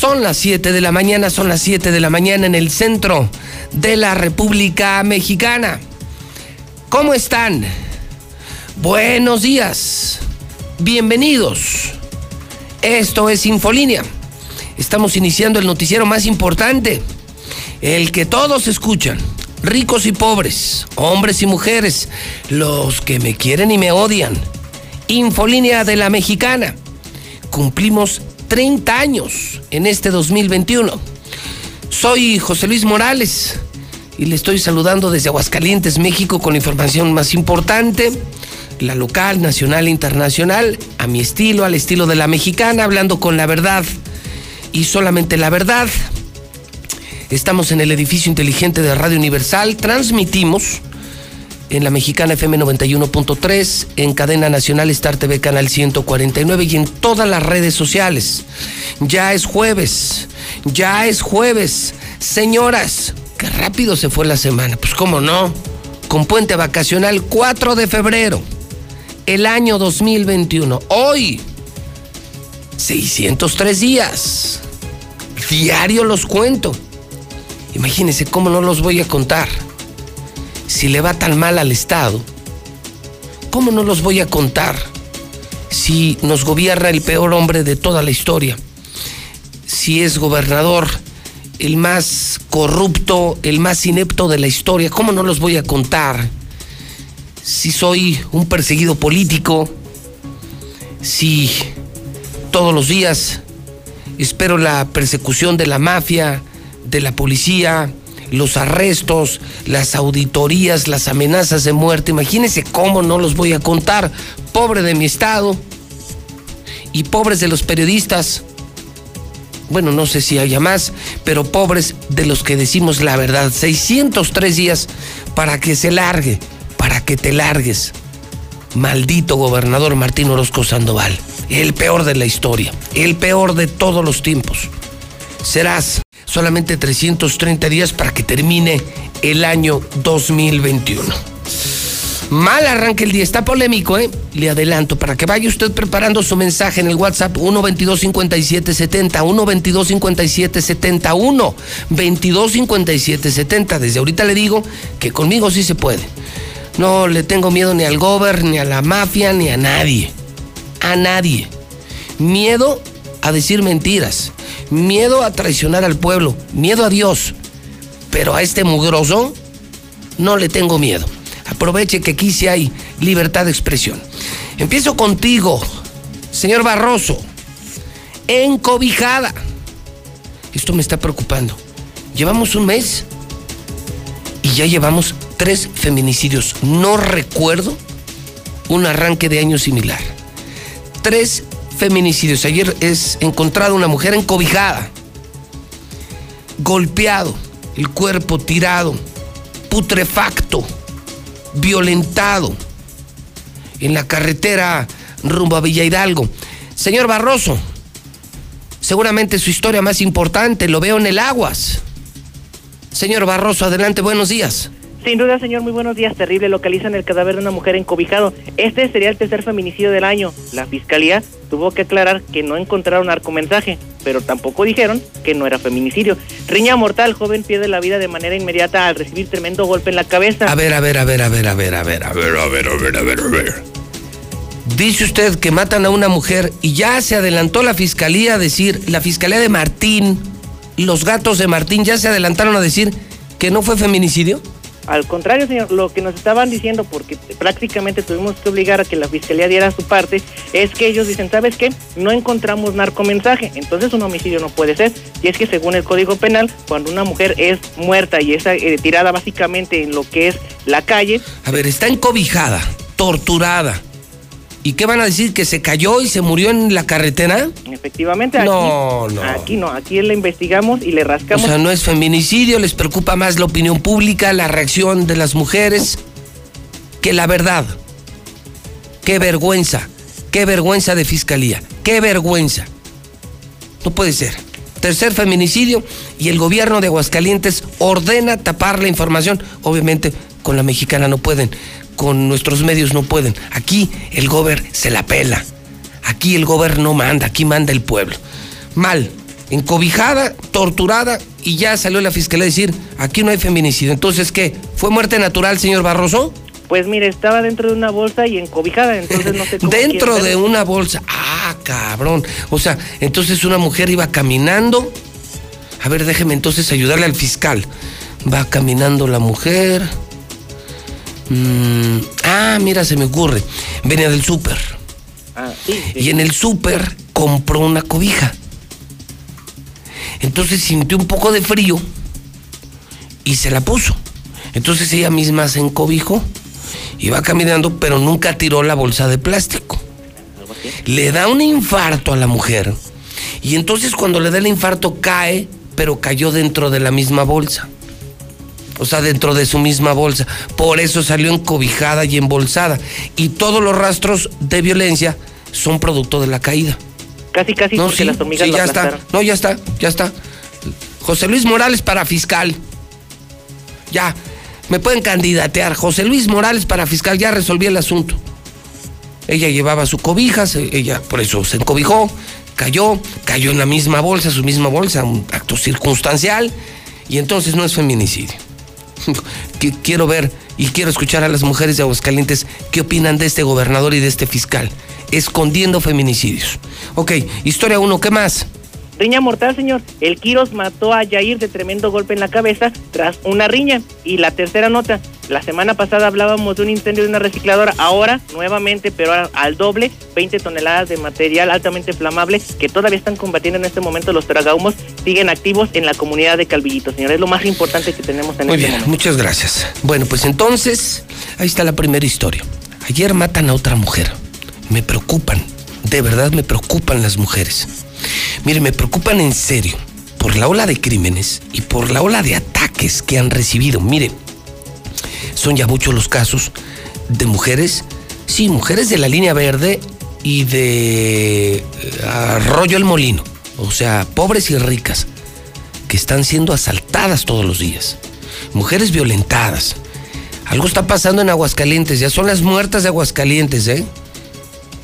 Son las 7 de la mañana, son las 7 de la mañana en el centro de la República Mexicana. ¿Cómo están? Buenos días. Bienvenidos. Esto es Infolínea. Estamos iniciando el noticiero más importante, el que todos escuchan ricos y pobres, hombres y mujeres, los que me quieren y me odian. Infolínea de la Mexicana. Cumplimos 30 años en este 2021. Soy José Luis Morales y le estoy saludando desde Aguascalientes, México, con la información más importante, la local, nacional e internacional, a mi estilo, al estilo de la mexicana, hablando con la verdad y solamente la verdad. Estamos en el edificio inteligente de Radio Universal. Transmitimos en la mexicana FM 91.3, en cadena nacional Star TV Canal 149 y en todas las redes sociales. Ya es jueves, ya es jueves. Señoras, qué rápido se fue la semana. Pues cómo no, con puente vacacional 4 de febrero, el año 2021. Hoy, 603 días. Diario los cuento. Imagínense cómo no los voy a contar. Si le va tan mal al Estado, ¿cómo no los voy a contar? Si nos gobierna el peor hombre de toda la historia, si es gobernador el más corrupto, el más inepto de la historia, ¿cómo no los voy a contar? Si soy un perseguido político, si todos los días espero la persecución de la mafia, de la policía, los arrestos, las auditorías, las amenazas de muerte. Imagínense cómo no los voy a contar. Pobre de mi estado y pobres de los periodistas. Bueno, no sé si haya más, pero pobres de los que decimos la verdad. 603 días para que se largue, para que te largues. Maldito gobernador Martín Orozco Sandoval. El peor de la historia, el peor de todos los tiempos. Serás solamente 330 días para que termine el año 2021. Mal arranque el día, está polémico, ¿eh? Le adelanto, para que vaya usted preparando su mensaje en el WhatsApp 1225770, 1225770, 1225770. Desde ahorita le digo que conmigo sí se puede. No le tengo miedo ni al gober, ni a la mafia, ni a nadie. A nadie. Miedo a decir mentiras miedo a traicionar al pueblo, miedo a Dios. Pero a este mugroso no le tengo miedo. Aproveche que aquí sí hay libertad de expresión. Empiezo contigo, señor Barroso. Encobijada. Esto me está preocupando. Llevamos un mes y ya llevamos tres feminicidios. No recuerdo un arranque de año similar. Tres feminicidios. Ayer es encontrada una mujer encobijada, golpeado, el cuerpo tirado, putrefacto, violentado en la carretera rumbo a Villa Hidalgo. Señor Barroso, seguramente su historia más importante, lo veo en el Aguas. Señor Barroso, adelante, buenos días. Sin duda, señor, muy buenos días. Terrible, localizan el cadáver de una mujer encobijado. Este sería el tercer feminicidio del año. La fiscalía tuvo que aclarar que no encontraron mensaje, pero tampoco dijeron que no era feminicidio. Riña mortal, joven pierde la vida de manera inmediata al recibir tremendo golpe en la cabeza. A ver, a ver, a ver, a ver, a ver, a ver, a ver, a ver, a ver, a ver, a ver. Dice usted que matan a una mujer y ya se adelantó la fiscalía a decir, la fiscalía de Martín, los gatos de Martín ya se adelantaron a decir que no fue feminicidio. Al contrario, señor, lo que nos estaban diciendo, porque prácticamente tuvimos que obligar a que la fiscalía diera su parte, es que ellos dicen, ¿sabes qué? No encontramos narcomensaje, entonces un homicidio no puede ser. Y es que según el Código Penal, cuando una mujer es muerta y es eh, tirada básicamente en lo que es la calle... A ver, está encobijada, torturada, ¿Y qué van a decir? ¿Que se cayó y se murió en la carretera? Efectivamente, aquí No, no. Aquí no, aquí la investigamos y le O rascamos. sea, no es feminicidio, les preocupa más la opinión pública, la reacción de las mujeres, que la verdad. Qué vergüenza, qué vergüenza de fiscalía, qué vergüenza. No puede ser. Tercer feminicidio y el gobierno de Aguascalientes ordena tapar la información. Obviamente con la mexicana no pueden, con nuestros medios no pueden. Aquí el gober se la pela. Aquí el gobierno no manda, aquí manda el pueblo. Mal, encobijada, torturada y ya salió la fiscalía a decir, aquí no hay feminicidio. Entonces, ¿qué? ¿Fue muerte natural, señor Barroso? Pues mire, estaba dentro de una bolsa y encobijada, entonces no sé cómo Dentro de verlo. una bolsa. Ah, cabrón. O sea, entonces una mujer iba caminando. A ver, déjeme entonces ayudarle al fiscal. Va caminando la mujer. Mm, ah, mira, se me ocurre. Venía del súper. Ah, sí, sí. Y en el súper compró una cobija. Entonces sintió un poco de frío y se la puso. Entonces ella misma se encobijó. Iba caminando, pero nunca tiró la bolsa de plástico. Le da un infarto a la mujer. Y entonces cuando le da el infarto cae, pero cayó dentro de la misma bolsa. O sea, dentro de su misma bolsa. Por eso salió encobijada y embolsada. Y todos los rastros de violencia son producto de la caída. Casi, casi No, porque sí, las hormigas sí, ya está. No, ya está, ya está. José Luis Morales para fiscal. Ya, me pueden candidatear. José Luis Morales para fiscal, ya resolví el asunto. Ella llevaba su cobija, ella por eso se encobijó, cayó, cayó en la misma bolsa, su misma bolsa, un acto circunstancial, y entonces no es feminicidio. Quiero ver y quiero escuchar a las mujeres de Aguascalientes qué opinan de este gobernador y de este fiscal, escondiendo feminicidios. Ok, historia uno, ¿qué más? Riña mortal, señor. El Quiros mató a Yair de tremendo golpe en la cabeza tras una riña. Y la tercera nota. La semana pasada hablábamos de un incendio de una recicladora. Ahora, nuevamente, pero al doble, 20 toneladas de material altamente flamable que todavía están combatiendo en este momento los tragahumos. Siguen activos en la comunidad de Calvillito, señor. Es lo más importante que tenemos en Muy este bien, momento. muchas gracias. Bueno, pues entonces, ahí está la primera historia. Ayer matan a otra mujer. Me preocupan, de verdad me preocupan las mujeres. Mire, me preocupan en serio por la ola de crímenes y por la ola de ataques que han recibido. Mire, son ya muchos los casos de mujeres, sí, mujeres de la línea verde y de eh, Arroyo el Molino, o sea, pobres y ricas, que están siendo asaltadas todos los días. Mujeres violentadas. Algo está pasando en Aguascalientes, ya son las muertas de Aguascalientes, ¿eh?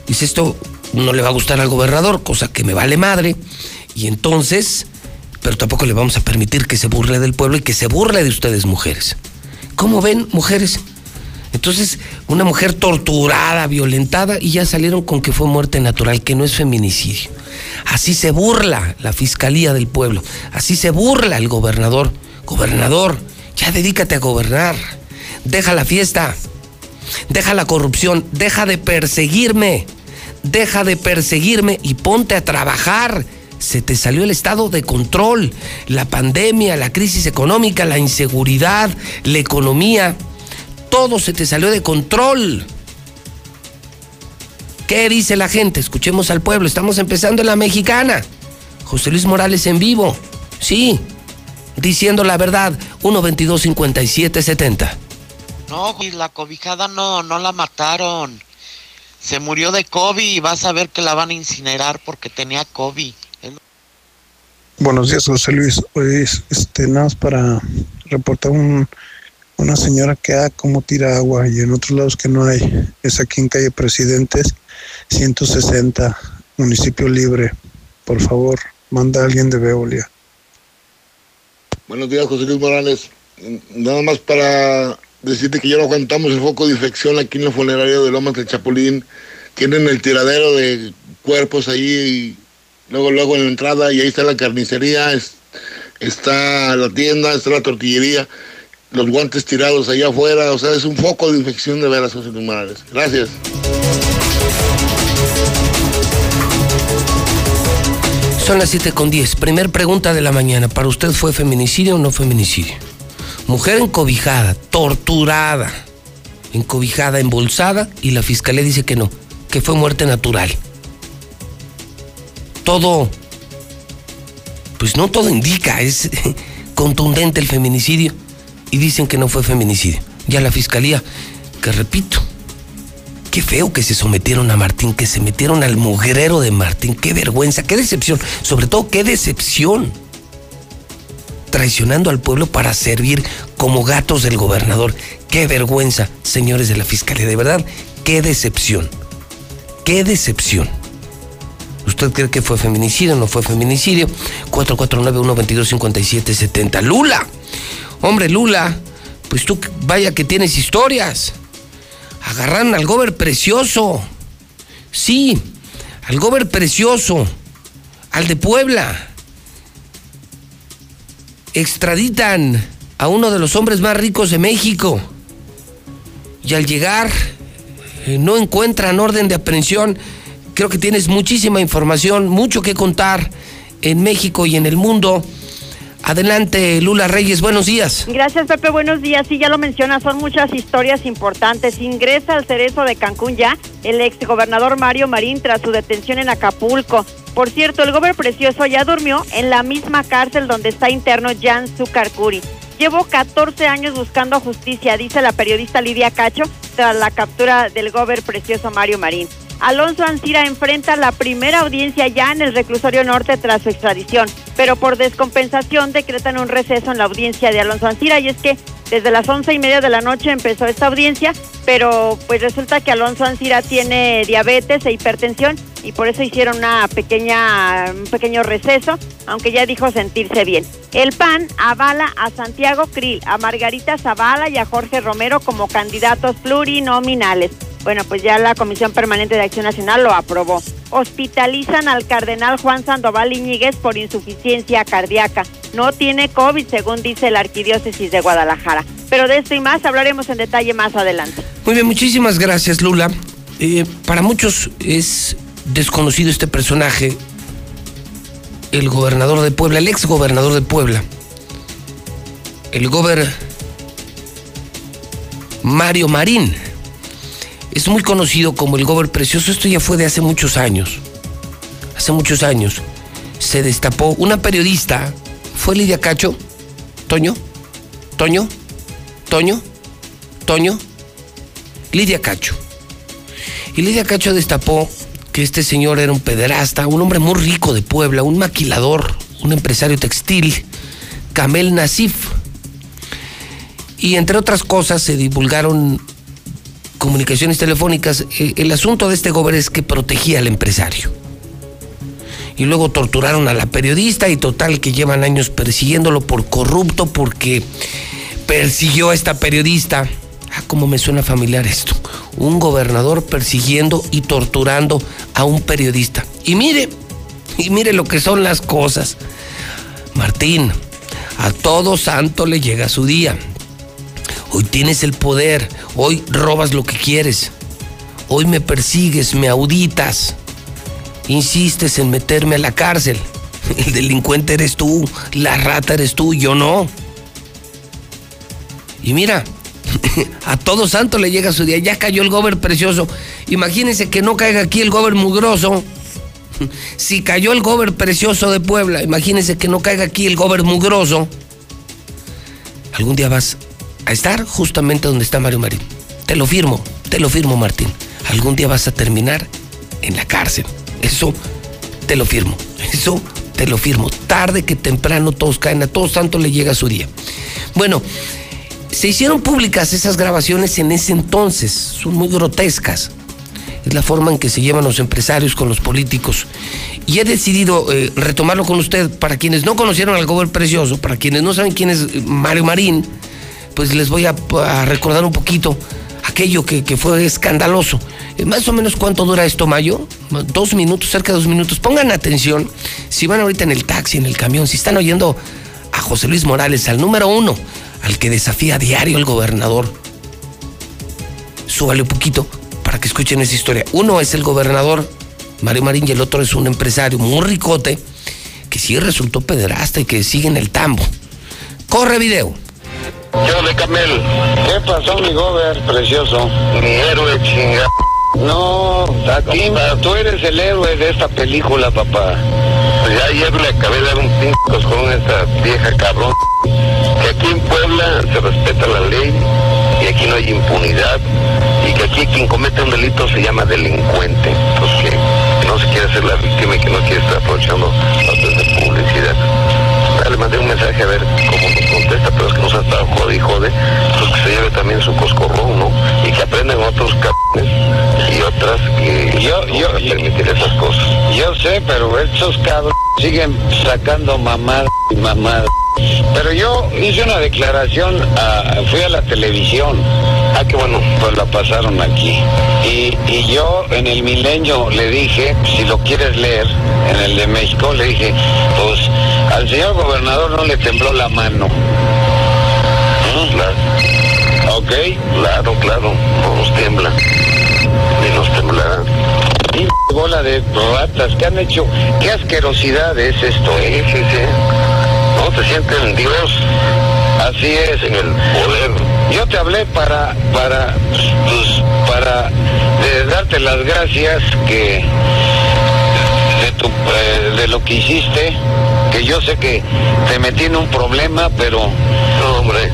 Dice esto no le va a gustar al gobernador, cosa que me vale madre. Y entonces, pero tampoco le vamos a permitir que se burle del pueblo y que se burle de ustedes, mujeres. ¿Cómo ven, mujeres? Entonces, una mujer torturada, violentada, y ya salieron con que fue muerte natural, que no es feminicidio. Así se burla la fiscalía del pueblo, así se burla el gobernador. Gobernador, ya dedícate a gobernar. Deja la fiesta, deja la corrupción, deja de perseguirme, deja de perseguirme y ponte a trabajar. Se te salió el estado de control, la pandemia, la crisis económica, la inseguridad, la economía, todo se te salió de control. ¿Qué dice la gente? Escuchemos al pueblo, estamos empezando en la mexicana. José Luis Morales en vivo, sí, diciendo la verdad, 122 57 70. No, la cobijada no, no la mataron. Se murió de COVID y vas a ver que la van a incinerar porque tenía COVID. Buenos días, José Luis. Hoy es, este, nada más para reportar un, una señora que ah, como tira agua y en otros lados que no hay. Es aquí en calle Presidentes, 160, municipio libre. Por favor, manda a alguien de Veolia. Buenos días, José Luis Morales. Nada más para decirte que ya no aguantamos el foco de infección aquí en la funeraria de Lomas del Chapulín. Tienen el tiradero de cuerpos ahí y luego, luego en la entrada y ahí está la carnicería, es- está la tienda, está la tortillería, los guantes tirados allá afuera. O sea, es un foco de infección de veras, José Morales. Gracias. Son las 7 con 10. Primer pregunta de la mañana. ¿Para usted fue feminicidio o no feminicidio? Mujer encobijada, torturada, encobijada, embolsada y la fiscalía dice que no, que fue muerte natural. Todo, pues no todo indica, es contundente el feminicidio y dicen que no fue feminicidio. Ya la fiscalía, que repito, qué feo que se sometieron a Martín, que se metieron al mugrero de Martín, qué vergüenza, qué decepción, sobre todo qué decepción. Traicionando al pueblo para servir como gatos del gobernador. Qué vergüenza, señores de la fiscalía, de verdad, qué decepción. Qué decepción. ¿Usted cree que fue feminicidio? ¿No fue feminicidio? 449-122-5770. Lula. Hombre, Lula, pues tú vaya que tienes historias. Agarran al gober precioso. Sí, al gober precioso. Al de Puebla. Extraditan a uno de los hombres más ricos de México. Y al llegar, eh, no encuentran orden de aprehensión. Creo que tienes muchísima información, mucho que contar en México y en el mundo. Adelante, Lula Reyes, buenos días. Gracias, Pepe, buenos días. Sí, ya lo menciona, son muchas historias importantes. Ingresa al cerezo de Cancún ya el ex gobernador Mario Marín tras su detención en Acapulco. Por cierto, el gobernador precioso ya durmió en la misma cárcel donde está interno Jan Zucarcuri. Llevo 14 años buscando justicia, dice la periodista Lidia Cacho, tras la captura del gober precioso Mario Marín. Alonso Ancira enfrenta la primera audiencia ya en el reclusorio norte tras su extradición, pero por descompensación decretan un receso en la audiencia de Alonso Ancira y es que desde las once y media de la noche empezó esta audiencia, pero pues resulta que Alonso Ancira tiene diabetes e hipertensión y por eso hicieron una pequeña, un pequeño receso, aunque ya dijo sentirse bien. El PAN avala a Santiago Krill, a Margarita Zavala y a Jorge Romero como candidatos plurinominales. Bueno, pues ya la Comisión Permanente de Acción Nacional lo aprobó. Hospitalizan al cardenal Juan Sandoval Iñiguez por insuficiencia cardíaca. No tiene COVID, según dice la Arquidiócesis de Guadalajara. Pero de esto y más hablaremos en detalle más adelante. Muy bien, muchísimas gracias, Lula. Eh, para muchos es desconocido este personaje, el gobernador de Puebla, el ex gobernador de Puebla, el gober Mario Marín. Es muy conocido como el gober precioso. Esto ya fue de hace muchos años. Hace muchos años se destapó una periodista. ¿Fue Lidia Cacho? ¿Toño? ¿Toño? ¿Toño? ¿Toño? Lidia Cacho. Y Lidia Cacho destapó que este señor era un pederasta, un hombre muy rico de Puebla, un maquilador, un empresario textil, Camel Nasif. Y entre otras cosas se divulgaron comunicaciones telefónicas. Eh, el asunto de este gobierno es que protegía al empresario. Y luego torturaron a la periodista y total que llevan años persiguiéndolo por corrupto porque persiguió a esta periodista. Ah, cómo me suena familiar esto. Un gobernador persiguiendo y torturando a un periodista. Y mire, y mire lo que son las cosas. Martín, a todo santo le llega su día. Hoy tienes el poder, hoy robas lo que quieres. Hoy me persigues, me auditas. Insistes en meterme a la cárcel. El delincuente eres tú, la rata eres tú, yo no. Y mira, a todo santo le llega su día. Ya cayó el gober precioso. Imagínense que no caiga aquí el gober mugroso. Si cayó el gober precioso de Puebla, imagínense que no caiga aquí el gober mugroso. Algún día vas a estar justamente donde está Mario Marín. Te lo firmo, te lo firmo, Martín. Algún día vas a terminar en la cárcel. Eso te lo firmo. Eso te lo firmo. Tarde que temprano todos caen, a todo santo le llega su día. Bueno, se hicieron públicas esas grabaciones en ese entonces, son muy grotescas. Es la forma en que se llevan los empresarios con los políticos. Y he decidido eh, retomarlo con usted. Para quienes no conocieron al gobernador precioso, para quienes no saben quién es Mario Marín, pues les voy a, recordar un poquito aquello que, que fue escandaloso. Eh, Más o menos cuánto dura esto, Mayo? Dos minutos, cerca de dos minutos. Pongan atención, si van ahorita en el taxi, en el camión, si están oyendo a José Luis Morales, al número uno, al que desafía a diario el gobernador. Súbale un poquito para que escuchen esa historia. Uno es el gobernador Mario Marín y el otro es un empresario muy ricote que sí resultó pederasta y que sigue en el tambo. Corre video. Yo de Camel. ¿Qué pasó, mi gober precioso? Mi héroe chinga. No, a ti, tú eres el héroe de esta película, papá. Pues ya ayer le acabé de dar un pinco con esa vieja cabrón. Que aquí en Puebla se respeta la ley y aquí no hay impunidad y que aquí quien comete un delito se llama delincuente. Entonces que, no se quiere hacer la víctima y que no quiere estar aprovechando las de publicidad. Le mandé un mensaje a ver cómo contesta, pero es que nos ha estado jode y jode. Pues que se lleve también su coscorrón, ¿no? Y que aprendan otros cabrones y otras que Yo- no yo- van a permitir esas cosas. Yo sé, pero estos cabros siguen sacando mamadas y mamadas. Pero yo hice una declaración, a- fui a la televisión. Ah, qué bueno. Pues la pasaron aquí. Y, y yo en el milenio le dije, si lo quieres leer, en el de México, le dije, pues al señor gobernador no le tembló la mano. ¿Mm? Claro, ¿Ok? claro, claro, no nos tiembla. Ni nos temblará. Y bola de ratas, ¿qué han hecho? ¿Qué asquerosidad es esto? Sí, eh? sí. No se sienten Dios Así es. en el poder. Yo te hablé para, para, pues, para de darte las gracias que de, tu, eh, de lo que hiciste, que yo sé que te metí en un problema, pero No, hombre,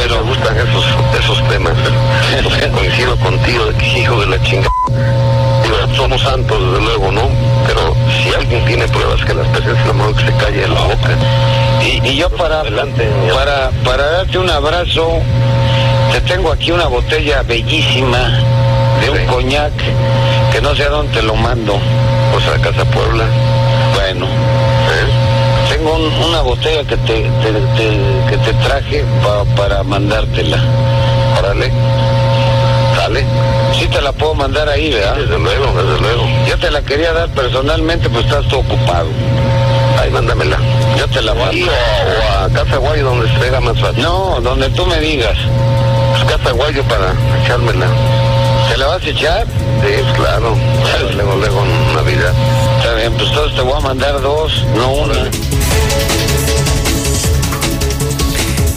Pero- me gustan esos, esos temas. Coincido contigo, hijo de la chingada. Somos santos, desde luego, ¿no? Pero si alguien tiene pruebas que las presencias, lo mejor que se calle la boca. Y, y yo para, para, para darte un abrazo, te tengo aquí una botella bellísima de un Sí. coñac que no sé a dónde te lo mando. Pues a Casa Puebla. Bueno, ¿eh? tengo un- una botella que te, te- te- que te traje pa- para mandártela. Órale. Sale. Sí te la puedo mandar ahí, ¿verdad? Desde luego, desde luego. Yo te la quería dar personalmente, pues estás tú ocupado. Ahí mándamela. Yo te la mando. o, o a Casa Guayo, donde se pega más fácil. No, donde tú me digas. Pues Casa Guayo para echármela. ¿Te la vas a echar? Sí, claro. Luego, luego Navidad. Está bien, pues entonces te voy a mandar dos, no una.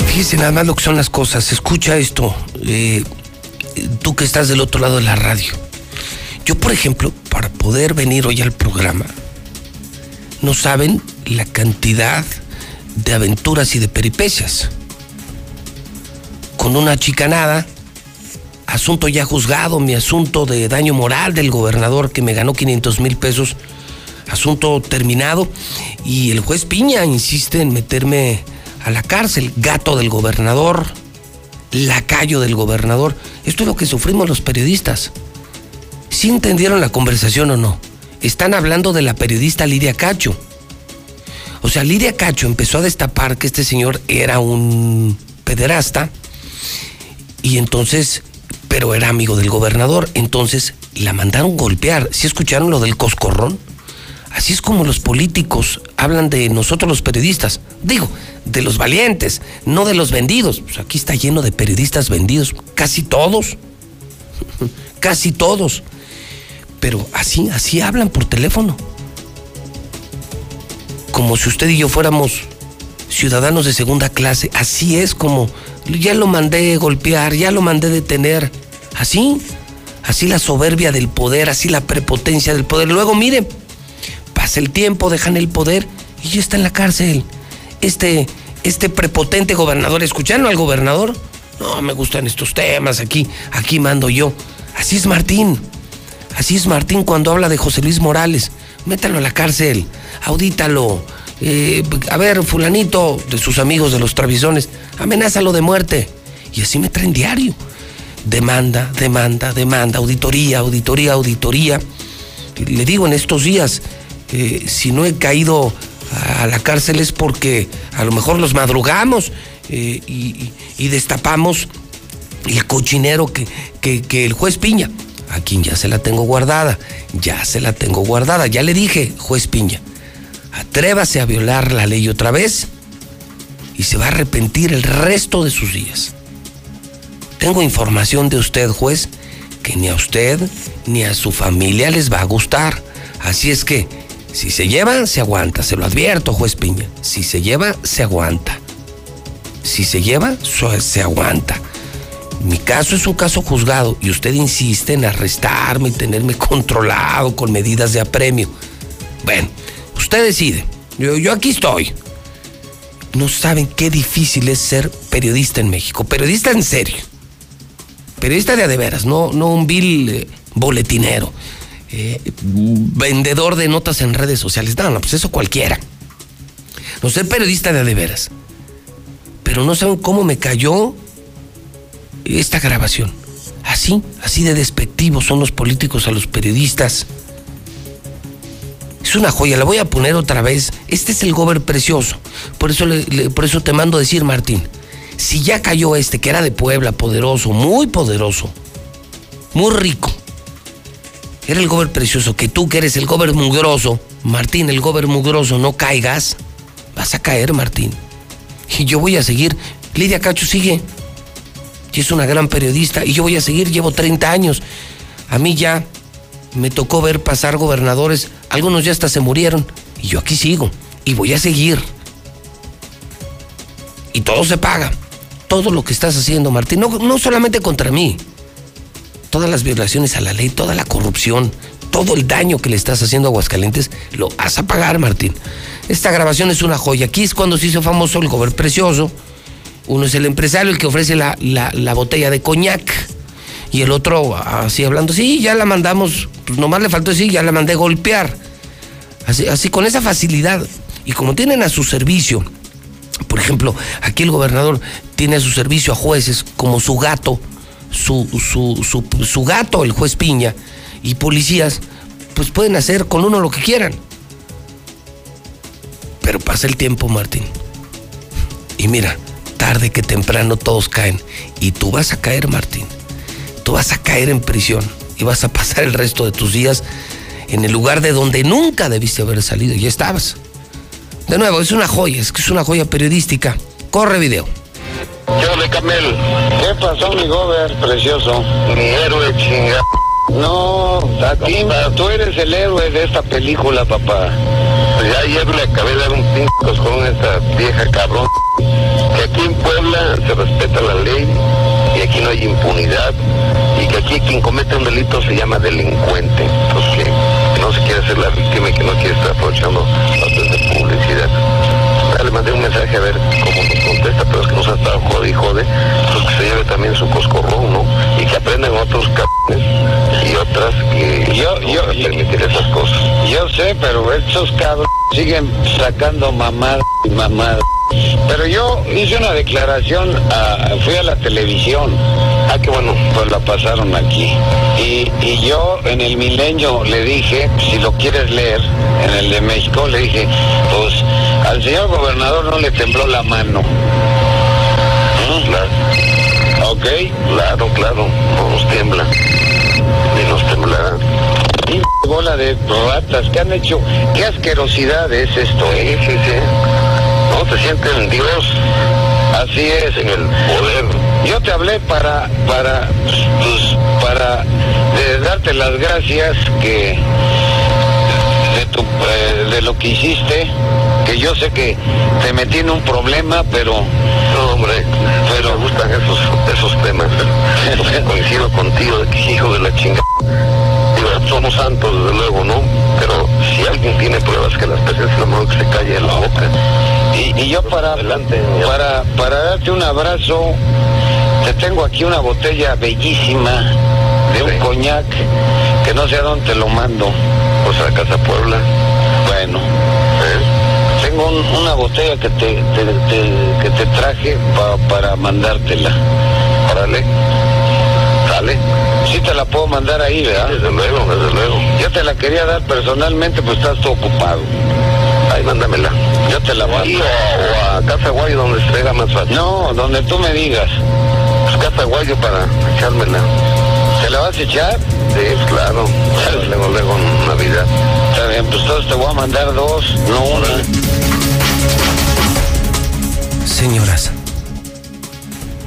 Fíjese nada más lo que son las cosas. Escucha esto. eh, tú que estás del otro lado de la radio. Yo, por ejemplo, para poder venir hoy al programa, no saben la cantidad de aventuras y de peripecias. Con una chicanada, asunto ya juzgado, mi asunto de daño moral del gobernador que me ganó 500 mil pesos, asunto terminado, y el juez Piña insiste en meterme a la cárcel, gato del gobernador, lacayo del gobernador. Esto es lo que sufrimos los periodistas. ¿Sí entendieron la conversación o no? Están hablando de la periodista Lidia Cacho. O sea, Lidia Cacho empezó a destapar que este señor era un pederasta y entonces, pero era amigo del gobernador, entonces la mandaron golpear. ¿Sí escucharon lo del coscorrón? Así es como los políticos hablan de nosotros los periodistas. Digo, de los valientes, no de los vendidos. Pues aquí está lleno de periodistas vendidos, casi todos. Casi todos. Pero así, así hablan por teléfono. Como si usted y yo fuéramos ciudadanos de segunda clase. Así es como ya lo mandé golpear, ya lo mandé detener. Así, así la soberbia del poder, así la prepotencia del poder. Luego, miren, pasa el tiempo, dejan el poder y ya está en la cárcel. Este, este prepotente gobernador, ¿escucharon al gobernador? No, me gustan estos temas, aquí, aquí mando yo. Así es Martín. Así es Martín cuando habla de José Luis Morales. Métalo a la cárcel, audítalo. Eh, a ver, fulanito de sus amigos de los travisones, amenázalo de muerte. Y así me traen diario. Demanda, demanda, demanda, auditoría, auditoría, auditoría. Le digo en estos días, eh, si no he caído a la cárcel es porque a lo mejor los madrugamos eh, y, destapamos el cochinero que el juez Piña, a quien ya se la tengo guardada, ya se la tengo guardada, ya le dije, juez Piña, atrévase a violar la ley otra vez y se va a arrepentir el resto de sus días. Tengo información de usted, juez, que ni a usted ni a su familia les va a gustar. Así es que, si se lleva, se aguanta, se lo advierto, juez Piña. Si se lleva, se aguanta. Si se lleva, se aguanta. Mi caso es un caso juzgado y usted insiste en arrestarme y tenerme controlado con medidas de apremio. Bueno, usted decide. Yo, yo aquí estoy. No saben qué difícil es ser periodista en México. Periodista en serio. Periodista de adeveras, no, no un vil eh, boletinero. eh, vendedor de notas en redes sociales. No, no, pues eso cualquiera. No ser periodista de adeveras. Pero no saben cómo me cayó esta grabación. Así, así de despectivos son los políticos a los periodistas. Es una joya, la voy a poner otra vez. Este es el gober precioso. Por eso, por eso te mando a decir, Martín, si ya cayó este, que era de Puebla, poderoso, muy poderoso, muy rico, era el gober precioso, que tú que eres el gober mugroso, Martín, el gober mugroso, no caigas, vas a caer, Martín. Y yo voy a seguir. Lidia Cacho sigue. Y es una gran periodista. Y yo voy a seguir, llevo 30 años. A mí ya me tocó ver pasar gobernadores. Algunos ya hasta se murieron. Y yo aquí sigo. Y voy a seguir. Y todo se paga. Todo lo que estás haciendo, Martín. No, no solamente contra mí. Todas las violaciones a la ley, toda la corrupción, todo el daño que le estás haciendo a Aguascalientes, lo vas a pagar, Martín. Esta grabación es una joya. Aquí es cuando se hizo famoso el gober precioso. Uno es el empresario, el que ofrece la, la- la botella de coñac. Y el otro, así hablando, sí, ya la mandamos, pues nomás le faltó decir, ya la mandé golpear. Así, así con esa facilidad. Y como tienen a su servicio, por ejemplo, aquí el gobernador tiene a su servicio a jueces como su gato, su, su, su, su gato, el juez Piña, y policías, pues pueden hacer con uno lo que quieran. Pero pasa el tiempo, Martín. Y mira, tarde que temprano todos caen. Y tú vas a caer, Martín. Tú vas a caer en prisión y vas a pasar el resto de tus días en el lugar de donde nunca debiste haber salido. Y ya estabas. De nuevo, es una joya, es que es una joya periodística. Corre video. Yo le Camel. ¿Qué pasó, mi gober precioso? Mi héroe chinga. No, a ti, tú eres el héroe de esta película, papá. Ya ayer le acabé de dar un pinco con esta vieja cabrón. Aquí en Puebla se respeta la ley y aquí no hay impunidad. Y que aquí quien comete un delito se llama delincuente. Entonces que, que no se quiere hacer la víctima y que no quiere estar aprovechando las de publicidad. Ya le mandé un mensaje a ver cómo nos contesta, pero es que nos ha estado jode y jode. Pues que se lleve también su coscorrón, ¿no? Y que aprendan otros cabrones y otras que yo, no van a permitir esas cosas. Yo sé, pero estos cabros siguen sacando mamada y mamada. Pero yo hice una declaración, a- fui a la televisión. Ah, qué bueno. Pues la pasaron aquí. Y, y yo en el milenio le dije, si lo quieres leer, en el de México, le dije, pues al señor gobernador no le tembló la mano. Claro. ¿Ok? Claro, claro, no nos tiembla. Ni nos temblará. Y bola de ratas, ¿qué han hecho? ¿Qué asquerosidad es esto? Sí. No te sienten Dios. Así es, en el poder. Yo te hablé para, para, pues, para de darte las gracias que de, tu, eh, de lo que hiciste, que yo sé que te metí en un problema, pero... No, hombre, pero... Me gustan esos, esos temas. Coincido contigo, de hijo de la chingada. Somos santos, desde luego, ¿no? Pero si alguien tiene pruebas que las se calle en la. Y, yo para, para, para darte un abrazo, te tengo aquí una botella bellísima de un coñac que no sé a dónde te lo mando. Pues a Casa Puebla. Bueno. Tengo un- una botella que te, te- te- que te traje pa- para mandártela. Órale. Dale. Sí te la puedo mandar ahí, ¿verdad? Desde luego, desde luego. Yo te la quería dar personalmente, pues estás todo ocupado. Ahí mándamela. Yo te la mando. o, o a Casa Guayo donde se haga más fácil. No, donde tú me digas. Pues Casa Guayo para echármela. ¿Te la vas a echar? Sí, claro. Luego, luego en Navidad. Está bien, pues entonces te voy a mandar dos, no una. Señoras,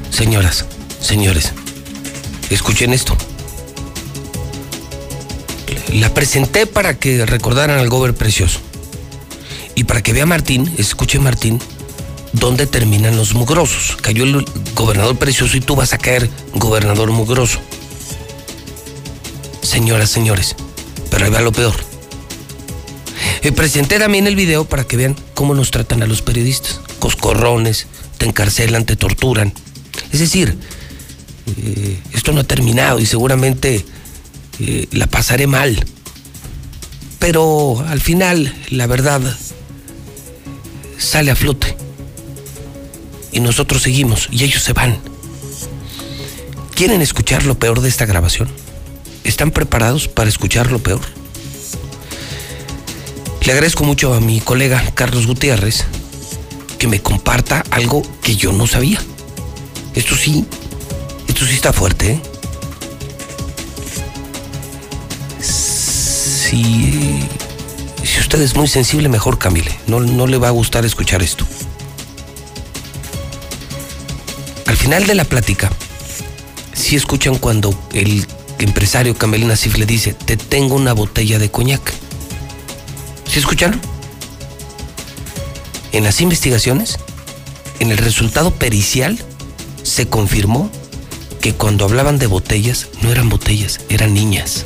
señoras, señores, escuchen esto. La presenté para que recordaran al gober precioso. Y para que vea Martín, escuche Martín, dónde terminan los mugrosos. Cayó el gobernador precioso y tú vas a caer gobernador mugroso. Señoras, señores, pero ahí va lo peor. Y presenté también el video para que vean cómo nos tratan a los periodistas. Coscorrones, te encarcelan, te torturan. Es decir, eh, esto no ha terminado y seguramente eh, la pasaré mal. Pero al final la verdad sale a flote. Y nosotros seguimos y ellos se van. ¿Quieren escuchar lo peor de esta grabación? ¿Están preparados para escuchar lo peor? Le agradezco mucho a mi colega Carlos Gutiérrez que me comparta algo que yo no sabía. Esto sí, esto sí está fuerte, ¿eh? Si es muy sensible, mejor Camille. No, no le va a gustar escuchar esto. Al final de la plática, si escuchan cuando el empresario Camelina Nasif le dice, te tengo una botella de coñac. ¿Sí escucharon? En las investigaciones, en el resultado pericial, se confirmó que cuando hablaban de botellas, no eran botellas, eran niñas.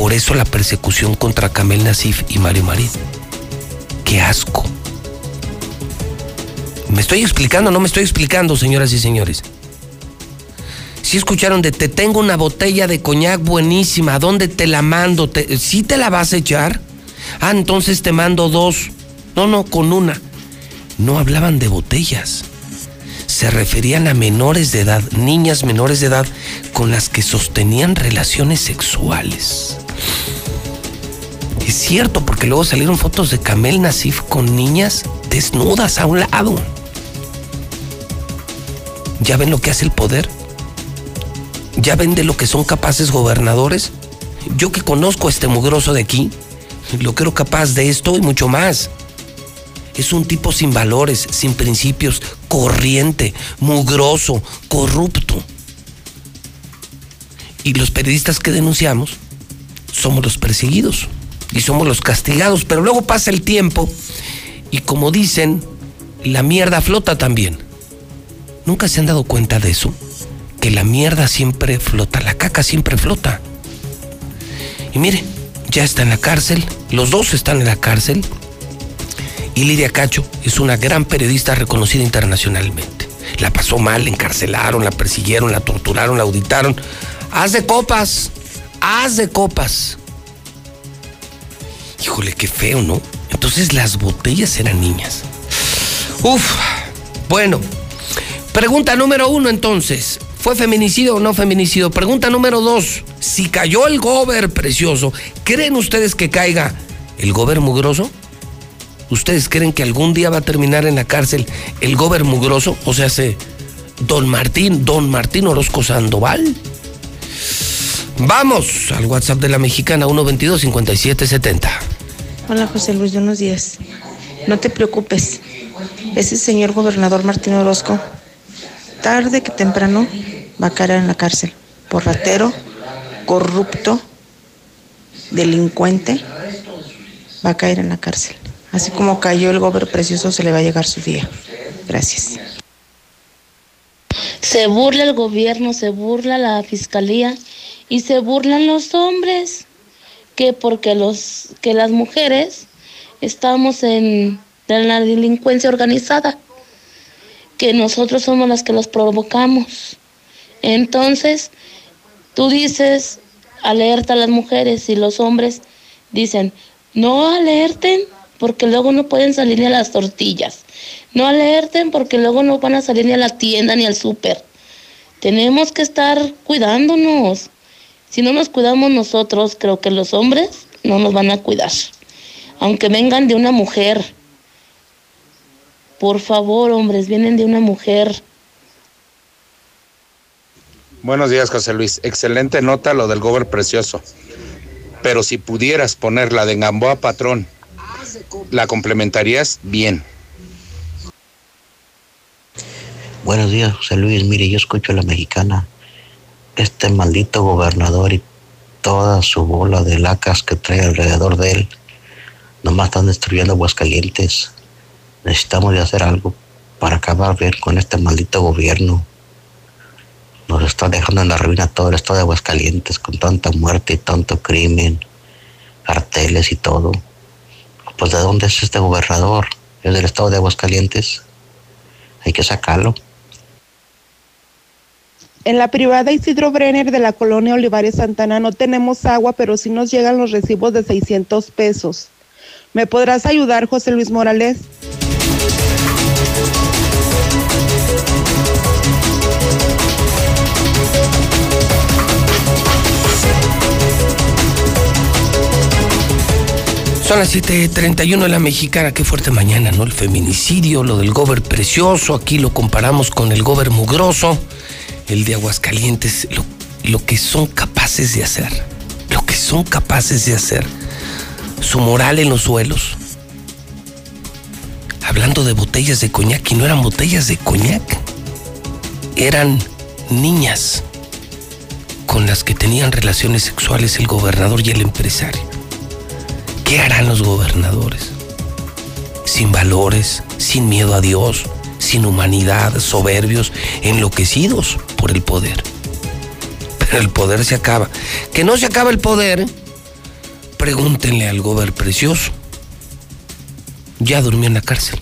Por eso la persecución contra Camel Nasif y Mario Marín. ¡Qué asco! ¿Me estoy explicando no me estoy explicando, señoras y señores? Si escucharon de te tengo una botella de coñac buenísima, ¿a dónde te la mando? ¿Si ¿Sí te la vas a echar? Ah, entonces te mando dos. No, no, con una. No hablaban de botellas se referían a menores de edad, niñas menores de edad con las que sostenían relaciones sexuales. Es cierto, porque luego salieron fotos de Camel Nasif con niñas desnudas a un lado. ¿Ya ven lo que hace el poder? ¿Ya ven de lo que son capaces gobernadores? Yo que conozco a este mugroso de aquí, lo creo capaz de esto y mucho más. Es un tipo sin valores, sin principios, corriente, mugroso, corrupto. Y los periodistas que denunciamos somos los perseguidos y somos los castigados, pero luego pasa el tiempo y como dicen, la mierda flota también. ¿Nunca se han dado cuenta de eso? Que la mierda siempre flota, la caca siempre flota. Y mire, ya está en la cárcel, los dos están en la cárcel, y Lidia Cacho es una gran periodista reconocida internacionalmente. La pasó mal, la encarcelaron, la persiguieron, la torturaron, la auditaron. Haz de copas, haz de copas. Híjole, qué feo, ¿no? Entonces las botellas eran niñas. Uf, bueno. Pregunta número uno entonces. ¿Fue feminicidio o no feminicidio? Pregunta número dos. Si cayó el gober precioso, ¿creen ustedes que caiga el gober mugroso? ¿Ustedes creen que algún día va a terminar en la cárcel el gober mugroso? O sea, se don Martín, don Martín Orozco Sandoval. Vamos al WhatsApp de la mexicana 122-5770. Hola José Luis, buenos días. No te preocupes. Ese señor gobernador Martín Orozco, tarde que temprano, va a caer en la cárcel. Por ratero, corrupto, delincuente, va a caer en la cárcel. Así como cayó el gober precioso, se le va a llegar su día. Gracias. Se burla el gobierno, se burla la fiscalía y se burlan los hombres, que porque los que las mujeres estamos en, en la delincuencia organizada, que nosotros somos las que los provocamos. Entonces, tú dices, alerta a las mujeres y los hombres dicen, no alerten porque luego no pueden salir ni a las tortillas. No alerten porque luego no van a salir ni a la tienda ni al súper. Tenemos que estar cuidándonos. Si no nos cuidamos nosotros, creo que los hombres no nos van a cuidar. Aunque vengan de una mujer. Por favor, hombres, vienen de una mujer. Buenos días, José Luis. Excelente nota lo del gober precioso. Pero si pudieras ponerla de Gamboa Patrón la complementarías bien. Buenos días, José Luis. Mire, yo escucho a la mexicana. Este maldito gobernador y toda su bola de lacas que trae alrededor de él Nomás están destruyendo Aguascalientes. Necesitamos de hacer algo para acabar bien con este maldito gobierno. Nos está dejando en la ruina todo el estado de Aguascalientes con tanta muerte y tanto crimen, carteles y todo. Pues de dónde es este gobernador? Es del estado de Aguascalientes. Hay que sacarlo. En la privada Isidro Brenner de la colonia Olivares Santana no tenemos agua, pero sí nos llegan los recibos de 600 pesos. ¿Me podrás ayudar, José Luis Morales? Son las 7:31 de la mexicana. Qué fuerte mañana, ¿no? El feminicidio, lo del gober precioso. Aquí lo comparamos con el gober mugroso. El de Aguascalientes. Lo, lo que son capaces de hacer. Lo que son capaces de hacer. Su moral en los suelos. Hablando de botellas de coñac. Y no eran botellas de coñac. Eran niñas con las que tenían relaciones sexuales el gobernador y el empresario. ¿Qué harán los gobernadores? Sin valores, sin miedo a Dios, sin humanidad, soberbios, enloquecidos por el poder. Pero el poder se acaba. Que no se acaba el poder, pregúntenle al gober precioso. Ya durmió en la cárcel.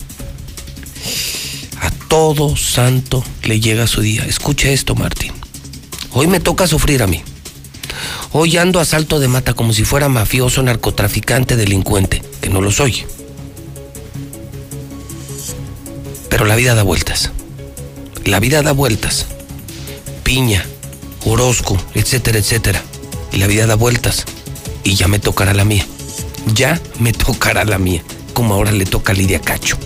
A todo santo le llega su día. Escucha esto, Martín. Hoy me toca sufrir a mí. Hoy ando a salto de mata como si fuera mafioso, narcotraficante, delincuente, que no lo soy. Pero la vida da vueltas. La vida da vueltas. Piña, Orozco, etcétera, etcétera. Y la vida da vueltas. Y ya me tocará la mía. Ya me tocará la mía. Como ahora le toca a Lidia Cacho.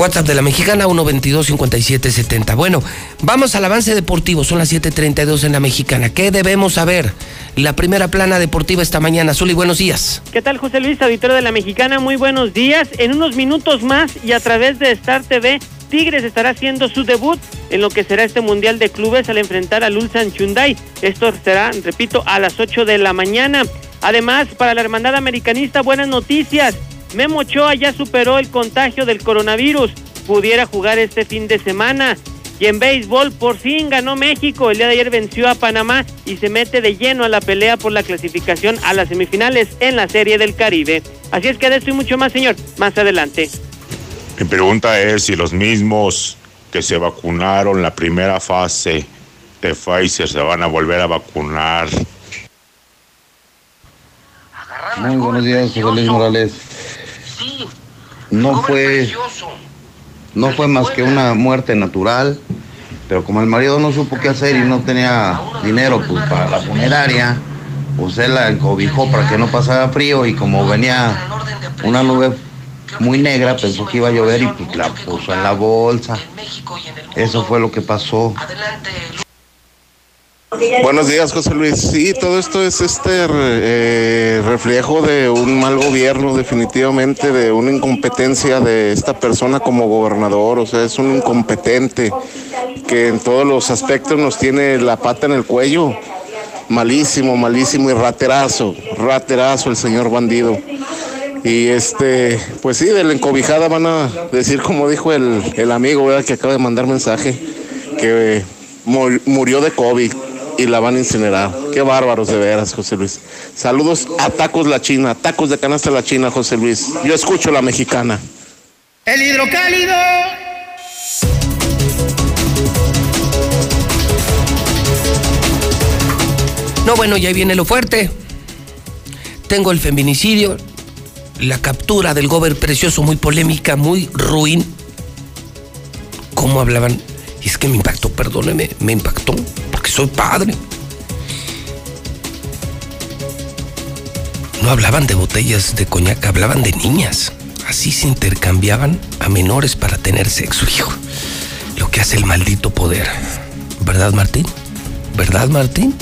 WhatsApp de la mexicana 122-5770. Bueno, vamos al avance deportivo. Son las 7:32 en la mexicana. ¿Qué debemos saber? La primera plana deportiva esta mañana. Zuli, buenos días. ¿Qué tal, José Luis, auditorio de la mexicana? Muy buenos días. En unos minutos más y a través de Star TV, Tigres estará haciendo su debut en lo que será este Mundial de Clubes al enfrentar a Ulsan Hyundai. Esto será, repito, a las 8 de la mañana. Además, para la hermandad americanista, buenas noticias. Memo Ochoa ya superó el contagio del coronavirus. Pudiera jugar este fin de semana. Y en béisbol, por fin ganó México. El día de ayer venció a Panamá y se mete de lleno a la pelea por la clasificación a las semifinales en la Serie del Caribe. Así es que de esto y mucho más, señor, más adelante. Mi pregunta es si los mismos que se vacunaron la primera fase de Pfizer se van a volver a vacunar. Muy buenos días, José Luis Morales. No fue, no fue más que una muerte natural, pero como el marido no supo qué hacer y no tenía dinero pues, para la funeraria, pues él la encobijó para que no pasara frío y como venía una nube muy negra, pensó que iba a llover y pues la puso en la bolsa. Eso fue lo que pasó. Buenos días, José Luis. Sí, todo esto es este eh, reflejo de un mal gobierno, definitivamente, de una incompetencia de esta persona como gobernador. O sea, es un incompetente que en todos los aspectos nos tiene la pata en el cuello. Malísimo, malísimo y raterazo, raterazo el señor bandido. Y este, pues sí, de la encobijada van a decir, como dijo el, el amigo ¿verdad? que acaba de mandar mensaje, que murió de COVID y la van a incinerar. Qué bárbaros de veras, José Luis. Saludos a Tacos La China, Tacos de Canasta La China, José Luis. Yo escucho la mexicana. El hidrocálido. No, bueno, ya viene lo fuerte. Tengo el feminicidio, la captura del gober precioso, muy polémica, muy ruin. ¿Cómo hablaban? Y es que me impactó, perdóneme, me impactó, soy padre. No hablaban de botellas de coñac, hablaban de niñas. Así se intercambiaban a menores para tener sexo, hijo. Lo que hace el maldito poder. ¿Verdad, Martín? ¿Verdad, Martín?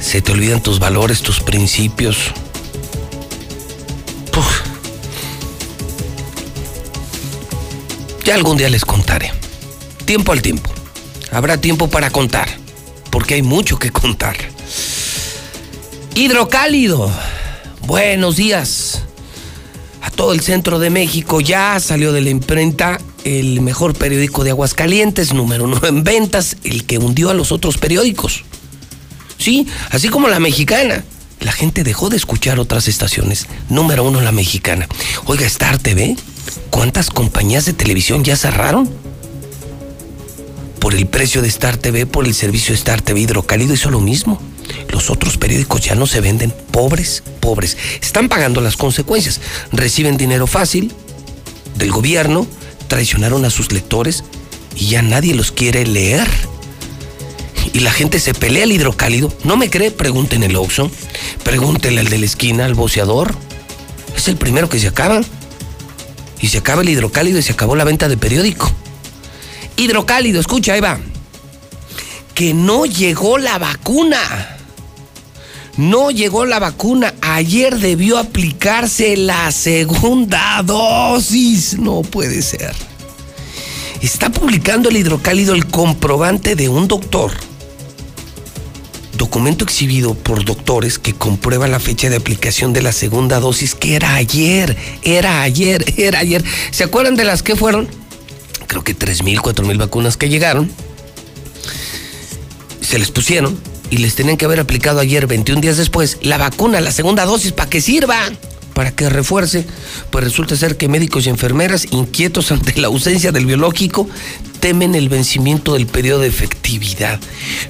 Se te olvidan tus valores, tus principios. Ya algún día les contaré. Tiempo al tiempo. Habrá tiempo para contar, porque hay mucho que contar. Hidrocálido. Buenos días a todo el centro de México. Ya salió de la imprenta el mejor periódico de Aguascalientes, número uno en ventas, el que hundió a los otros periódicos. Sí, así como la mexicana. La gente dejó de escuchar otras estaciones. Número uno la mexicana. Oiga, Star TV, ¿cuántas compañías de televisión ya cerraron? Por el precio de Star TV, por el servicio de Star TV Hidrocálido hizo lo mismo. Los otros periódicos ya no se venden. Pobres, pobres. Están pagando las consecuencias. Reciben dinero fácil del gobierno, traicionaron a sus lectores y ya nadie los quiere leer. Y la gente se pelea al hidrocálido. ¿No me cree? Pregunten el Oxxo. Pregúntenle al de la esquina, al boceador. Es el primero que se acaba. Y se acaba el hidrocálido y se acabó la venta de periódico. Hidrocálido, escucha, Eva. Que no llegó la vacuna. No llegó la vacuna. Ayer debió aplicarse la segunda dosis. No puede ser. Está publicando el hidrocálido el comprobante de un doctor. Documento exhibido por doctores que comprueba la fecha de aplicación de la segunda dosis, que era ayer, era ayer, era ayer. ¿Se acuerdan de las que fueron? Creo que 3.000, 4.000 vacunas que llegaron. Se les pusieron y les tenían que haber aplicado ayer, 21 días después, la vacuna, la segunda dosis, para que sirva, para que refuerce. Pues resulta ser que médicos y enfermeras, inquietos ante la ausencia del biológico, temen el vencimiento del periodo de efectividad.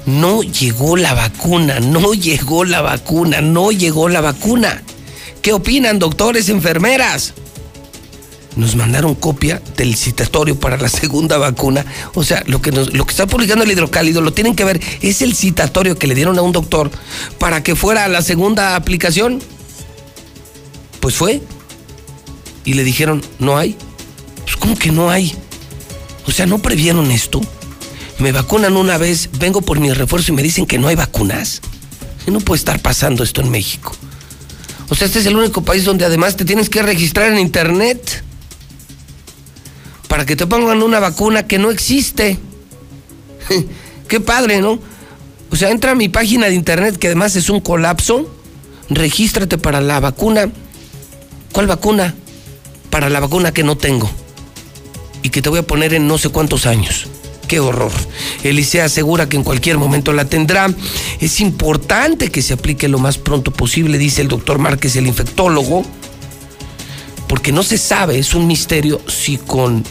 No llegó la vacuna, no llegó la vacuna, no llegó la vacuna. ¿Qué opinan, doctores, enfermeras? Nos mandaron copia del citatorio para la segunda vacuna. O sea, lo que, nos, lo que está publicando el hidrocálido, lo tienen que ver, es el citatorio que le dieron a un doctor para que fuera a la segunda aplicación. Pues fue. Y le dijeron, no hay. Pues ¿cómo que no hay? O sea, ¿no previeron esto? Me vacunan una vez, vengo por mi refuerzo y me dicen que no hay vacunas. No puede estar pasando esto en México. O sea, este es el único país donde además te tienes que registrar en internet para que te pongan una vacuna que no existe. Qué padre, ¿no? O sea, entra a mi página de internet, que además es un colapso, regístrate para la vacuna. ¿Cuál vacuna? Para la vacuna que no tengo. Y que te voy a poner en no sé cuántos años. Qué horror. Elisea asegura que en cualquier momento la tendrá. Es importante que se aplique lo más pronto posible, dice el doctor Márquez, el infectólogo, porque no se sabe, es un misterio si con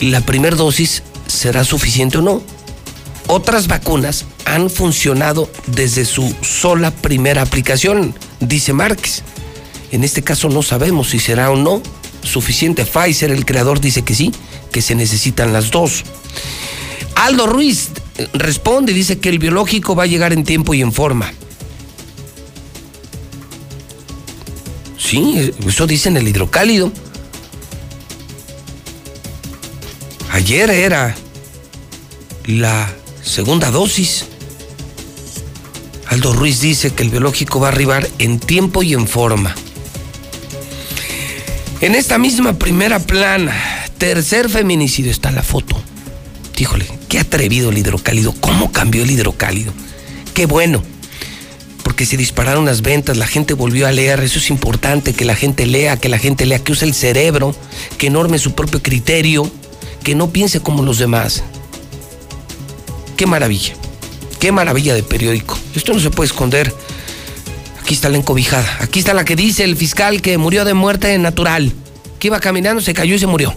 la primera dosis será suficiente o no. Otras vacunas han funcionado desde su sola primera aplicación, dice Márquez. En este caso no sabemos si será o no suficiente. Pfizer, el creador, dice que sí, que se necesitan las dos. Aldo Ruiz responde dice que el biológico va a llegar en tiempo y en forma. Sí, eso dice en el hidrocálido. Ayer era la segunda dosis. Aldo Ruiz dice que el biológico va a arribar en tiempo y en forma. En esta misma primera plana, tercer feminicidio, está la foto. Híjole, qué atrevido el hidrocálido, cómo cambió el hidrocálido. Qué bueno, porque se dispararon las ventas, la gente volvió a leer, eso es importante, que la gente lea, que la gente lea, que use el cerebro, que norme su propio criterio que no piense como los demás. Qué maravilla, qué maravilla de periódico. Esto no se puede esconder. Aquí está la encobijada. Aquí está la que dice el fiscal que murió de muerte natural. Que iba caminando, se cayó y se murió.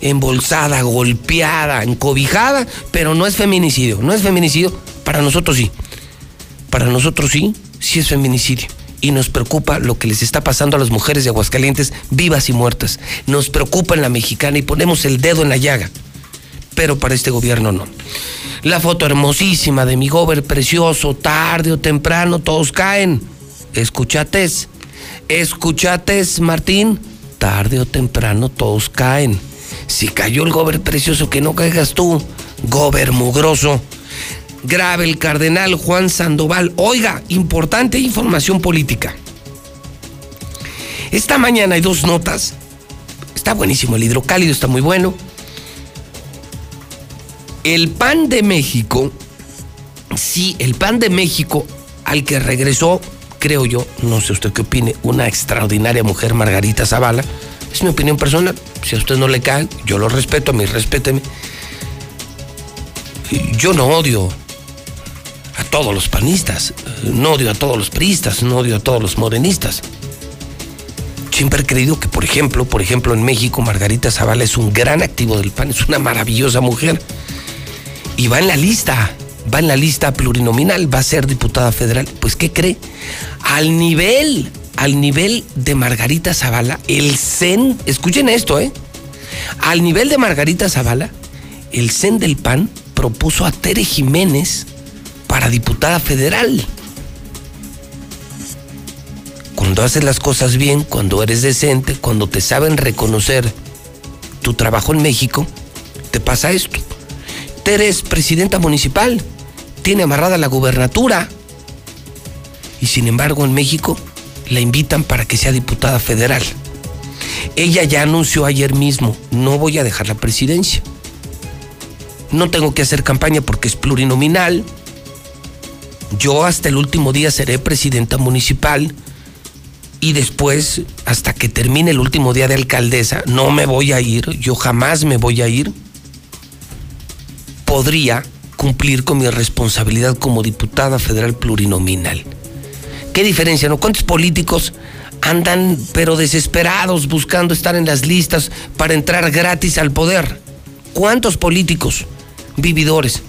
Embolsada, golpeada, encobijada, pero no es feminicidio. No es feminicidio. Para nosotros sí. Para nosotros sí, sí es feminicidio y nos preocupa lo que les está pasando a las mujeres de Aguascalientes vivas y muertas. Nos preocupa en la mexicana y ponemos el dedo en la llaga. Pero para este gobierno no. La foto hermosísima de mi gober precioso, tarde o temprano todos caen. Escuchates, escuchates, Martín, tarde o temprano todos caen. Si cayó el gober precioso, que no caigas tú, gober mugroso grave el cardenal Juan Sandoval. Oiga, importante información política. Esta mañana hay dos notas. Está buenísimo, el hidrocálido está muy bueno. El PAN de México, sí, el PAN de México al que regresó creo yo, no sé usted qué opine, una extraordinaria mujer, Margarita Zavala. Es mi opinión personal. Si a usted no le cae, yo lo respeto, a mí respéteme. Yo no odio todos los panistas, no odio a todos los priistas, no odio a todos los morenistas. Siempre he creído que, por ejemplo, por ejemplo, en México, Margarita Zavala es un gran activo del PAN, es una maravillosa mujer. Y va en la lista, va en la lista plurinominal, va a ser diputada federal. Pues, ¿qué cree? Al nivel, al nivel de Margarita Zavala, el CEN, escuchen esto, ¿eh? Al nivel de Margarita Zavala, el CEN del PAN propuso a Tere Jiménez para diputada federal. Cuando haces las cosas bien, cuando eres decente, cuando te saben reconocer tu trabajo en México, te pasa esto. Tere es presidenta municipal, tiene amarrada la gubernatura y sin embargo en México la invitan para que sea diputada federal. Ella ya anunció ayer mismo, no voy a dejar la presidencia. No tengo que hacer campaña porque es plurinominal. Yo hasta el último día seré presidenta municipal y después, hasta que termine el último día de alcaldesa, no me voy a ir, yo jamás me voy a ir. Podría cumplir con mi responsabilidad como diputada federal plurinominal. ¿Qué diferencia, no? ¿Cuántos políticos andan pero desesperados buscando estar en las listas para entrar gratis al poder? ¿Cuántos políticos vividores?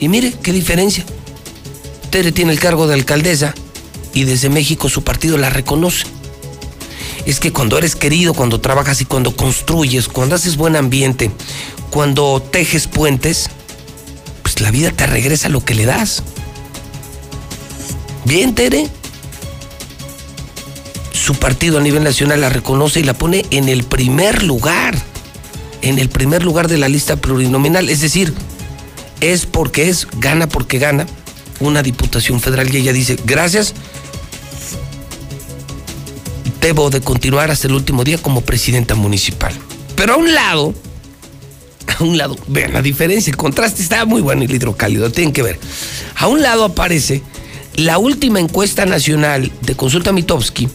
Y mire, qué diferencia. Tere tiene el cargo de alcaldesa y desde México su partido la reconoce. Es que cuando eres querido, cuando trabajas y cuando construyes, cuando haces buen ambiente, cuando tejes puentes, pues la vida te regresa lo que le das. Bien, Tere. Su partido a nivel nacional la reconoce y la pone en el primer lugar. En el primer lugar de la lista plurinominal. Es decir, es porque es, gana porque gana una diputación federal y ella dice, gracias, debo de continuar hasta el último día como presidenta municipal. Pero a un lado, a un lado, vean la diferencia, el contraste está muy bueno el hidrocálido, tienen que ver. A un lado aparece la última encuesta nacional de Consulta Mitowski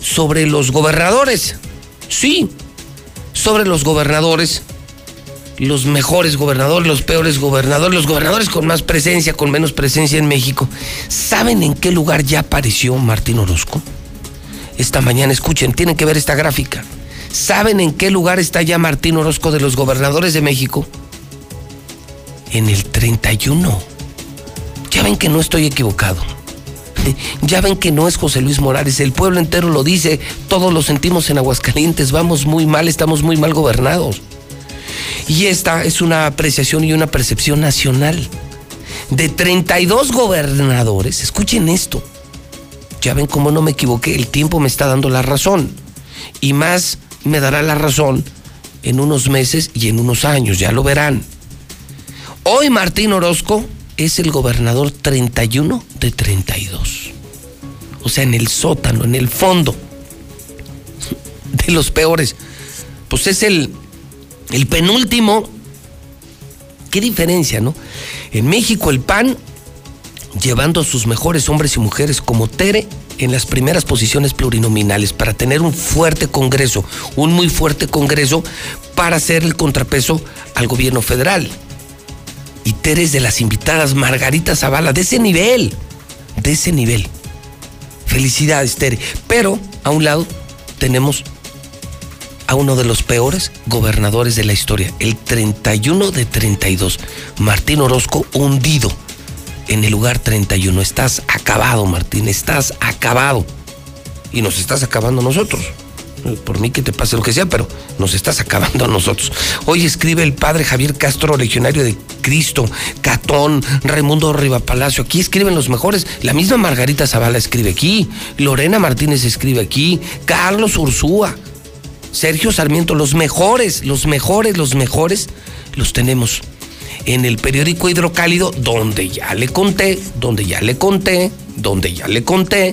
sobre los gobernadores. Sí, sobre los gobernadores los mejores gobernadores, los peores gobernadores, los gobernadores con más presencia, con menos presencia en México. ¿Saben en qué lugar ya apareció Martín Orozco? Esta mañana, escuchen, tienen que ver esta gráfica. ¿Saben en qué lugar está ya Martín Orozco de los gobernadores de México? En el 31. Ya ven que no estoy equivocado. Ya ven que no es José Luis Morales, el pueblo entero lo dice, todos lo sentimos en Aguascalientes, vamos muy mal, estamos muy mal gobernados. Y esta es una apreciación y una percepción nacional. De 32 gobernadores, escuchen esto. Ya ven cómo no me equivoqué, el tiempo me está dando la razón. Y más me dará la razón en unos meses y en unos años, ya lo verán. Hoy Martín Orozco es el gobernador 31 de 32. O sea, en el sótano, en el fondo de los peores. Pues es el el penúltimo, qué diferencia, ¿no? En México el PAN llevando a sus mejores hombres y mujeres como Tere en las primeras posiciones plurinominales para tener un fuerte Congreso, un muy fuerte Congreso para hacer el contrapeso al gobierno federal. Y Tere es de las invitadas, Margarita Zavala, de ese nivel, de ese nivel. Felicidades, Tere. Pero a un lado tenemos a uno de los peores gobernadores de la historia, el 31 de 32. Martín Orozco hundido en el lugar 31. Estás acabado, Martín, estás acabado. Y nos estás acabando nosotros. Por mí que te pase lo que sea, pero nos estás acabando a nosotros. Hoy escribe el padre Javier Castro, legionario de Cristo, Catón, Raimundo Rivapalacio. Aquí escriben los mejores. La misma Margarita Zavala escribe aquí. Lorena Martínez escribe aquí. Carlos Ursúa. Sergio Sarmiento, los mejores, los mejores, los mejores, los tenemos en el periódico Hidrocálido, donde ya le conté, donde ya le conté, donde ya le conté.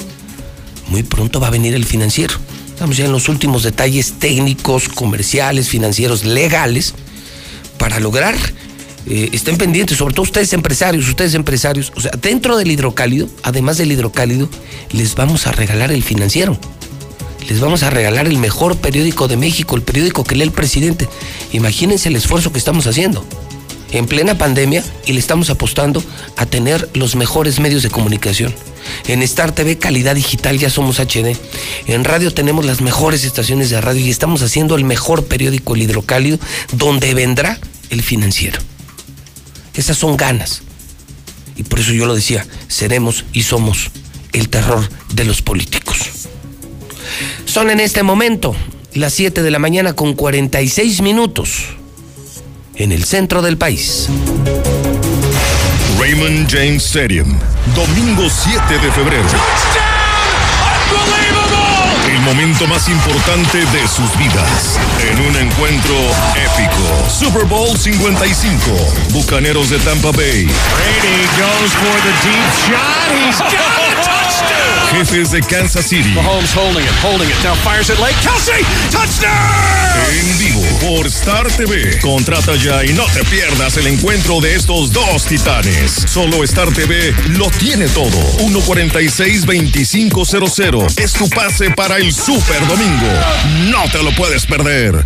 Muy pronto va a venir el financiero. Estamos ya en los últimos detalles técnicos, comerciales, financieros, legales, para lograr eh, estén pendientes, sobre todo ustedes empresarios, ustedes empresarios. O sea, dentro del hidrocálido, además del hidrocálido, les vamos a regalar el financiero. Les vamos a regalar el mejor periódico de México, el periódico que lee el presidente. Imagínense el esfuerzo que estamos haciendo en plena pandemia y le estamos apostando a tener los mejores medios de comunicación. En Star TV calidad digital ya somos HD. En radio tenemos las mejores estaciones de radio y estamos haciendo el mejor periódico El Hidrocálido donde vendrá el financiero. Esas son ganas. Y por eso yo lo decía, seremos y somos el terror de los políticos. Son en este momento las 7 de la mañana con 46 minutos en el centro del país. Raymond James Stadium, domingo 7 de febrero. El momento más importante de sus vidas. En un encuentro épico. Super Bowl 55. Bucaneros de Tampa Bay. Brady goes for the deep shot. He's got a touchdown. Jefes de Kansas City. Mahomes holding it, holding it. Now fires it late. Kelsey, touchdown. En vivo por Star TV. Contrata ya y no te pierdas el encuentro de estos dos titanes. Solo Star TV lo tiene todo. 146-2500 es tu pase para el Super Domingo. No te lo puedes perder.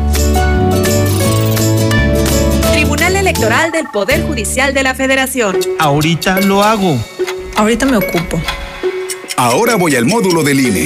Electoral del Poder Judicial de la Federación. Ahorita lo hago. Ahorita me ocupo. Ahora voy al módulo del INE.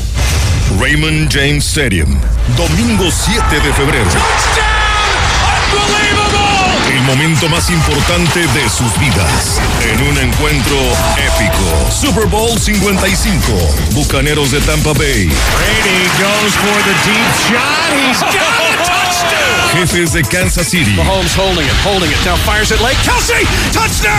Raymond James Stadium, domingo 7 de febrero. El momento más importante de sus vidas. En un encuentro épico. Super Bowl 55. Bucaneros de Tampa Bay. Brady goes for the deep shot. He's got touchdown. Jefes de Kansas City. Mahomes holding it, holding it. Now fires it late. Kelsey, touchdown.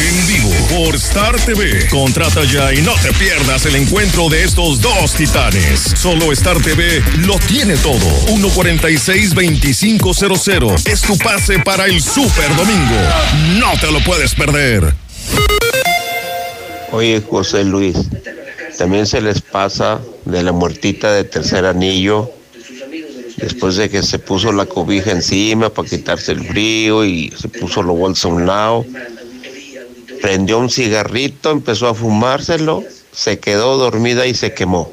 En vivo por Star TV. Contrata ya y no te pierdas el encuentro de estos dos titanes. Solo Star TV lo tiene todo. 146-2500. Es tu pase para el Super Domingo. No te lo puedes perder. Oye, José Luis, también se les pasa de la muertita de tercer anillo, después de que se puso la cobija encima para quitarse el frío y se puso los bolsos a un lado, prendió un cigarrito, empezó a fumárselo, se quedó dormida y se quemó.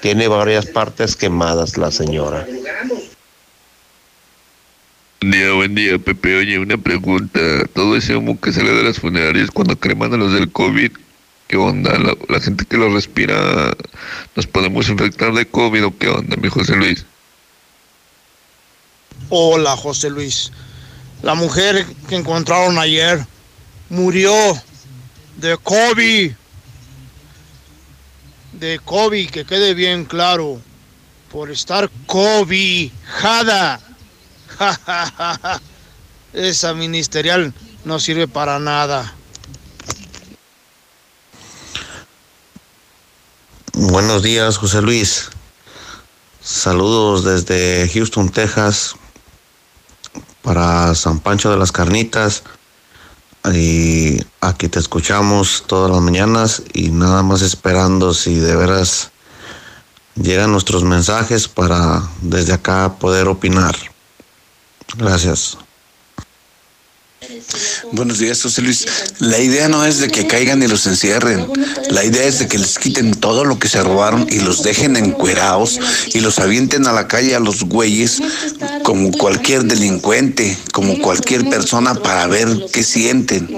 Tiene varias partes quemadas la señora. Buen día, buen día, Pepe. Oye, una pregunta. Todo ese humo que sale de las funerarias cuando creman a los del COVID, ¿qué onda? La, la gente que lo respira, ¿nos podemos infectar de COVID o qué onda, mi José Luis? Hola, José Luis. La mujer que encontraron ayer murió de COVID. De COVID, que quede bien claro. Por estar cobijada. Esa ministerial no sirve para nada. Buenos días, José Luis. Saludos desde Houston, Texas, para San Pancho de las Carnitas. Y aquí te escuchamos todas las mañanas y nada más esperando si de veras llegan nuestros mensajes para desde acá poder opinar. Gracias. Buenos días, José Luis. La idea no es de que caigan y los encierren. La idea es de que les quiten todo lo que se robaron y los dejen encuerados y los avienten a la calle a los güeyes como cualquier delincuente, como cualquier persona para ver qué sienten.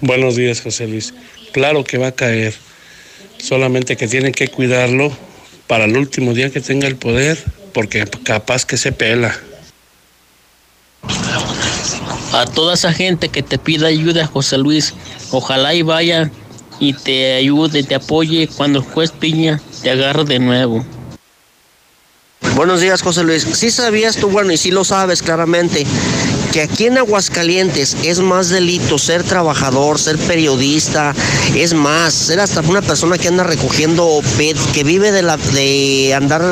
Buenos días, José Luis. Claro que va a caer. Solamente que tienen que cuidarlo para el último día que tenga el poder, porque capaz que se pela. A toda esa gente que te pida ayuda, José Luis, ojalá y vaya y te ayude, te apoye cuando el juez Piña te agarre de nuevo. Buenos días, José Luis. Sí sabías tú, bueno, y sí lo sabes claramente, que aquí en Aguascalientes es más delito ser trabajador, ser periodista, es más, ser hasta una persona que anda recogiendo PET, que vive de, la, de andar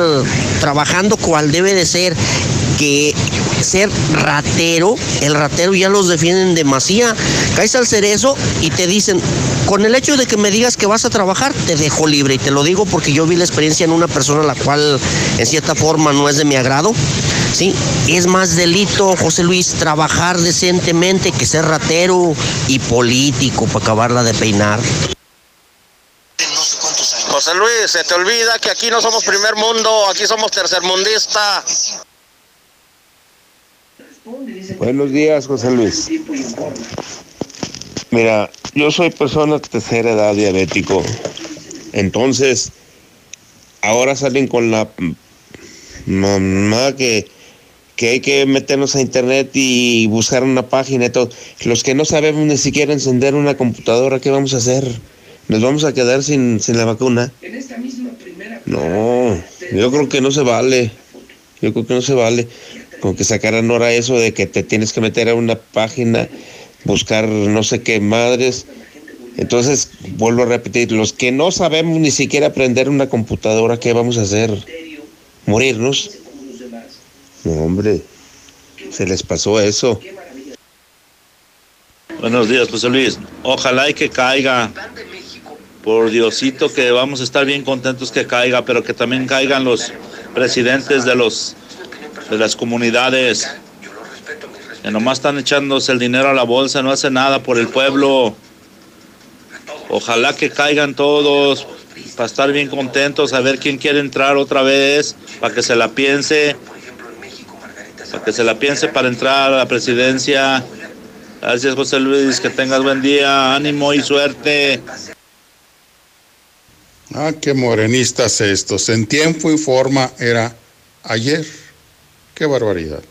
trabajando cual debe de ser, que ser ratero, el ratero ya los defienden demasiado. Caes al cerezo y te dicen, con el hecho de que me digas que vas a trabajar, te dejo libre. Y te lo digo porque yo vi la experiencia en una persona la cual en cierta forma no es de mi agrado. ¿sí? Es más delito, José Luis, trabajar decentemente que ser ratero y político para acabarla de peinar. José Luis, se te olvida que aquí no somos primer mundo, aquí somos tercermundista. Buenos días, José Luis. Mira, yo soy persona de tercera edad diabético. Entonces, ahora salen con la mamá que, que hay que meternos a internet y buscar una página y todo. Los que no sabemos ni siquiera encender una computadora, ¿qué vamos a hacer? ¿Nos vamos a quedar sin, sin la vacuna? No, yo creo que no se vale. Yo creo que no se vale. Como que sacaran ahora eso de que te tienes que meter a una página, buscar no sé qué madres. Entonces, vuelvo a repetir, los que no sabemos ni siquiera aprender una computadora, ¿qué vamos a hacer? ¿Morirnos? No, hombre, se les pasó eso. Buenos días, José Luis. Ojalá y que caiga. por Diosito que vamos a estar bien contentos que caiga, pero que también caigan los presidentes de los de las comunidades que nomás están echándose el dinero a la bolsa, no hace nada por el pueblo. Ojalá que caigan todos para estar bien contentos, a ver quién quiere entrar otra vez, para que se la piense, para que se la piense para entrar a la presidencia. Gracias José Luis, que tengas buen día, ánimo y suerte. Ah, qué morenistas estos. En tiempo y forma era ayer. Qué barbaridad.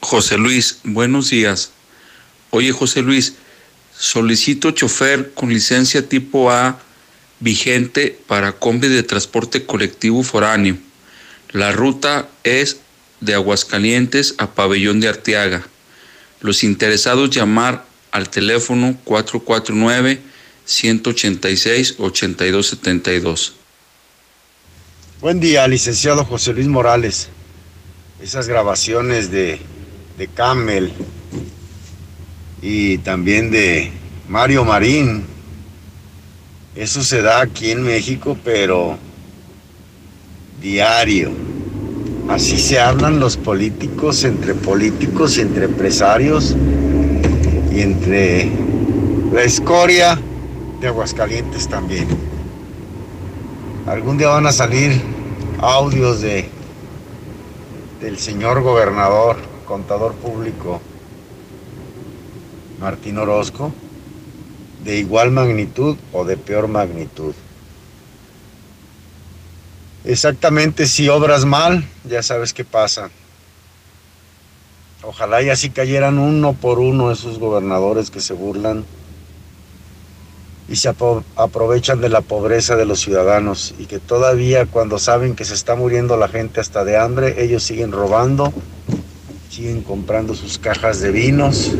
José Luis, buenos días. Oye, José Luis, solicito chofer con licencia tipo A vigente para combi de transporte colectivo foráneo. La ruta es de Aguascalientes a Pabellón de Arteaga. Los interesados llamar al teléfono 449-186-8272. Buen día, licenciado José Luis Morales. Esas grabaciones de, de Camel y también de Mario Marín, eso se da aquí en México, pero diario. Así se hablan los políticos entre políticos entre empresarios y entre la escoria de Aguascalientes también. Algún día van a salir audios de del señor gobernador, contador público Martín Orozco, de igual magnitud o de peor magnitud. Exactamente si obras mal, ya sabes qué pasa. Ojalá y así cayeran uno por uno esos gobernadores que se burlan y se aprovechan de la pobreza de los ciudadanos y que todavía cuando saben que se está muriendo la gente hasta de hambre, ellos siguen robando, siguen comprando sus cajas de vinos,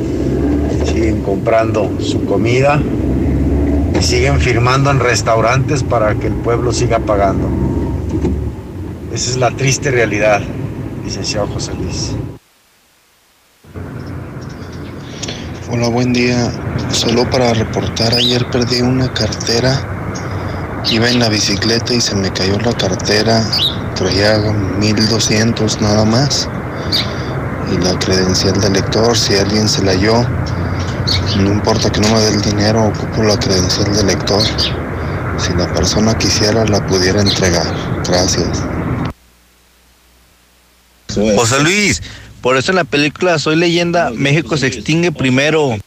siguen comprando su comida y siguen firmando en restaurantes para que el pueblo siga pagando. Esa es la triste realidad, licenciado José Luis. Hola, buen día. Solo para reportar, ayer perdí una cartera. Iba en la bicicleta y se me cayó la cartera. Traía 1200 nada más. Y la credencial de lector, si alguien se la halló, no importa que no me dé el dinero, ocupo la credencial de lector. Si la persona quisiera, la pudiera entregar. Gracias. José Luis, por eso en la película Soy leyenda, México se extingue primero.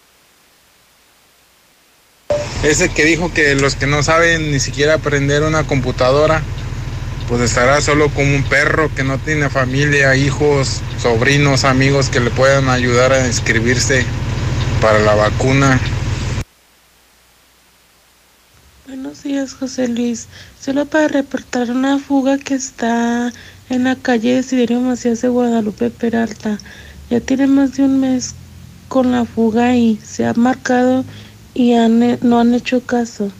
Ese que dijo que los que no saben ni siquiera aprender una computadora, pues estará solo como un perro que no tiene familia, hijos, sobrinos, amigos que le puedan ayudar a inscribirse para la vacuna. Buenos días, José Luis. Solo para reportar una fuga que está en la calle Desiderio Macías de Guadalupe Peralta. Ya tiene más de un mes con la fuga y se ha marcado y no han hecho caso.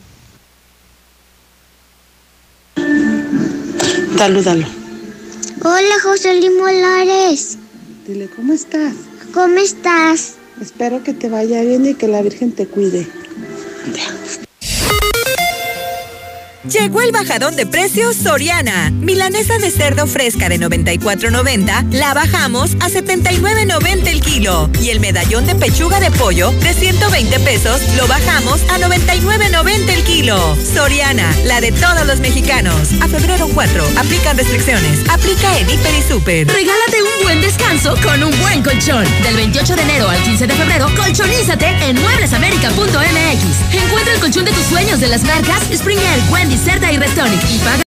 Salúdalo. Hola, José Luis Molares. Dile, ¿cómo estás? ¿Cómo estás? Espero que te vaya bien y que la Virgen te cuide. Llegó el bajadón de precios Soriana. Milanesa de cerdo fresca de 94.90 la bajamos a 79.90 el kilo. Y el medallón de pechuga de pollo de 120 pesos lo bajamos a 99.90 el kilo. Soriana, la de todos los mexicanos. A febrero 4, aplican restricciones. Aplica en Hiper y Super. Regálate un buen descanso con un buen colchón. Del 28 de enero al 15 de febrero, colchonízate en mueblesamerica.mx. Encuentra el colchón de tus sueños de las marcas Springer, Wendy, Cerda y Restonic y paga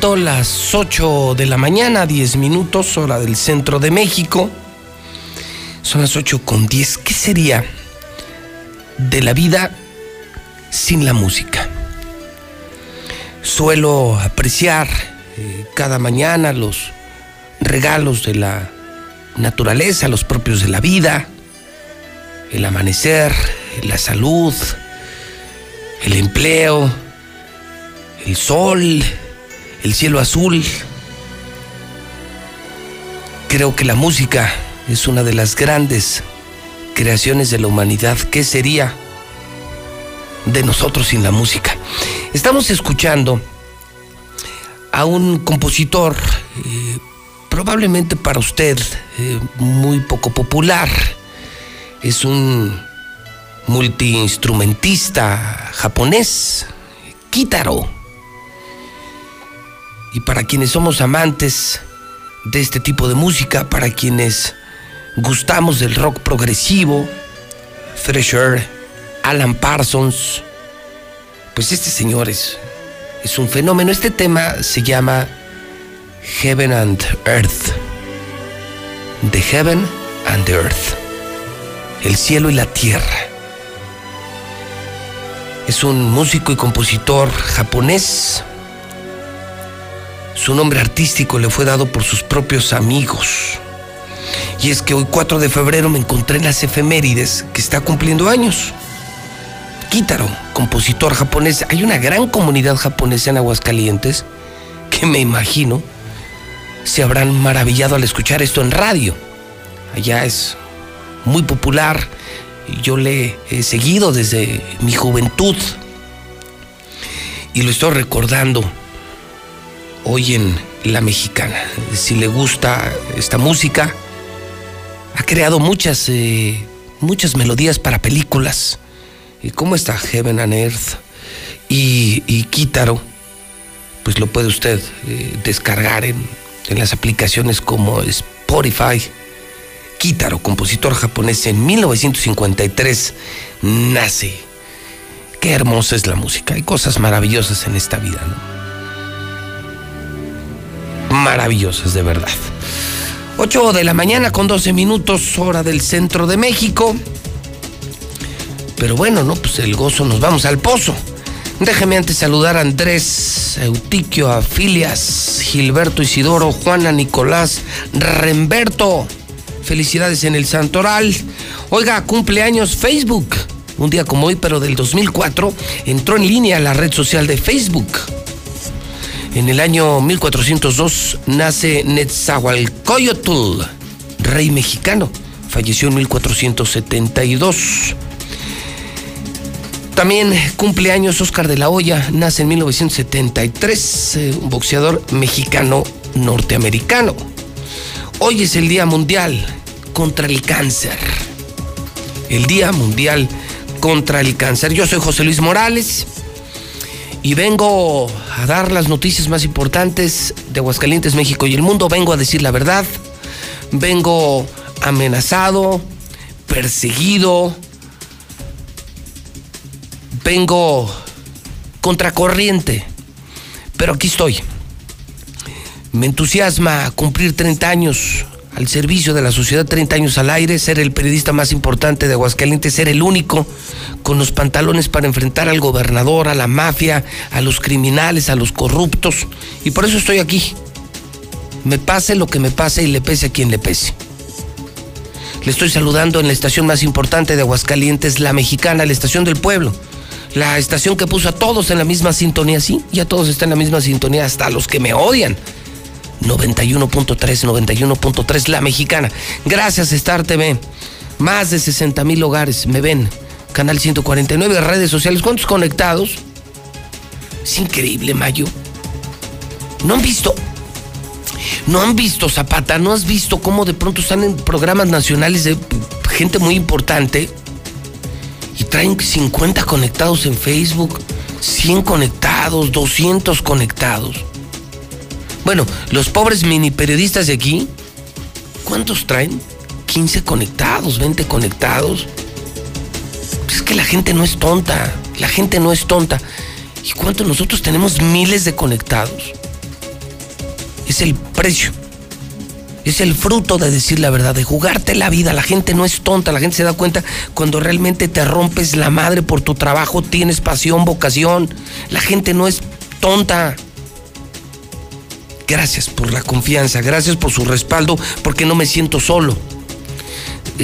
momento las 8 de la mañana, 10 minutos, hora del centro de México. Son las 8 con 10. ¿Qué sería de la vida sin la música? Suelo apreciar eh, cada mañana los regalos de la naturaleza, los propios de la vida, el amanecer, la salud, el empleo, el sol, el cielo azul. Creo que la música es una de las grandes creaciones de la humanidad. ¿Qué sería de nosotros sin la música? Estamos escuchando a un compositor, eh, probablemente para usted eh, muy poco popular. Es un multiinstrumentista japonés, Kitaro. Y para quienes somos amantes de este tipo de música, para quienes gustamos del rock progresivo, Thresher, Alan Parsons, pues este señor es, es un fenómeno. Este tema se llama Heaven and Earth. The Heaven and Earth. El cielo y la tierra. Es un músico y compositor japonés. Su nombre artístico le fue dado por sus propios amigos. Y es que hoy 4 de febrero me encontré en las efemérides que está cumpliendo años. Kitaro, compositor japonés. Hay una gran comunidad japonesa en Aguascalientes que me imagino se habrán maravillado al escuchar esto en radio. Allá es muy popular yo le he seguido desde mi juventud y lo estoy recordando hoy en La Mexicana. Si le gusta esta música, ha creado muchas, eh, muchas melodías para películas. ¿Y cómo está Heaven and Earth? Y, y pues lo puede usted eh, descargar en, en las aplicaciones como Spotify Kitaro, compositor japonés, en 1953 nace. Qué hermosa es la música. Hay cosas maravillosas en esta vida, ¿no? Maravillosas, de verdad. 8 de la mañana con 12 minutos, hora del centro de México. Pero bueno, no, pues el gozo, nos vamos al pozo. Déjeme antes saludar a Andrés, Eutiquio, a Filias, Gilberto Isidoro, Juana, Nicolás, Remberto. Felicidades en el Santoral. Oiga, cumpleaños Facebook. Un día como hoy, pero del 2004, entró en línea la red social de Facebook. En el año 1402 nace Netzahualcoyotl, rey mexicano. Falleció en 1472. También cumpleaños Oscar de la Hoya, nace en 1973, eh, un boxeador mexicano norteamericano. Hoy es el Día Mundial contra el Cáncer. El Día Mundial contra el Cáncer. Yo soy José Luis Morales y vengo a dar las noticias más importantes de Aguascalientes, México y el mundo. Vengo a decir la verdad. Vengo amenazado, perseguido. Vengo contracorriente. Pero aquí estoy. Me entusiasma cumplir 30 años al servicio de la sociedad, 30 años al aire, ser el periodista más importante de Aguascalientes, ser el único con los pantalones para enfrentar al gobernador, a la mafia, a los criminales, a los corruptos. Y por eso estoy aquí. Me pase lo que me pase y le pese a quien le pese. Le estoy saludando en la estación más importante de Aguascalientes, la mexicana, la estación del pueblo. La estación que puso a todos en la misma sintonía, sí, ya todos están en la misma sintonía, hasta los que me odian 91.3, 91.3, La Mexicana. Gracias, Star TV. Más de 60 mil hogares me ven. Canal 149, redes sociales. ¿Cuántos conectados? Es increíble, Mayo. ¿No han visto? ¿No han visto, Zapata? ¿No has visto cómo de pronto están en programas nacionales de gente muy importante? Y traen 50 conectados en Facebook, 100 conectados, 200 conectados. Bueno, los pobres mini periodistas de aquí, ¿cuántos traen? 15 conectados, 20 conectados. Es que la gente no es tonta, la gente no es tonta. ¿Y cuántos nosotros tenemos miles de conectados? Es el precio. Es el fruto de decir la verdad, de jugarte la vida. La gente no es tonta, la gente se da cuenta cuando realmente te rompes la madre por tu trabajo, tienes pasión, vocación. La gente no es tonta. Gracias por la confianza, gracias por su respaldo, porque no me siento solo.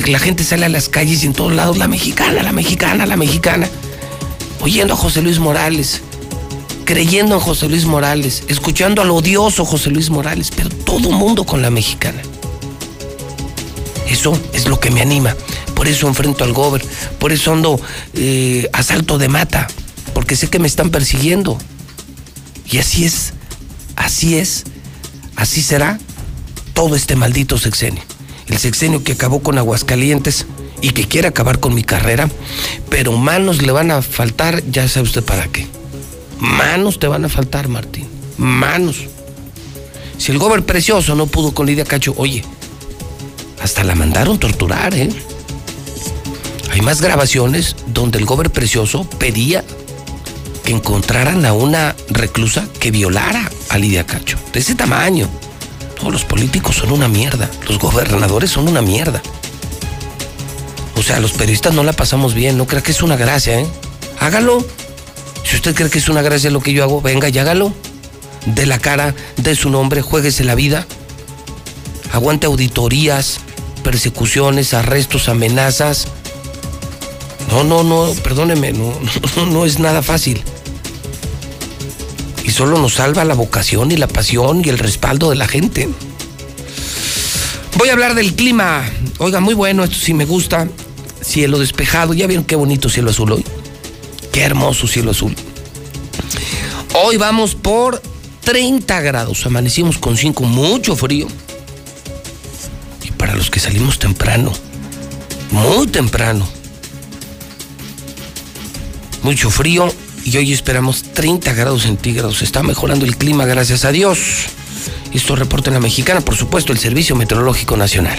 La gente sale a las calles y en todos lados, la mexicana, la mexicana, la mexicana, oyendo a José Luis Morales, creyendo en José Luis Morales, escuchando al odioso José Luis Morales, pero todo mundo con la mexicana. Eso es lo que me anima. Por eso enfrento al gober, por eso ando eh, a salto de mata, porque sé que me están persiguiendo. Y así es, así es Así será todo este maldito sexenio. El sexenio que acabó con Aguascalientes y que quiere acabar con mi carrera, pero manos le van a faltar, ya sabe usted para qué. Manos te van a faltar, Martín. Manos. Si el gober precioso no pudo con Lidia Cacho, oye, hasta la mandaron torturar, ¿eh? Hay más grabaciones donde el gober precioso pedía que encontraran a una reclusa que violara a Lidia Cacho. De ese tamaño. Todos los políticos son una mierda. Los gobernadores son una mierda. O sea, los periodistas no la pasamos bien. No crea que es una gracia, ¿eh? Hágalo. Si usted cree que es una gracia lo que yo hago, venga y hágalo. De la cara, de su nombre, juéguese la vida. Aguante auditorías, persecuciones, arrestos, amenazas. No, no, no, perdóneme, no, no, no es nada fácil y solo nos salva la vocación y la pasión y el respaldo de la gente. Voy a hablar del clima. Oiga, muy bueno, esto sí me gusta. Cielo despejado. ¿Ya vieron qué bonito cielo azul hoy? Qué hermoso cielo azul. Hoy vamos por 30 grados. Amanecimos con 5, mucho frío. Y para los que salimos temprano, muy temprano, mucho frío y hoy esperamos 30 grados centígrados. Está mejorando el clima, gracias a Dios. Esto reporta en la mexicana, por supuesto, el Servicio Meteorológico Nacional.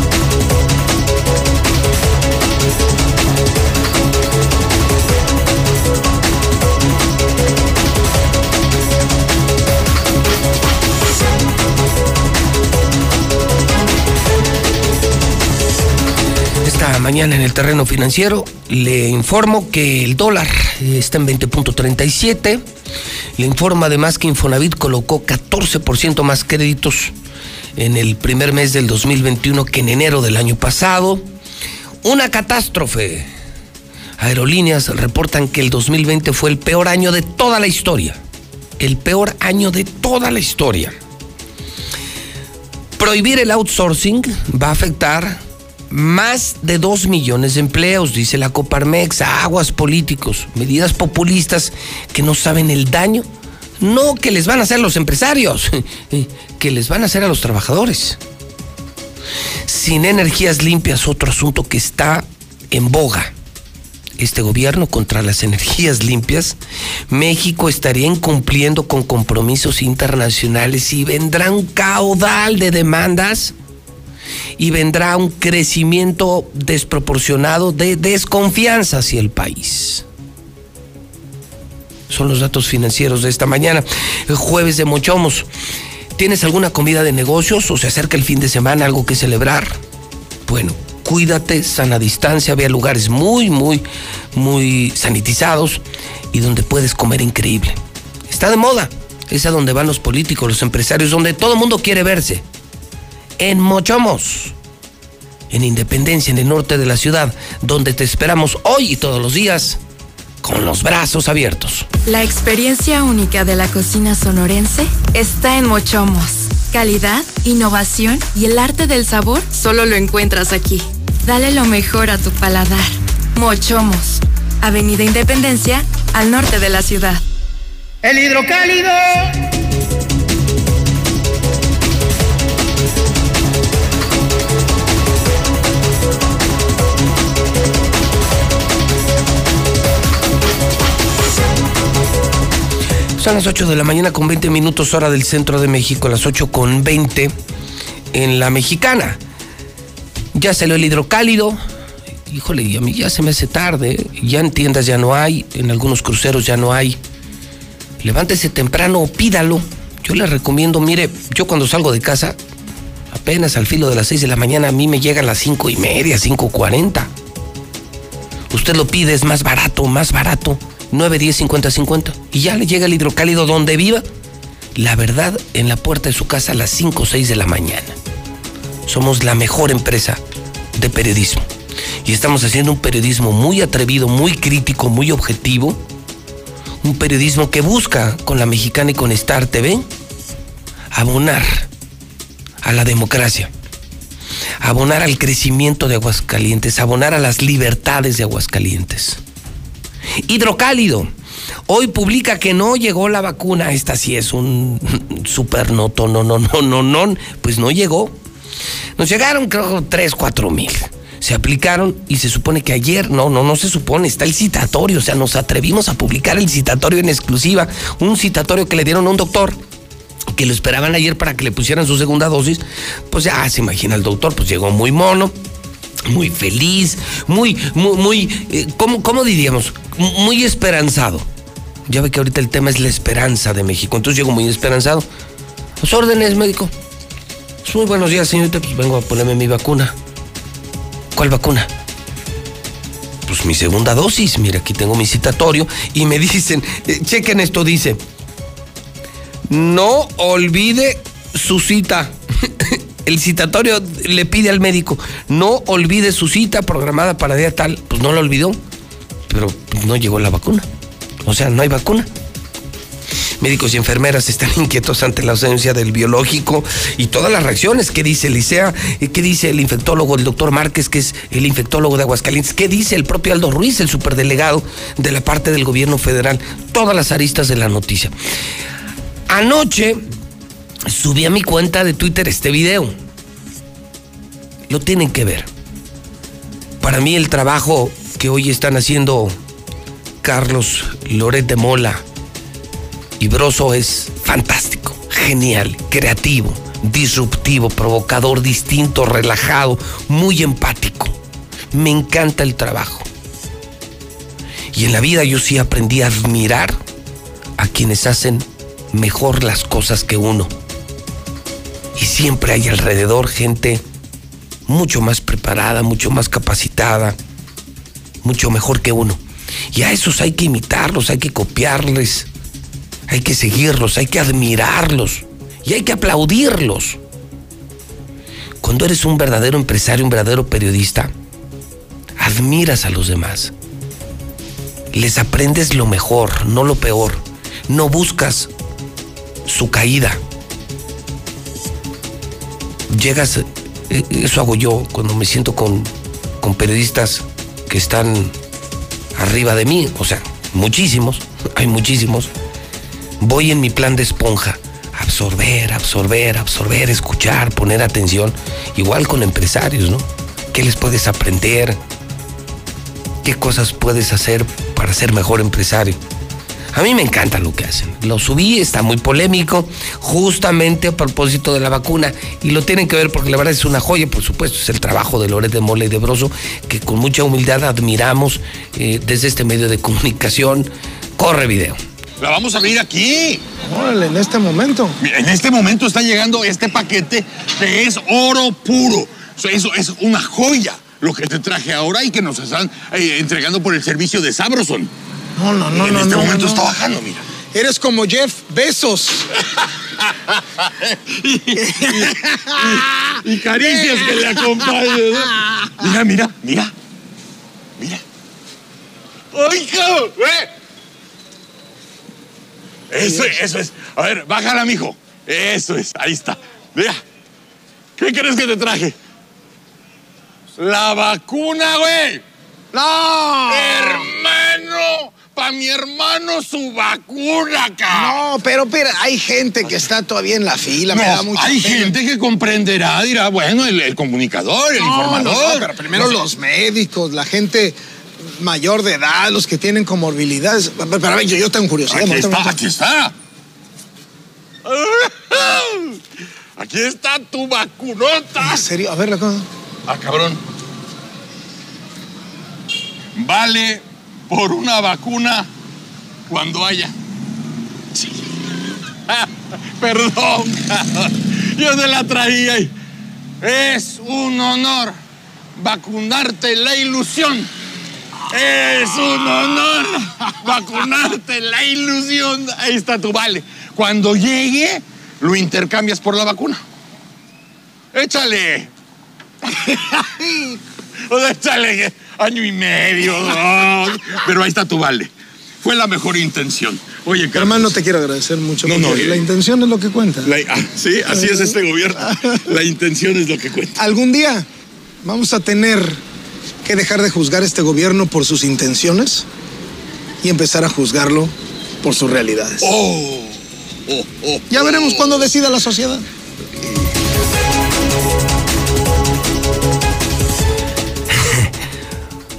Mañana en el terreno financiero. Le informo que el dólar está en 20.37. Le informo además que Infonavit colocó 14% más créditos en el primer mes del 2021 que en enero del año pasado. Una catástrofe. Aerolíneas reportan que el 2020 fue el peor año de toda la historia. El peor año de toda la historia. Prohibir el outsourcing va a afectar más de dos millones de empleos, dice la Coparmex, aguas políticos, medidas populistas que no saben el daño, no que les van a hacer los empresarios, que les van a hacer a los trabajadores. Sin energías limpias, otro asunto que está en boga. Este gobierno contra las energías limpias, México estaría incumpliendo con compromisos internacionales y vendrá un caudal de demandas y vendrá un crecimiento desproporcionado de desconfianza hacia el país. Son los datos financieros de esta mañana, el jueves de Mochomos. ¿Tienes alguna comida de negocios o se acerca el fin de semana, algo que celebrar? Bueno, cuídate, sana distancia, ve lugares muy, muy, muy sanitizados y donde puedes comer increíble. Está de moda, es a donde van los políticos, los empresarios, donde todo el mundo quiere verse en Mochomos, en Independencia, en el norte de la ciudad, donde te esperamos hoy y todos los días con los brazos abiertos. La experiencia única de la cocina sonorense está en Mochomos. Calidad, innovación y el arte del sabor solo lo encuentras aquí. Dale lo mejor a tu paladar. Mochomos, Avenida Independencia, al norte de la ciudad. El hidrocálido. Son las 8 de la mañana con 20 minutos hora del centro de México, las 8 con 20 en la mexicana. Ya salió el hidrocálido. Híjole, a mí ya se me hace tarde. Ya en tiendas ya no hay, en algunos cruceros ya no hay. Levántese temprano, pídalo. Yo le recomiendo, mire, yo cuando salgo de casa, apenas al filo de las 6 de la mañana, a mí me llegan las 5 y media, 5.40. Usted lo pide, es más barato, más barato. 9, 10, 50, 50. Y ya le llega el hidrocálido donde viva. La verdad, en la puerta de su casa a las 5 o 6 de la mañana. Somos la mejor empresa de periodismo. Y estamos haciendo un periodismo muy atrevido, muy crítico, muy objetivo. Un periodismo que busca con la mexicana y con Star TV abonar a la democracia, abonar al crecimiento de Aguascalientes, abonar a las libertades de Aguascalientes. Hidrocálido. Hoy publica que no llegó la vacuna. Esta sí es un super noto, no, no, no, no, no. Pues no llegó. Nos llegaron, creo, 3, 4 mil. Se aplicaron y se supone que ayer, no, no, no se supone, está el citatorio. O sea, nos atrevimos a publicar el citatorio en exclusiva. Un citatorio que le dieron a un doctor que lo esperaban ayer para que le pusieran su segunda dosis. Pues ya se imagina el doctor, pues llegó muy mono muy feliz, muy, muy, muy, eh, ¿cómo, ¿cómo, diríamos? Muy esperanzado. Ya ve que ahorita el tema es la esperanza de México. Entonces llego muy esperanzado. Los órdenes, médico. Pues muy buenos días, señorita. Pues vengo a ponerme mi vacuna. ¿Cuál vacuna? Pues mi segunda dosis. Mira, aquí tengo mi citatorio. Y me dicen, eh, chequen esto, dice. No olvide su cita el citatorio le pide al médico, no olvide su cita programada para día tal, pues no lo olvidó, pero no llegó la vacuna. O sea, no hay vacuna. Médicos y enfermeras están inquietos ante la ausencia del biológico y todas las reacciones. ¿Qué dice Licea? ¿Qué dice el infectólogo, el doctor Márquez, que es el infectólogo de Aguascalientes? ¿Qué dice el propio Aldo Ruiz, el superdelegado de la parte del gobierno federal? Todas las aristas de la noticia. Anoche subí a mi cuenta de Twitter este video. Lo tienen que ver. Para mí el trabajo que hoy están haciendo Carlos Loret de Mola y Broso es fantástico, genial, creativo, disruptivo, provocador, distinto, relajado, muy empático. Me encanta el trabajo. Y en la vida yo sí aprendí a admirar a quienes hacen mejor las cosas que uno y siempre hay alrededor gente mucho más preparada, mucho más capacitada, mucho mejor que uno. Y a esos hay que imitarlos, hay que copiarles, hay que seguirlos, hay que admirarlos y hay que aplaudirlos. Cuando eres un verdadero empresario, un verdadero periodista, admiras a los demás. Les aprendes lo mejor, no lo peor. No buscas su caída llegas, eh, eso hago yo cuando me siento con, con periodistas que están arriba de mí, o sea, muchísimos, hay muchísimos. Voy en mi plan de esponja, absorber, absorber, absorber, escuchar, poner atención, igual con empresarios, ¿no? ¿Qué les puedes aprender? ¿Qué cosas puedes hacer para ser mejor empresario? A mí me encanta lo que hacen. Lo subí, está muy polémico, justamente a propósito de la vacuna. Y lo tienen que ver porque la verdad es una joya, por supuesto. Es el trabajo de Loret de Mole y de Broso, que con mucha humildad admiramos eh, desde este medio de comunicación. Corre video. La vamos a abrir aquí. Órale, en este momento. En este momento está llegando este paquete que es oro puro. Eso es una joya lo que te traje ahora y que nos están eh, entregando por el servicio de Sabroson. No, no, no, en no. este no, momento no. está bajando, mira. Eres como Jeff Besos. y, y caricias que le acompañen. ¿no? Mira, mira, mira. Mira. ¡Ay, cabrón! Eso, eso es. A ver, bájala, mijo. Eso es, ahí está. Mira. ¿Qué crees que te traje? La vacuna, güey. ¡No! ¡Hermano! Para mi hermano su vacuna, cabrón. No, pero, pero hay gente que está todavía en la fila, me No, da mucha hay pena. gente que comprenderá, dirá, bueno, el, el comunicador, el No, informador. no, pero primero los médicos, la gente mayor de edad, los que tienen comorbilidades. Pero, pero, a ver, yo, yo tengo curiosidad. Aquí está, aquí está. Aquí está tu vacunota. ¿En serio? A ver, la cosa. Ah, cabrón. Vale por una vacuna cuando haya. Sí. Perdón. Yo te la traía es un honor vacunarte la ilusión. Es un honor vacunarte la ilusión. Ahí está tu vale. Cuando llegue, lo intercambias por la vacuna. Échale. O sea, échale año y medio, dos. Pero ahí está tu vale. Fue la mejor intención. Oye, Carlos. Hermano, te quiero agradecer mucho. No, no, la eh. intención es lo que cuenta. La- ah, sí, así es este gobierno. La intención es lo que cuenta. Algún día vamos a tener que dejar de juzgar este gobierno por sus intenciones y empezar a juzgarlo por sus realidades. Oh, oh, oh. Ya veremos cuándo decida la sociedad.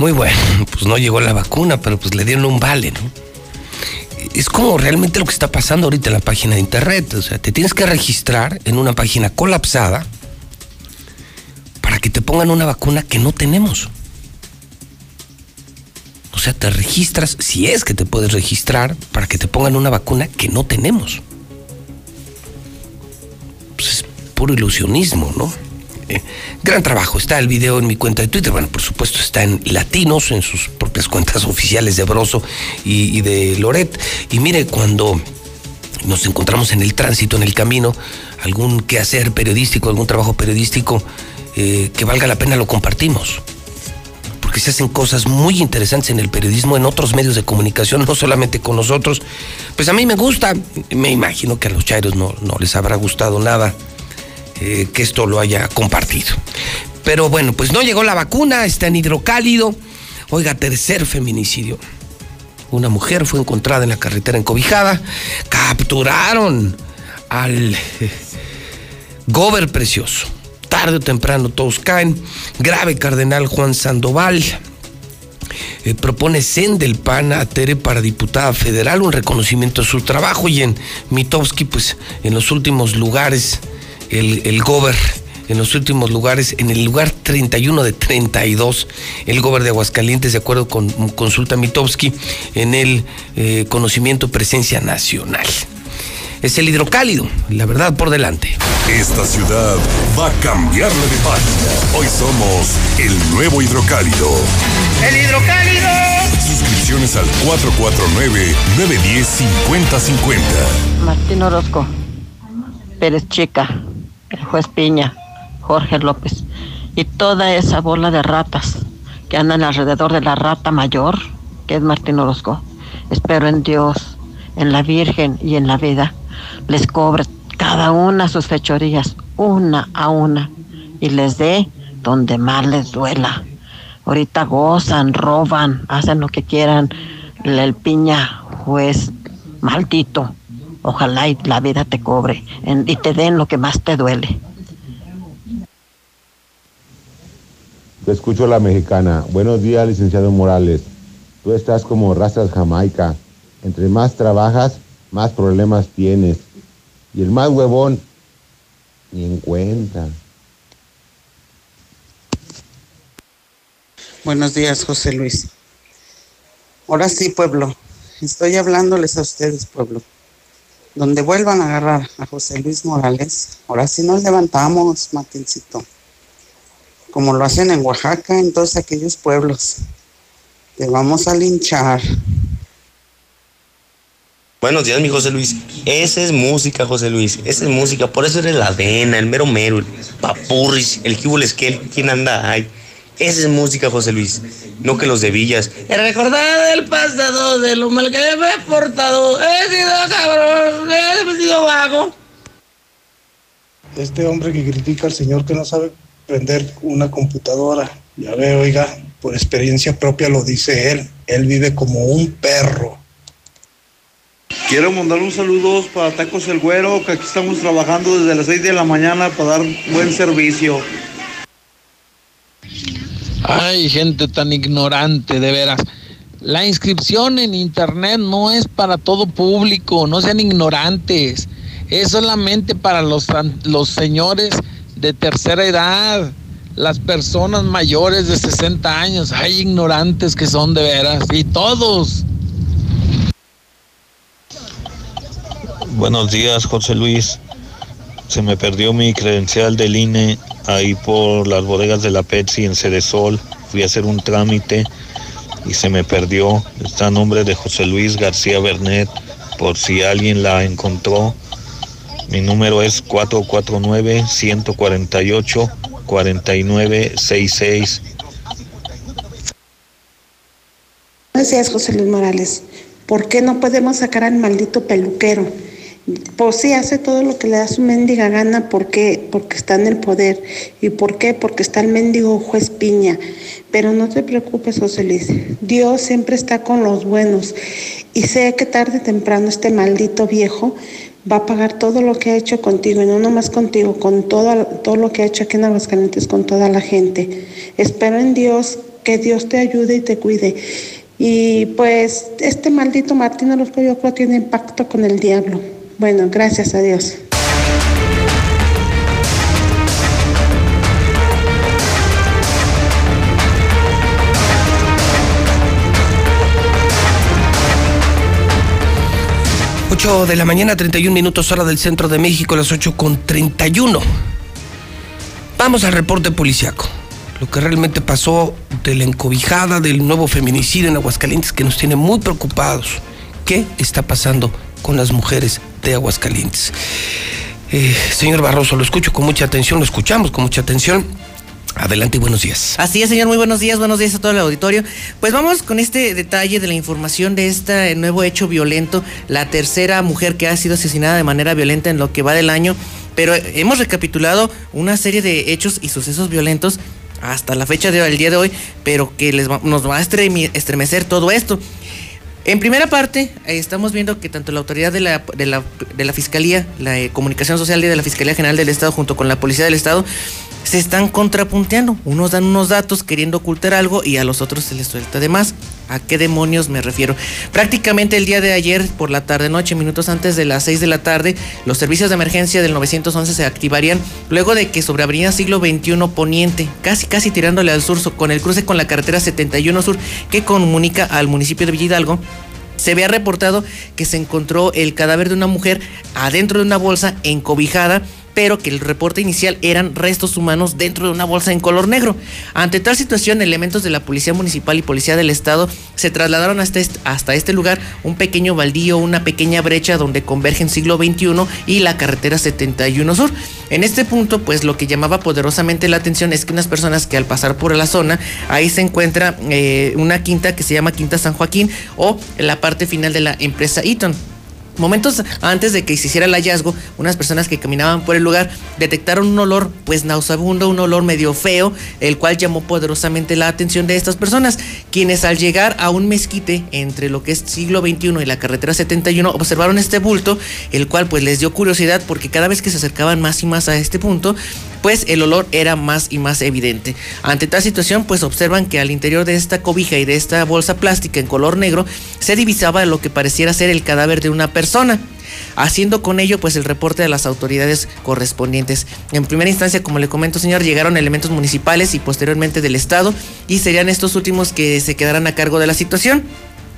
Muy bueno, pues no llegó la vacuna, pero pues le dieron un vale, ¿no? Es como realmente lo que está pasando ahorita en la página de internet. O sea, te tienes que registrar en una página colapsada para que te pongan una vacuna que no tenemos. O sea, te registras, si es que te puedes registrar, para que te pongan una vacuna que no tenemos. Pues es puro ilusionismo, ¿no? Eh, gran trabajo. Está el video en mi cuenta de Twitter. Bueno, por supuesto está en latinos, en sus propias cuentas oficiales de Broso y, de Loret. Y mire, cuando nos encontramos en el tránsito, en el camino, algún quehacer periodístico, algún trabajo periodístico eh, que valga la pena, lo compartimos. Porque se hacen cosas muy interesantes en el periodismo, en otros medios de comunicación, no solamente con nosotros. Pues a mí me gusta, me imagino que a los chairos no, no les habrá gustado nada eh, que esto lo haya compartido. Pero bueno, pues no llegó la vacuna, está en hidrocálido. Oiga, tercer feminicidio. Una mujer fue encontrada en la carretera encobijada. Capturaron al eh, Gober Precioso. Tarde o temprano todos caen. Grave cardenal Juan Sandoval. Eh, propone Zen del PAN a Tere para diputada federal, un reconocimiento a su trabajo y en Mitowski, pues en los últimos lugares, el, el Gober, en los últimos lugares, en el lugar 31 de 32, el Gober de Aguascalientes, de acuerdo con Consulta Mitowski, en el eh, conocimiento presencia nacional. Es el hidrocálido, la verdad por delante. Esta ciudad va a cambiarle de página. Hoy somos el nuevo hidrocálido. ¡El hidrocálido! Suscripciones al 449-910-5050. Martín Orozco, Pérez Chica, el juez Piña, Jorge López y toda esa bola de ratas que andan alrededor de la rata mayor, que es Martín Orozco. Espero en Dios, en la Virgen y en la vida les cobre cada una sus fechorías, una a una, y les dé donde más les duela. Ahorita gozan, roban, hacen lo que quieran. El piña, juez, maldito. Ojalá y la vida te cobre en- y te den lo que más te duele. Te escucho la mexicana. Buenos días, licenciado Morales. Tú estás como razas jamaica. Entre más trabajas, más problemas tienes. Y el más huevón, ni en cuenta. Buenos días, José Luis. Ahora sí, pueblo. Estoy hablándoles a ustedes, pueblo. Donde vuelvan a agarrar a José Luis Morales, ahora sí nos levantamos, Martincito. Como lo hacen en Oaxaca, en todos aquellos pueblos. Te vamos a linchar. Buenos días, mi José Luis. Esa es música, José Luis. Esa es música. Por eso eres la avena, el mero mero, el papurris, el kibules que ¿Quién anda ahí? Esa es música, José Luis. No que los de Villas. He recordado el pasado de lo mal que me he portado. He sido cabrón, he sido vago. Este hombre que critica al señor que no sabe prender una computadora. Ya ve, oiga, por experiencia propia lo dice él. Él vive como un perro. Quiero mandar un saludo para Tacos El Güero, que aquí estamos trabajando desde las 6 de la mañana para dar buen servicio. Ay, gente tan ignorante, de veras. La inscripción en internet no es para todo público, no sean ignorantes. Es solamente para los, los señores de tercera edad, las personas mayores de 60 años. Hay ignorantes que son de veras, y todos. Buenos días, José Luis. Se me perdió mi credencial del INE ahí por las bodegas de la Pepsi en Cedesol. Fui a hacer un trámite y se me perdió. Está a nombre de José Luis García Bernet, por si alguien la encontró. Mi número es 449-148-4966. Gracias, José Luis Morales. ¿Por qué no podemos sacar al maldito peluquero? Pues sí, hace todo lo que le da su mendiga gana porque, porque está en el poder. ¿Y por qué? Porque está el mendigo juez Piña. Pero no te preocupes, José Luis. Dios siempre está con los buenos. Y sé que tarde o temprano este maldito viejo va a pagar todo lo que ha hecho contigo, y no nomás contigo, con todo, todo lo que ha hecho aquí en Aguascalientes, con toda la gente. Espero en Dios que Dios te ayude y te cuide. Y pues este maldito Martín Orozco yo creo tiene impacto con el diablo. Bueno, gracias a Dios. De la mañana, 31 minutos hora del centro de México, las 8 con 31. Vamos al reporte policiaco. Lo que realmente pasó de la encobijada del nuevo feminicidio en Aguascalientes que nos tiene muy preocupados. ¿Qué está pasando con las mujeres de Aguascalientes. Eh, señor Barroso, lo escucho con mucha atención, lo escuchamos con mucha atención. Adelante y buenos días. Así es, señor, muy buenos días, buenos días a todo el auditorio. Pues vamos con este detalle de la información de este nuevo hecho violento, la tercera mujer que ha sido asesinada de manera violenta en lo que va del año, pero hemos recapitulado una serie de hechos y sucesos violentos hasta la fecha del día de hoy, pero que les nos va a estremecer todo esto. En primera parte, eh, estamos viendo que tanto la autoridad de la, de la, de la Fiscalía, la eh, Comunicación Social de la Fiscalía General del Estado, junto con la Policía del Estado, se están contrapunteando. Unos dan unos datos queriendo ocultar algo y a los otros se les suelta de más. ¿A qué demonios me refiero? Prácticamente el día de ayer, por la tarde noche, minutos antes de las 6 de la tarde, los servicios de emergencia del 911 se activarían luego de que sobre Avenida Siglo XXI Poniente, casi casi tirándole al sur, con el cruce con la carretera 71 Sur que comunica al municipio de Villidalgo, se había reportado que se encontró el cadáver de una mujer adentro de una bolsa encobijada pero que el reporte inicial eran restos humanos dentro de una bolsa en color negro. Ante tal situación, elementos de la Policía Municipal y Policía del Estado se trasladaron hasta este, lugar, un pequeño baldío, una pequeña brecha donde convergen siglo XXI y la carretera 71 Sur. En este punto, pues lo que llamaba poderosamente la atención es que unas personas que al pasar por la zona, ahí se encuentra eh, una quinta que se llama Quinta San Joaquín o la parte final de la empresa Eaton. Momentos antes de que se hiciera el hallazgo, unas personas que caminaban por el lugar detectaron un olor pues nauseabundo, un olor medio feo, el cual llamó poderosamente la atención de estas personas, quienes al llegar a un mezquite entre lo que es siglo XXI y la carretera 71 observaron este bulto, el cual pues les dio curiosidad porque cada vez que se acercaban más y más a este punto, pues el olor era más y más evidente. Ante tal situación, pues observan que al interior de esta cobija y de esta bolsa plástica en color negro se divisaba lo que pareciera ser el cadáver de una persona haciendo con ello pues el reporte de las autoridades correspondientes. En primera instancia, como le comento señor, llegaron elementos municipales y posteriormente del Estado y serían estos últimos que se quedarán a cargo de la situación.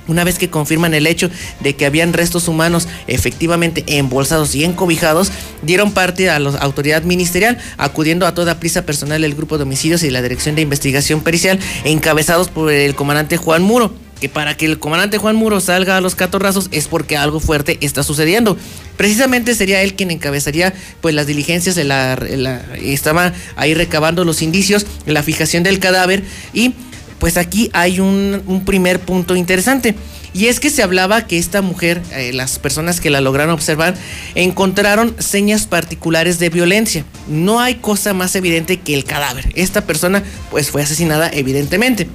Una vez que confirman el hecho de que habían restos humanos efectivamente embolsados y encobijados, dieron parte a la autoridad ministerial, acudiendo a toda prisa personal del grupo de homicidios y la Dirección de Investigación Pericial, encabezados por el comandante Juan Muro que para que el comandante Juan Muro salga a los catorrazos es porque algo fuerte está sucediendo. Precisamente sería él quien encabezaría pues las diligencias de la, estaba ahí recabando los indicios, la fijación del cadáver y pues aquí hay un, primer punto interesante. Y es que se hablaba que esta mujer, eh, las personas que la lograron observar, encontraron señas particulares de violencia. No hay cosa más evidente que el cadáver. Esta persona pues fue asesinada evidentemente.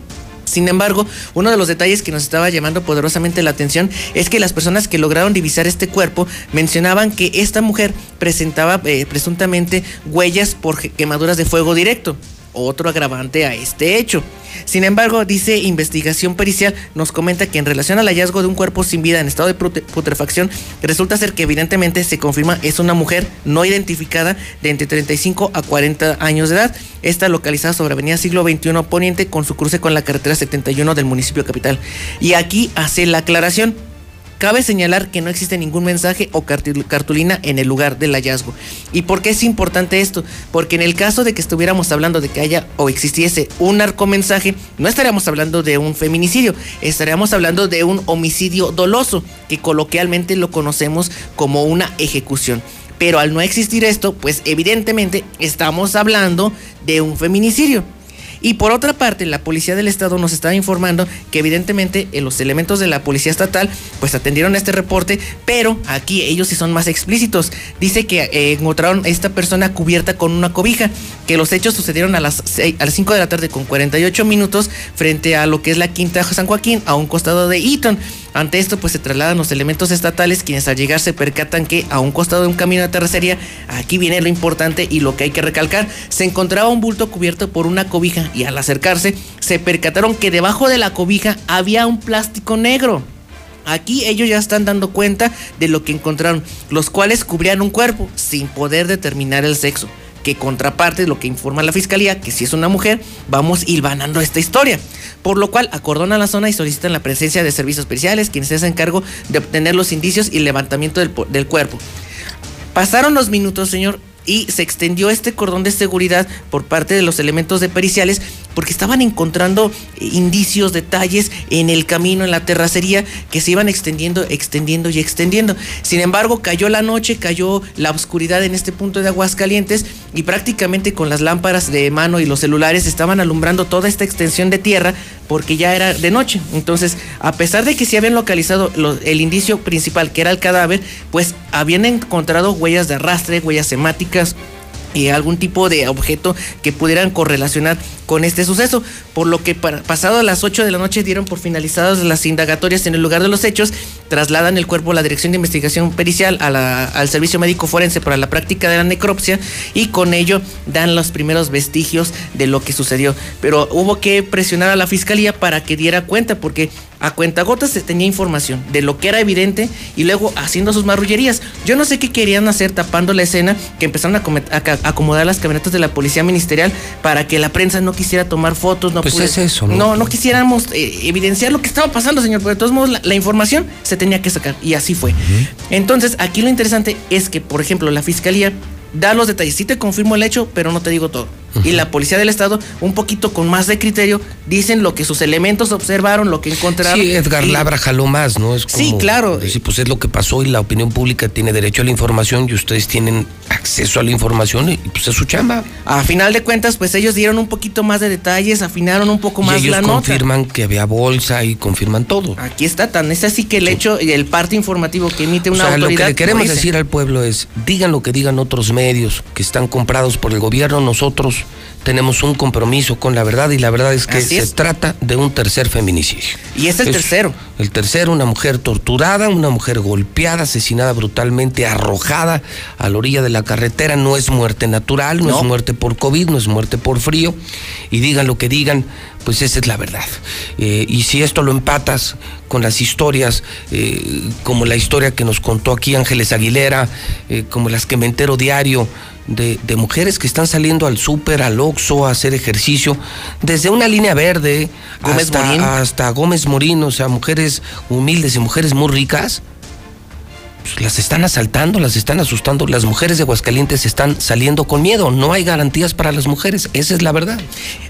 Sin embargo, uno de los detalles que nos estaba llamando poderosamente la atención es que las personas que lograron divisar este cuerpo mencionaban que esta mujer presentaba eh, presuntamente huellas por quemaduras de fuego directo otro agravante a este hecho. Sin embargo, dice investigación pericial, nos comenta que en relación al hallazgo de un cuerpo sin vida en estado de putrefacción, resulta ser que evidentemente se confirma es una mujer no identificada de entre 35 a 40 años de edad. Está localizada sobre Avenida Siglo XXI Poniente con su cruce con la carretera 71 del municipio capital. Y aquí hace la aclaración Cabe señalar que no existe ningún mensaje o cartulina en el lugar del hallazgo. ¿Y por qué es importante esto? Porque en el caso de que estuviéramos hablando de que haya o existiese un narcomensaje, no estaríamos hablando de un feminicidio, estaríamos hablando de un homicidio doloso, que coloquialmente lo conocemos como una ejecución. Pero al no existir esto, pues evidentemente estamos hablando de un feminicidio. Y por otra parte, la policía del estado nos estaba informando que evidentemente eh, los elementos de la policía estatal pues atendieron este reporte, pero aquí ellos sí son más explícitos. Dice que eh, encontraron a esta persona cubierta con una cobija, que los hechos sucedieron a las, a las 5 de la tarde con 48 minutos frente a lo que es la Quinta San Joaquín, a un costado de Eaton. Ante esto, pues se trasladan los elementos estatales, quienes al llegar se percatan que a un costado de un camino de terracería, aquí viene lo importante y lo que hay que recalcar, se encontraba un bulto cubierto por una cobija y al acercarse se percataron que debajo de la cobija había un plástico negro. Aquí ellos ya están dando cuenta de lo que encontraron, los cuales cubrían un cuerpo sin poder determinar el sexo que contraparte lo que informa la fiscalía, que si es una mujer, vamos hilvanando esta historia. Por lo cual acordonan la zona y solicitan la presencia de servicios especiales, quienes se hacen cargo de obtener los indicios y levantamiento del, del cuerpo. Pasaron los minutos, señor, y se extendió este cordón de seguridad por parte de los elementos de periciales porque estaban encontrando indicios, detalles en el camino, en la terracería, que se iban extendiendo, extendiendo y extendiendo. Sin embargo, cayó la noche, cayó la oscuridad en este punto de Aguascalientes y prácticamente con las lámparas de mano y los celulares estaban alumbrando toda esta extensión de tierra porque ya era de noche. Entonces, a pesar de que se habían localizado el indicio principal, que era el cadáver, pues habían encontrado huellas de arrastre, huellas hemáticas, y algún tipo de objeto que pudieran correlacionar con este suceso, por lo que pasado a las 8 de la noche dieron por finalizadas las indagatorias en el lugar de los hechos, trasladan el cuerpo a la Dirección de Investigación Pericial al Servicio Médico Forense para la práctica de la necropsia y con ello dan los primeros vestigios de lo que sucedió. Pero hubo que presionar a la Fiscalía para que diera cuenta, porque a cuentagotas se tenía información de lo que era evidente y luego haciendo sus marrullerías. Yo no sé qué querían hacer tapando la escena, que empezaron a, acomodar las camionetas de la policía ministerial para que la prensa no quisiera tomar fotos, no pues es eso, ¿no? No, quisiéramos eh, evidenciar lo que estaba pasando, señor, pero de todos modos la, información se tenía que sacar y así fue. Entonces, aquí lo interesante es que, por ejemplo, la fiscalía da los detalles. Sí te confirmo el hecho, pero no te digo todo. Y la policía del estado, un poquito con más de criterio, dicen lo que sus elementos observaron, lo que encontraron. Sí, Edgar Labra jaló más, ¿no? Es sí, claro. Sí, pues es lo que pasó y la opinión pública tiene derecho a la información y ustedes tienen acceso a la información y pues es su chamba. A final de cuentas, pues ellos dieron un poquito más de detalles, afinaron un poco más y ellos la nota. confirman que había bolsa y confirman todo. Aquí está, tan es así que el hecho y el parte informativo que emite una o sea, autoridad. Lo que le queremos decir al pueblo es, digan lo que digan otros medios que están comprados por el gobierno, nosotros tenemos un compromiso con la verdad y la verdad es que se trata de un tercer feminicidio. Y es el tercero. El tercero, una mujer torturada, una mujer golpeada, asesinada brutalmente, arrojada a la orilla de la carretera. No es muerte natural, no, es muerte por COVID, no es muerte por frío. Y digan lo que digan, pues esa es la verdad. Eh, y si esto lo empatas con las historias, eh, como la historia que nos contó aquí Ángeles Aguilera, eh, como las que me entero diario, de, mujeres que están saliendo al súper, al Oxxo, a hacer ejercicio, desde una línea verde hasta, hasta Gómez Morín, o sea, mujeres humildes y mujeres muy ricas, pues, las están asaltando, las están asustando. Las mujeres de Aguascalientes están saliendo con miedo. No hay garantías para las mujeres. Esa es la verdad.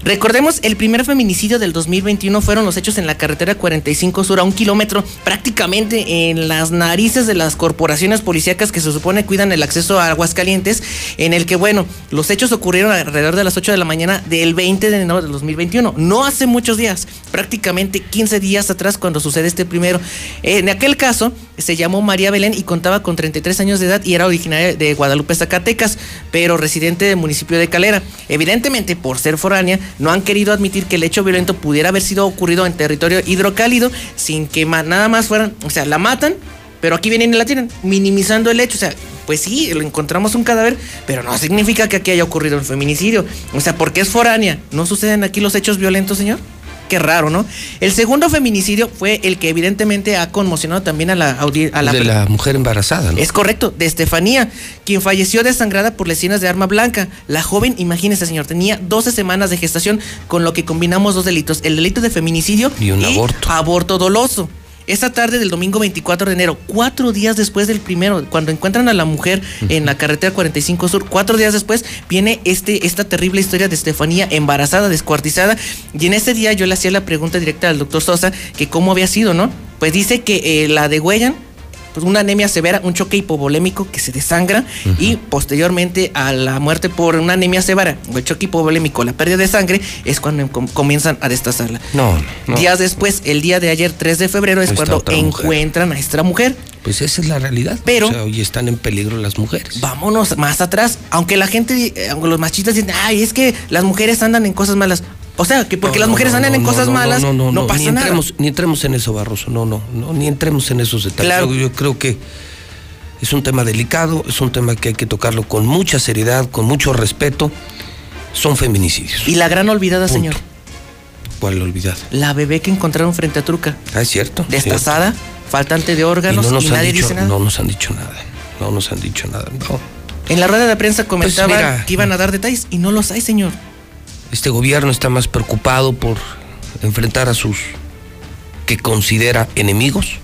Recordemos, el primer feminicidio del 2021 fueron los hechos en la carretera 45 Sur, a un kilómetro, prácticamente en las narices de las corporaciones policíacas que se supone cuidan el acceso a Aguascalientes, en el que, bueno, los hechos ocurrieron alrededor de las 8 de la mañana del 20 de enero del 2021. No hace muchos días, prácticamente 15 días atrás cuando sucede este primero. En aquel caso, se llamó María Belén y contaba con 33 años de edad y era originaria de Guadalupe, Zacatecas, pero residente del municipio de Calera. Evidentemente, por ser foránea, no han querido admitir que el hecho violento pudiera haber sido ocurrido en territorio hidrocálido sin que nada más fueran, o sea, la matan, pero aquí vienen y la tiran, minimizando el hecho, o sea, pues sí, lo encontramos un cadáver, pero no significa que aquí haya ocurrido un feminicidio. O sea, porque es foránea, ¿no suceden aquí los hechos violentos, señor? Qué raro, ¿no? El segundo feminicidio fue el que evidentemente ha conmocionado también a la audiencia. de la mujer embarazada, ¿no? Es correcto, de Estefanía, quien falleció desangrada por lesiones de arma blanca. La joven, imagínese, señor, tenía 12 semanas de gestación, con lo que combinamos dos delitos: el delito de feminicidio y un aborto. Aborto doloso. Esta tarde del domingo 24 de enero, cuatro días después del primero, cuando encuentran a la mujer en la carretera 45 Sur, cuatro días después viene este, esta terrible historia de Estefanía embarazada, descuartizada. Y en ese día yo le hacía la pregunta directa al doctor Sosa que cómo había sido, ¿no? Pues dice que eh, la de Huellan pues una anemia severa, un choque hipovolémico que se desangra y posteriormente a la muerte por una anemia severa o el choque hipovolémico, la pérdida de sangre, es cuando comienzan a destazarla. No, Días después, el día de ayer, 3 de febrero, es cuando encuentran a esta mujer. Pues esa es la realidad. Pero hoy están en peligro las mujeres. Vámonos más atrás. Aunque la gente, eh, aunque los machistas dicen, ay, es que las mujeres andan en cosas malas. O sea, que porque las mujeres andan en cosas malas, no, pasa ni entremos, nada. Ni entremos en eso, Barroso. No, no, no, ni entremos en esos detalles. Yo, yo, creo que es un tema delicado, es un tema que hay que tocarlo con mucha seriedad, con mucho respeto. Son feminicidios. Y la gran olvidada, señor. ¿Cuál olvidada? La bebé que encontraron frente a Truca. Ah, es cierto. Destazada, faltante de órganos y, nadie dice nada. No nos han dicho nada. No nos han dicho nada. No. En la rueda de prensa comentaban que iban a dar detalles y no los hay, señor. Este gobierno está más preocupado por enfrentar a sus que considera enemigos.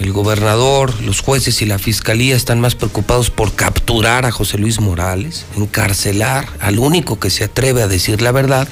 El gobernador, los jueces y la fiscalía están más preocupados por capturar a José Luis Morales, encarcelar al único que se atreve a decir la verdad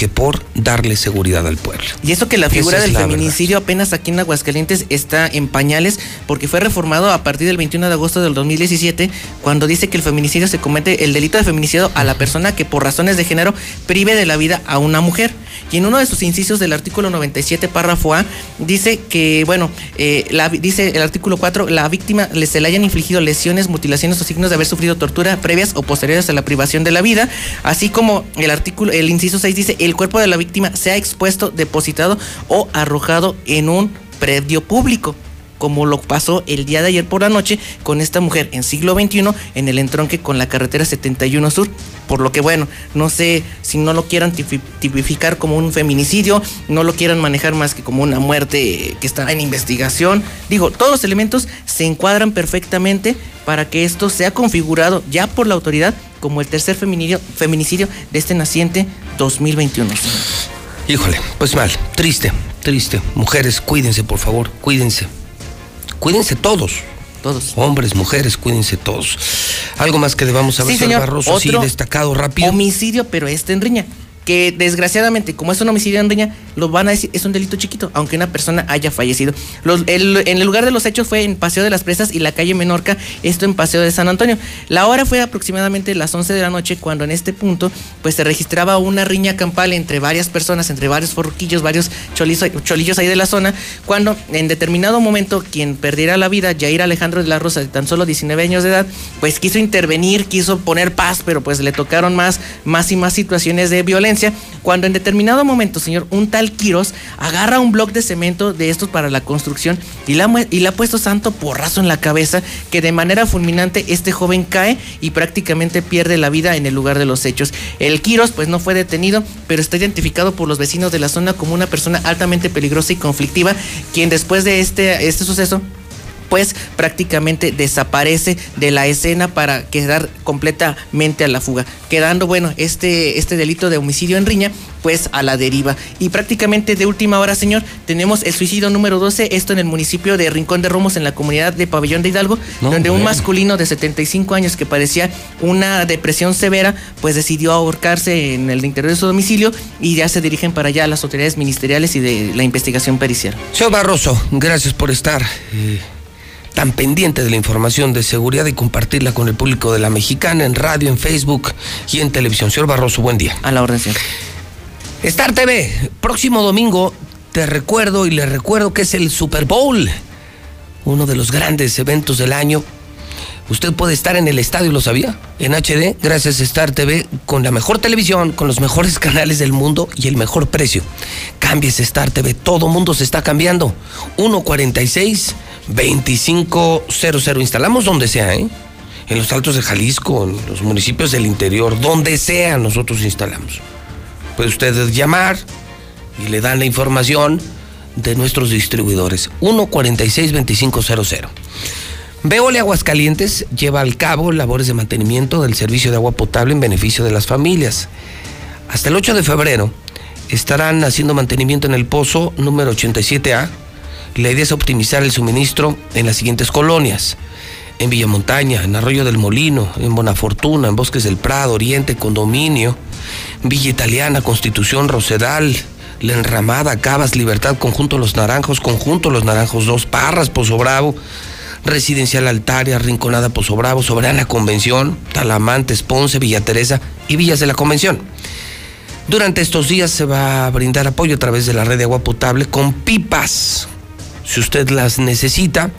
que por darle seguridad al pueblo. Y eso que la figura del feminicidio apenas aquí en Aguascalientes está en pañales porque fue reformado a partir del 21 de agosto del 2017 cuando dice que el feminicidio se comete el delito de feminicidio a la persona que por razones de género prive de la vida a una mujer. Y en uno de sus incisos del artículo 97, párrafo A, dice que, bueno, eh, la, dice el artículo 4, la víctima le, se le hayan infligido lesiones, mutilaciones o signos de haber sufrido tortura previas o posteriores a la privación de la vida, así como el artículo, el inciso 6 dice, el cuerpo de la víctima sea expuesto, depositado o arrojado en un predio público como lo pasó el día de ayer por la noche con esta mujer en siglo XXI en el entronque con la carretera 71 Sur. Por lo que, bueno, no sé si no lo quieran tipificar como un feminicidio, no lo quieran manejar más que como una muerte que está en investigación. Digo, todos los elementos se encuadran perfectamente para que esto sea configurado ya por la autoridad como el tercer feminicidio, de este naciente 2021. Híjole, pues mal, triste, triste. Mujeres, cuídense, por favor, cuídense. Cuídense todos. Todos. Hombres, mujeres, cuídense todos. Algo más que debamos saber, sí, señor. Barroso, sí, destacado rápido. Homicidio, pero este en riña que desgraciadamente, como es un homicidio en riña, lo van a decir, es un delito chiquito, aunque una persona haya fallecido. en el lugar de los hechos fue en Paseo de las Presas y la calle Menorca, esto en Paseo de San Antonio. La hora fue aproximadamente las 11 de la noche, cuando en este punto, pues se registraba una riña campal entre varias personas, entre varios forquillos, varios cholillos ahí de la zona, cuando en determinado momento quien perdiera la vida, Jair Alejandro de la Rosa, de tan solo 19 años de edad, pues quiso intervenir, quiso poner paz, pero pues le tocaron más, más y más situaciones de violencia cuando en determinado momento, señor, un tal Quiros agarra un bloque de cemento de estos para la construcción y, la, y le ha puesto santo porrazo en la cabeza que de manera fulminante este joven cae y prácticamente pierde la vida en el lugar de los hechos. El Quiros pues no fue detenido, pero está identificado por los vecinos de la zona como una persona altamente peligrosa y conflictiva, quien después de este, este suceso pues prácticamente desaparece de la escena para quedar completamente a la fuga, quedando, bueno, este, este delito de homicidio en riña, pues a la deriva. Y prácticamente de última hora, señor, tenemos el suicidio número 12, esto en el municipio de Rincón de Romos, en la comunidad de Pabellón de Hidalgo, donde un masculino de 75 años que padecía una depresión severa, pues decidió ahorcarse en el interior de su domicilio y ya se dirigen para allá las autoridades ministeriales y de la investigación pericial. Señor Barroso, gracias por estar. Eh, tan pendiente de la información de seguridad y compartirla con el público de la mexicana en radio, en Facebook y en televisión. Señor Barroso, buen día. A la orden, señor. Star TV, próximo domingo te recuerdo y le recuerdo que es el Super Bowl. uno de los grandes eventos del año. Usted puede estar en el estadio, ¿lo sabía? En HD, gracias a Star TV, con la mejor televisión, con los mejores canales del mundo y el mejor precio. Cámbiese Star TV, todo mundo se está cambiando. 146-2500. Instalamos donde sea, ¿eh? En los altos de Jalisco, en los municipios del interior, donde sea, nosotros instalamos. Puede usted llamar y le dan la información de nuestros distribuidores. 146-2500. Veole Aguascalientes lleva al cabo labores de mantenimiento del servicio de agua potable en beneficio de las familias. Hasta el 8 de febrero estarán haciendo mantenimiento en el pozo número 87A. La idea es optimizar el suministro en las siguientes colonias. En Villamontaña, en Arroyo del Molino, en Bonafortuna, en Bosques del Prado, Oriente, Condominio, Villa Italiana, Constitución, Rosedal, La Enramada, Cabas, Libertad, Conjunto Los Naranjos, Conjunto Los Naranjos 2, Parras, Pozo Bravo, Residencial Altaria, Rinconada Pozo Bravo, Soberana Convención, Talamantes, Ponce, Villa Teresa y Villas de la Convención. Durante estos días se va a brindar apoyo a través de la red de agua potable con pipas. Si usted las necesita,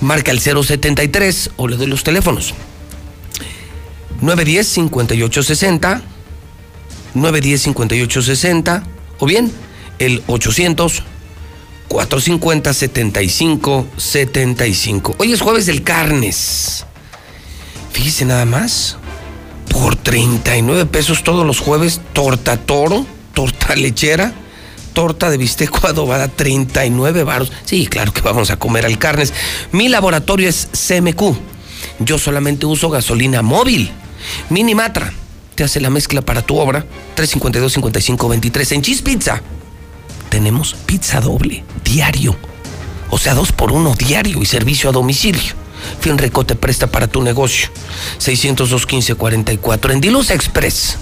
marca el 073 o le doy los teléfonos. 910-5860, 910-5860 o bien el 800 450-7575. Hoy es jueves del carnes. Fíjese nada más. Por 39 pesos todos los jueves, torta toro, torta lechera, torta de bisteco adobada, 39 baros. Sí, claro que vamos a comer al carnes. Mi laboratorio es CMQ. Yo solamente uso gasolina móvil. Minimatra. Te hace la mezcla para tu obra. 352-5523 en Cheese Pizza tenemos pizza doble, diario. O sea, dos por uno diario y servicio a domicilio. Finreco te presta para tu negocio. 602 1544 En Diluz Express.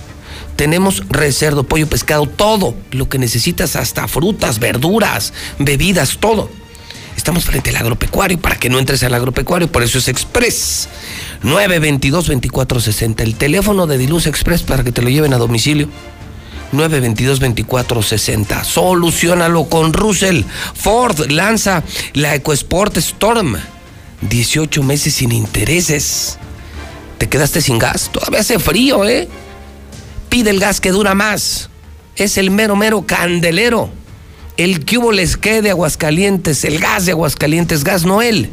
Tenemos recerdo, pollo, pescado, todo lo que necesitas, hasta frutas, verduras, bebidas, todo. Estamos frente al agropecuario para que no entres al agropecuario, por eso es Express. 922-2460, el teléfono de Diluz Express para que te lo lleven a domicilio. 922-2460. Solucionalo con Russell. Ford lanza la EcoSport Storm. 18 meses sin intereses. ¿Te quedaste sin gas? Todavía hace frío, ¿eh? Pide el gas que dura más. Es el mero, mero candelero. El cubo les quede de Aguascalientes, el gas de Aguascalientes, Gas Noel.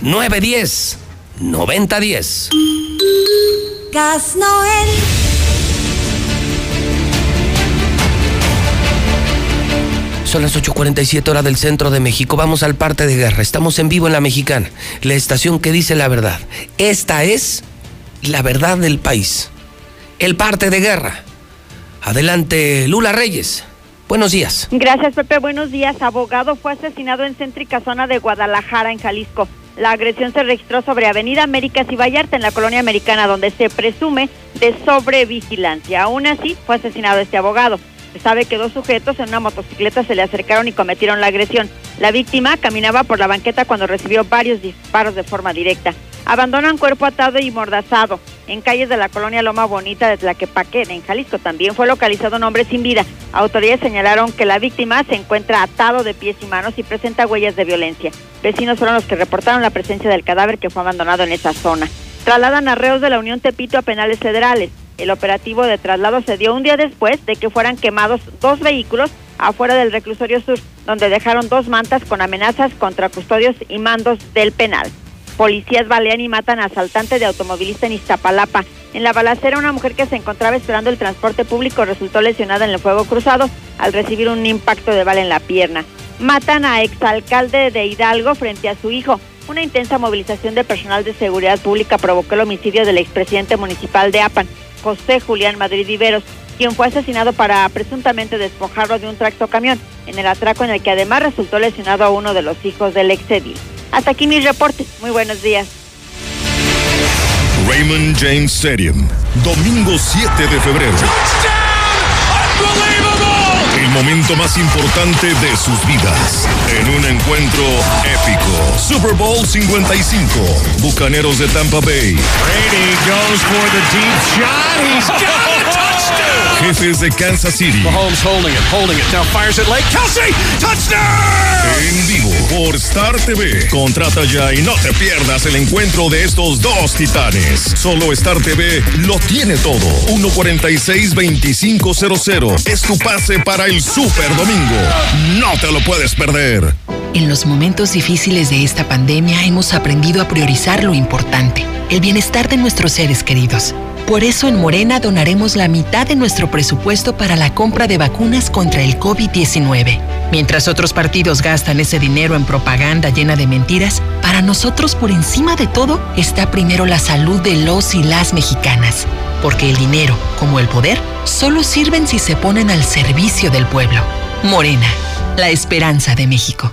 910 9010. Gas Noel. Son las 8.47 horas del centro de México. Vamos al parte de guerra. Estamos en vivo en la mexicana, la estación que dice la verdad. Esta es la verdad del país. El parte de guerra. Adelante, Lula Reyes. Buenos días. Gracias, Pepe. Buenos días. Abogado fue asesinado en céntrica zona de Guadalajara, en Jalisco. La agresión se registró sobre Avenida Américas y Vallarta, en la colonia americana, donde se presume de sobrevigilancia. Aún así, fue asesinado este abogado. Se sabe que dos sujetos en una motocicleta se le acercaron y cometieron la agresión. La víctima caminaba por la banqueta cuando recibió varios disparos de forma directa. Abandonan cuerpo atado y mordazado en calles de la colonia Loma Bonita de Tlaquepaque, en Jalisco. También fue localizado un hombre sin vida. Autoridades señalaron que la víctima se encuentra atado de pies y manos y presenta huellas de violencia. Vecinos fueron los que reportaron la presencia del cadáver que fue abandonado en esa zona. Trasladan arreos de la Unión Tepito a penales federales. El operativo de traslado se dio un día después de que fueran quemados dos vehículos afuera del reclusorio sur, donde dejaron dos mantas con amenazas contra custodios y mandos del penal. Policías balean y matan a asaltante de automovilista en Iztapalapa. En la balacera, una mujer que se encontraba esperando el transporte público resultó lesionada en el fuego cruzado al recibir un impacto de bala en la pierna. Matan a exalcalde de Hidalgo frente a su hijo. Una intensa movilización de personal de seguridad pública provocó el homicidio del expresidente municipal de Apan, José Julián Madrid Viveros, quien fue asesinado para presuntamente despojarlo de un tracto camión, en el atraco en el que además resultó lesionado a uno de los hijos del exedil. Hasta aquí mis reportes. Muy buenos días. Raymond James Stadium, domingo 7 de febrero. El momento más importante de sus vidas. En un encuentro épico. Super Bowl 55. Bucaneros de Tampa Bay. Brady goes for the deep shot. He's got. Jefes de Kansas City. Mahomes holding it, holding it. Now fires it late. Kelsey, touchdown! En vivo por Star TV. Contrata ya y no te pierdas el encuentro de estos dos titanes. Solo Star TV lo tiene todo. 146-2500 es tu pase para el Super Domingo. No te lo puedes perder. En los momentos difíciles de esta pandemia hemos aprendido a priorizar lo importante, el bienestar de nuestros seres queridos. Por eso en Morena donaremos la mitad de nuestro presupuesto para la compra de vacunas contra el COVID-19. Mientras otros partidos gastan ese dinero en propaganda llena de mentiras, para nosotros por encima de todo está primero la salud de los y las mexicanas. Porque el dinero, como el poder, solo sirven si se ponen al servicio del pueblo. Morena, la esperanza de México.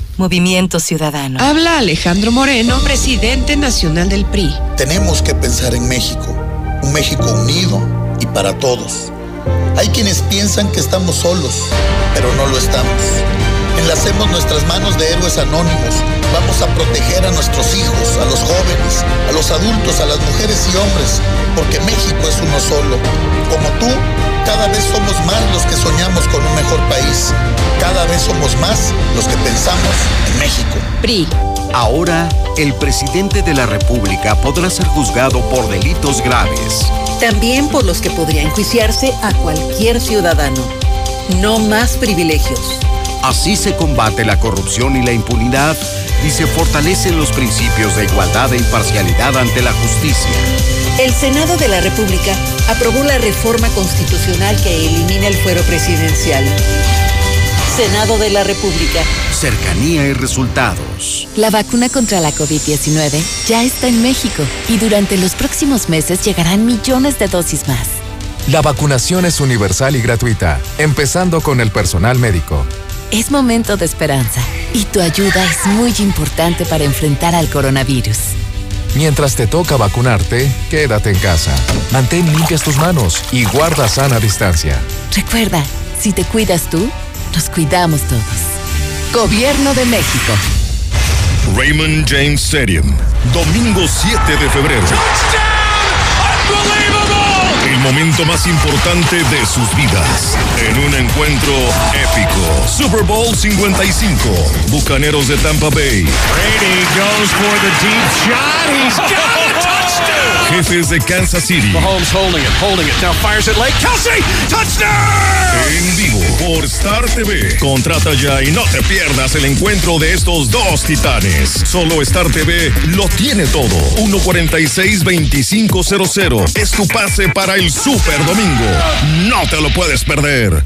Movimiento Ciudadano. Habla Alejandro Moreno, presidente nacional del PRI. Tenemos que pensar en México, un México unido y para todos. Hay quienes piensan que estamos solos, pero no lo estamos. Enlacemos nuestras manos de héroes anónimos. Vamos a proteger a nuestros hijos, a los jóvenes, a los adultos, a las mujeres y hombres, porque México es uno solo. Como tú, cada vez somos más los que soñamos con un mejor país. Cada vez somos más los que pensamos en México. PRI. Ahora, el presidente de la República podrá ser juzgado por delitos graves. También por los que podría enjuiciarse a cualquier ciudadano. No más privilegios. Así se combate la corrupción y la impunidad y se fortalecen los principios de igualdad e imparcialidad ante la justicia. El Senado de la República aprobó la reforma constitucional que elimina el fuero presidencial. Senado de la República. Cercanía y resultados. La vacuna contra la COVID-19 ya está en México y durante los próximos meses llegarán millones de dosis más. La vacunación es universal y gratuita, empezando con el personal médico. Es momento de esperanza y tu ayuda es muy importante para enfrentar al coronavirus. Mientras te toca vacunarte, quédate en casa. Mantén limpias tus manos y guarda sana distancia. Recuerda, si te cuidas tú, nos cuidamos todos. Gobierno de México. Raymond James Stadium, domingo 7 de febrero. El momento más importante de sus vidas. En un encuentro épico. Super Bowl 55. Bucaneros de Tampa Bay. Brady goes for the deep shot. He's. Jefes de Kansas City. Mahomes holding it, holding it. Now fires it late. Kelsey, touchdown. En vivo por Star TV. Contrata ya y no te pierdas el encuentro de estos dos titanes. Solo Star TV lo tiene todo. 146-2500 es tu pase para el Super Domingo. No te lo puedes perder.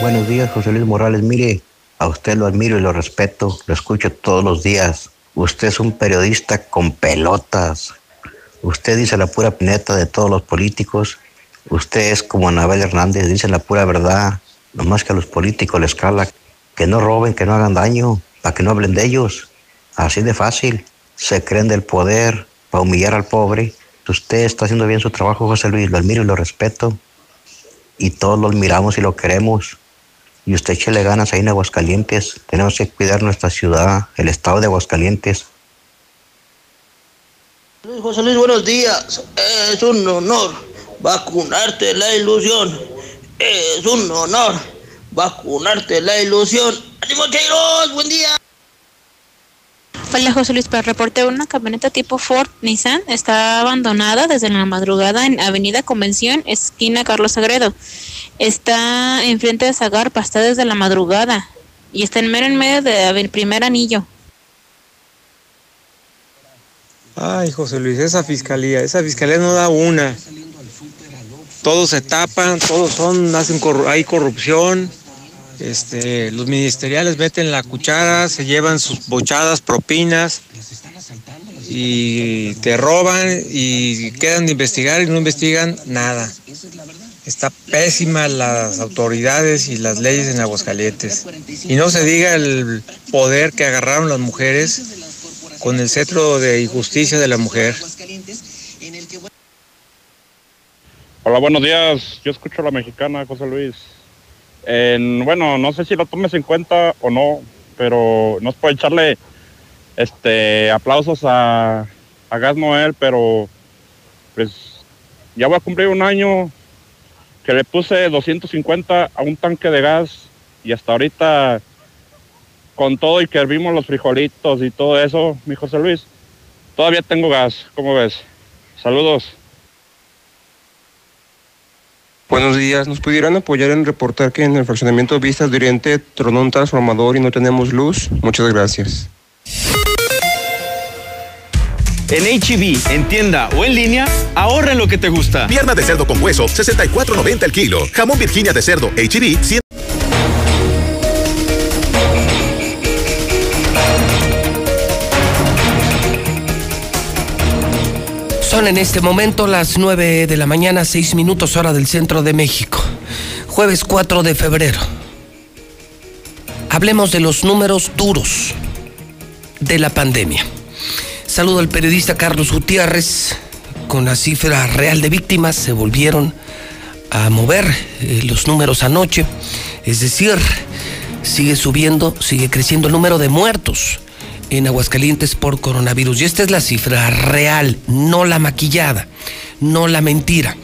Buenos días, José Luis Morales. Mire, a usted lo admiro y lo respeto, lo escucho todos los días. Usted es un periodista con pelotas. Usted dice la pura pineta de todos los políticos. Usted es como Anabel Hernández, dice la pura verdad. Nomás que a los políticos les cala que no roben, que no hagan daño, para que no hablen de ellos. Así de fácil. Se creen del poder para humillar al pobre. Usted está haciendo bien su trabajo, José Luis. Lo admiro y lo respeto. Y todos lo admiramos y lo queremos. Y usted échele ganas ahí en Aguascalientes. Tenemos que cuidar nuestra ciudad, el estado de Aguascalientes. José Luis, buenos días. Es un honor vacunarte la ilusión. Es un honor vacunarte la ilusión. ¡Ánimo, Cheiros! ¡Buen día! Hola José Luis, para reporte una camioneta tipo Ford Nissan está abandonada desde la madrugada en Avenida Convención, esquina Carlos Sagredo. Está enfrente de Zagarpa, está desde la madrugada y está en mero en medio del primer anillo. Ay, José Luis, esa fiscalía, esa fiscalía no da una. Todos se tapan, todos son, hacen hay corrupción. Este, los ministeriales meten la cuchara, se llevan sus bochadas, propinas y te roban y quedan de investigar y no investigan nada. Está pésima las autoridades y las leyes en Aguascalientes. Y no se diga el poder que agarraron las mujeres con el cetro de injusticia de la mujer. Hola, buenos días. Yo escucho a la mexicana, José Luis. bueno, no sé si lo tomes en cuenta o no, pero no puede echarle este aplausos a, a Gas Noel, pero pues ya voy a cumplir un año que le puse 250 a un tanque de gas y hasta ahorita con todo y que hervimos los frijolitos y todo eso, mi José Luis, todavía tengo gas, ¿cómo ves? Saludos. Buenos días. ¿Nos pudieran apoyar en reportar que en el fraccionamiento Vistas de Oriente tronó un transformador y no tenemos luz? Muchas gracias. En HB, e en tienda o en línea, ahorra en lo que te gusta. Pierna de cerdo con hueso, 64.90 el kilo. Jamón Virginia de cerdo, HB, e 100. En este momento las 9 de la mañana, 6 minutos hora del centro de México. Jueves 4 de febrero. Hablemos de los números duros de la pandemia. Saludo al periodista Carlos Gutiérrez. Con la cifra real de víctimas se volvieron a mover eh, los números anoche. Es decir, sigue subiendo, sigue creciendo el número de muertos en Aguascalientes por coronavirus. Y esta es la cifra real, no la maquillada, no la mentira.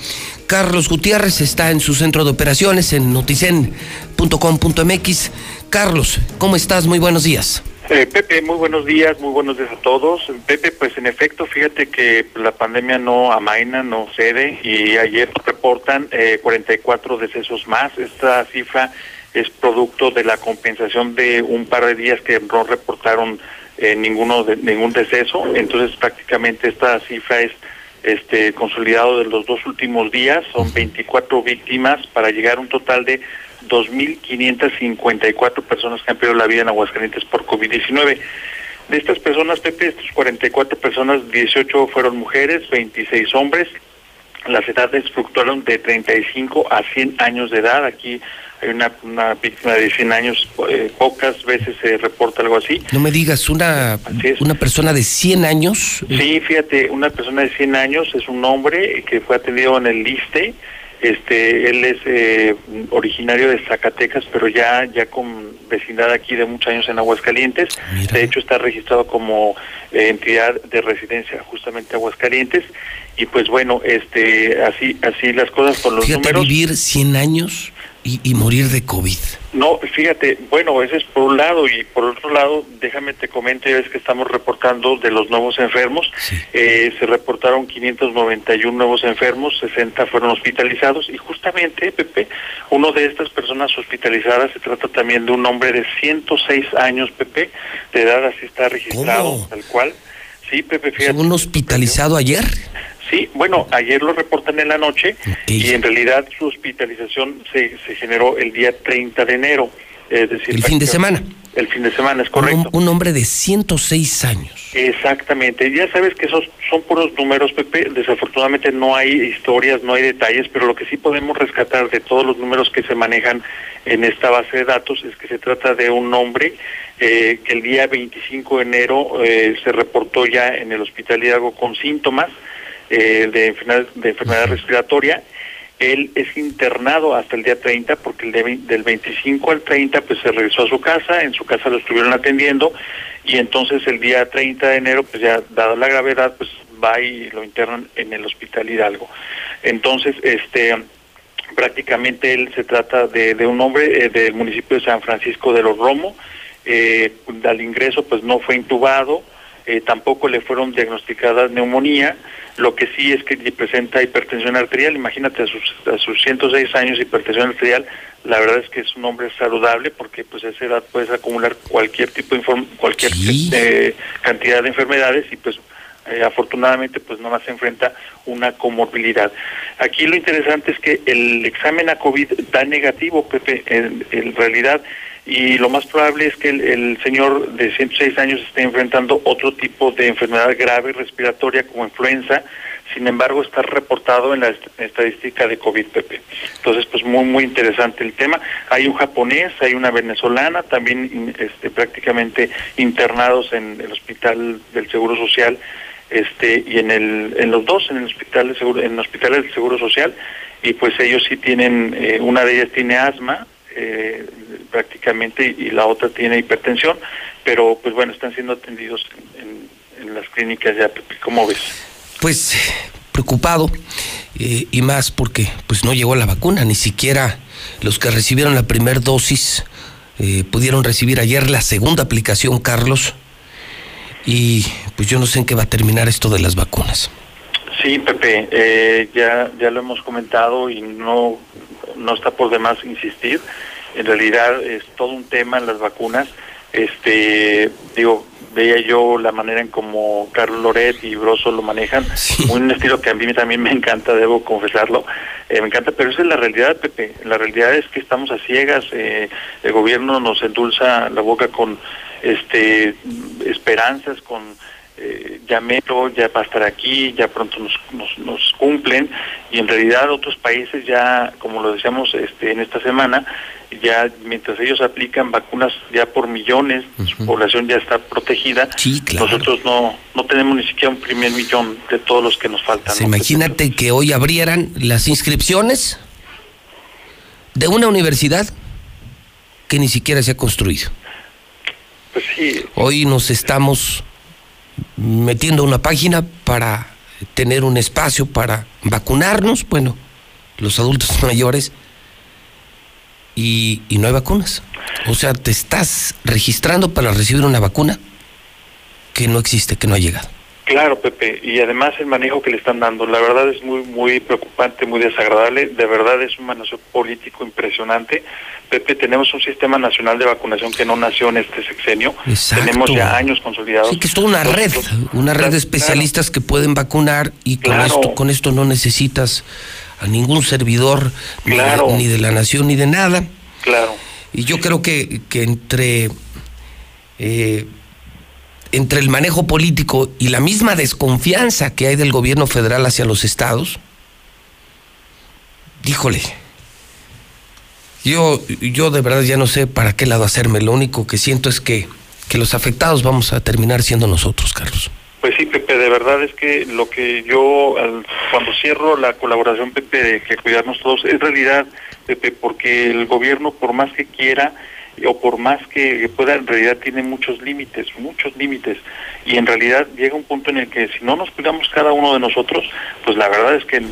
Carlos Gutiérrez está en su centro de operaciones en noticen.com.mx. Carlos, ¿cómo estás? Muy buenos días. Eh, Pepe, muy buenos días, muy buenos días a todos. Pepe, pues en efecto, fíjate que la pandemia no amaina, no cede y ayer reportan 44 eh, decesos más. Esta cifra es producto de la compensación de un par de días que no reportaron eh, ninguno de, ningún deceso, entonces prácticamente esta cifra es este consolidado de los dos últimos días, son 24 víctimas para llegar a un total de 2.554 personas que han perdido la vida en Aguascalientes por COVID-19. De estas personas, Pepe, estas 44 personas, 18 fueron mujeres, 26 hombres. Las edades fluctuaron de 35 a 100 años de edad. Aquí hay una, una víctima de 100 años, eh, pocas veces se reporta algo así. No me digas, una, una persona de 100 años. Sí, fíjate, una persona de 100 años es un hombre que fue atendido en el LISTE. Este, él es eh, originario de Zacatecas, pero ya ya con vecindad aquí de muchos años en Aguascalientes. De hecho, está registrado como eh, entidad de residencia justamente Aguascalientes. Y pues bueno, este, así así las cosas con los Fíjate, números. vivir 100 años y, morir de COVID. No, fíjate, bueno, ese es por un lado y por otro lado, déjame te comento, ya ves que estamos reportando de los nuevos enfermos, eh, se reportaron 591 nuevos enfermos, 60 fueron hospitalizados y justamente, Pepe, uno de estas personas hospitalizadas se trata también de un hombre de 106 años, Pepe, de edad así está registrado, tal cual. Sí, Pepe, fíjate. ¿Un hospitalizado ayer? Sí, bueno, ayer lo reportan en la noche y en realidad su hospitalización se, se generó el día 30 de enero. Es decir, El fin de semana. El fin de semana, es Un, correcto. un hombre de 106 años. Exactamente, ya sabes que esos son puros números, Pepe. Desafortunadamente no hay historias, no hay detalles, pero lo que sí podemos rescatar de todos los números que se manejan en esta base de datos es que se trata de un hombre eh, que el día 25 de enero eh, se reportó ya en el Hospital Hidalgo con síntomas eh, de enfermedad, de enfermedad respiratoria. Él es internado hasta el día 30 porque el de del 25 al 30 pues se regresó a su casa, en su casa lo estuvieron atendiendo y entonces el día 30 de enero pues ya dada la gravedad pues va y lo internan en el Hospital Hidalgo. Entonces, este prácticamente él se trata de, de un hombre eh, del municipio de San Francisco de los Romo, eh, al ingreso pues no fue intubado, eh, tampoco le fueron diagnosticadas neumonía, lo que sí es que presenta hipertensión arterial, imagínate a sus, a sus 106 años hipertensión arterial, la verdad es que es un hombre saludable porque pues a esa edad puedes acumular cualquier tipo de cualquier eh, cantidad de enfermedades y pues eh, afortunadamente pues no más se enfrenta una comorbilidad. Aquí lo interesante es que el examen a COVID da negativo, Pepe, en, en realidad, y lo más probable es que el, señor de 106 años esté enfrentando otro tipo de enfermedad grave respiratoria como influenza, sin embargo está reportado en la est- estadística de COVID, Pepe. Entonces, pues muy, muy interesante el tema. Hay un japonés, hay una venezolana, también este, prácticamente internados en el Hospital del Seguro Social este y en el en los dos en el hospital de seguro en hospitales del seguro social y pues ellos sí tienen eh, una de ellas tiene asma eh, prácticamente y la otra tiene hipertensión pero pues bueno están siendo atendidos en, las clínicas ya ¿cómo ves? Pues preocupado eh, y más porque pues no llegó la vacuna, ni siquiera los que recibieron la primera dosis eh, pudieron recibir ayer la segunda aplicación, Carlos. Y pues yo no sé en qué va a terminar esto de las vacunas. Sí, Pepe, eh, ya, ya lo hemos comentado y no, no está por demás insistir. En realidad es todo un tema en las vacunas. Este, digo, veía yo la manera en como Carlos Loret y Broso lo manejan, un estilo que a mí también me encanta, debo confesarlo, Eh, me encanta, pero esa es la realidad, Pepe. La realidad es que estamos a ciegas, eh, el gobierno nos endulza la boca con este esperanzas, con eh, ya ya va a estar aquí, ya pronto nos, nos, nos cumplen. Y en realidad otros países ya, como lo decíamos este, en esta semana, ya mientras ellos aplican vacunas ya por millones, su población ya está protegida, nosotros no, no tenemos ni siquiera un primer millón de todos los que nos faltan. Imagínate que hoy abrieran las inscripciones de una universidad que ni siquiera se ha construido. Pues sí, Hoy nos estamos metiendo una página para tener un espacio para vacunarnos, bueno, los adultos mayores, y, no hay vacunas. O sea, te estás registrando para recibir una vacuna que no existe, que no ha llegado. Claro, Pepe, y además el manejo que le están dando, la verdad es muy muy preocupante, muy desagradable, de verdad es un manejo político impresionante. Pepe, tenemos un sistema nacional de vacunación que no nació en este sexenio, Exacto. tenemos ya años consolidados. Sí, que es toda una red, una red de especialistas que pueden vacunar y con Claro. esto, con esto no necesitas a ningún servidor ni de- Claro. ni, de, la nación ni de nada. Claro. Y yo creo que, que entre, eh, entre el manejo político y la misma desconfianza que hay del gobierno federal hacia los estados, díjole, yo, yo de verdad ya no sé para qué lado hacerme. Lo único que siento es que, que los afectados vamos a terminar siendo nosotros, Carlos. Pues sí, Pepe, de verdad es que lo que yo, cuando cierro la colaboración, Pepe, de que cuidarnos todos, es realidad, Pepe, porque el gobierno, por más que quiera o por más que pueda, en realidad tiene muchos límites, muchos límites. Y en realidad llega un punto en el que si no nos cuidamos cada uno de nosotros, pues la verdad es que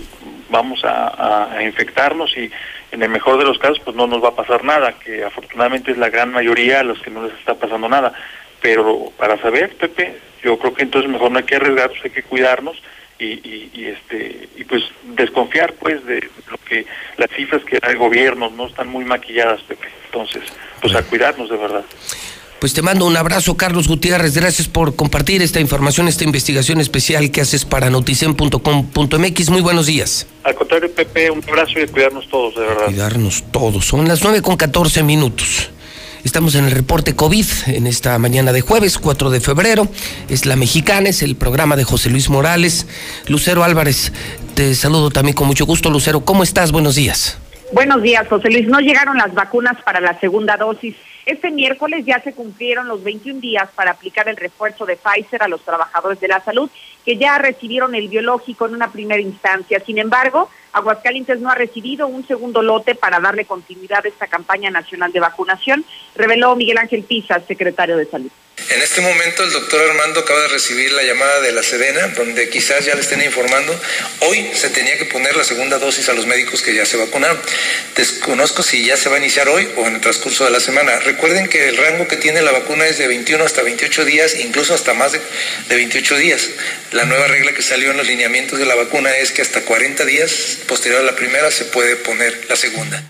vamos a, infectarnos y en el mejor de los casos pues no nos va a pasar nada, que afortunadamente es la gran mayoría a los que no les está pasando nada. Pero para saber, Pepe, yo creo que entonces mejor no hay que arriesgarnos, hay que cuidarnos y, y, y, este y pues desconfiar pues de lo que las cifras que da el gobierno no están muy maquilladas, Pepe. Entonces, pues a cuidarnos de verdad. Pues te mando un abrazo, Carlos Gutiérrez. Gracias por compartir esta información, esta investigación especial que haces para noticen.com.mx. Muy buenos días. Al contrario, Pepe, un abrazo y cuidarnos todos, de verdad. Cuidarnos todos. Son las 9 con 14 minutos. Estamos en el reporte COVID en esta mañana de jueves, 4 de febrero. Es La Mexicana, es el programa de José Luis Morales. Lucero Álvarez, te saludo también con mucho gusto. Lucero, ¿cómo estás? Buenos días. Buenos días, José Luis. No llegaron las vacunas para la segunda dosis. Este miércoles ya se cumplieron los 21 días para aplicar el refuerzo de Pfizer a los trabajadores de la salud que ya recibieron el biológico en una primera instancia. Sin embargo, Aguascalientes no ha recibido un segundo lote para darle continuidad a esta campaña nacional de vacunación, reveló Miguel Ángel Pisa, secretario de Salud. En este momento el doctor Armando acaba de recibir la llamada de la Sedena, donde quizás ya le estén informando. Hoy se tenía que poner la segunda dosis a los médicos que ya se vacunaron. Desconozco si ya se va a iniciar hoy o en el transcurso de la semana. Recuerden que el rango que tiene la vacuna es de 21 hasta 28 días, incluso hasta más de, de 28 días. La nueva regla que salió en los lineamientos de la vacuna es que hasta 40 días posterior a la primera se puede poner la segunda.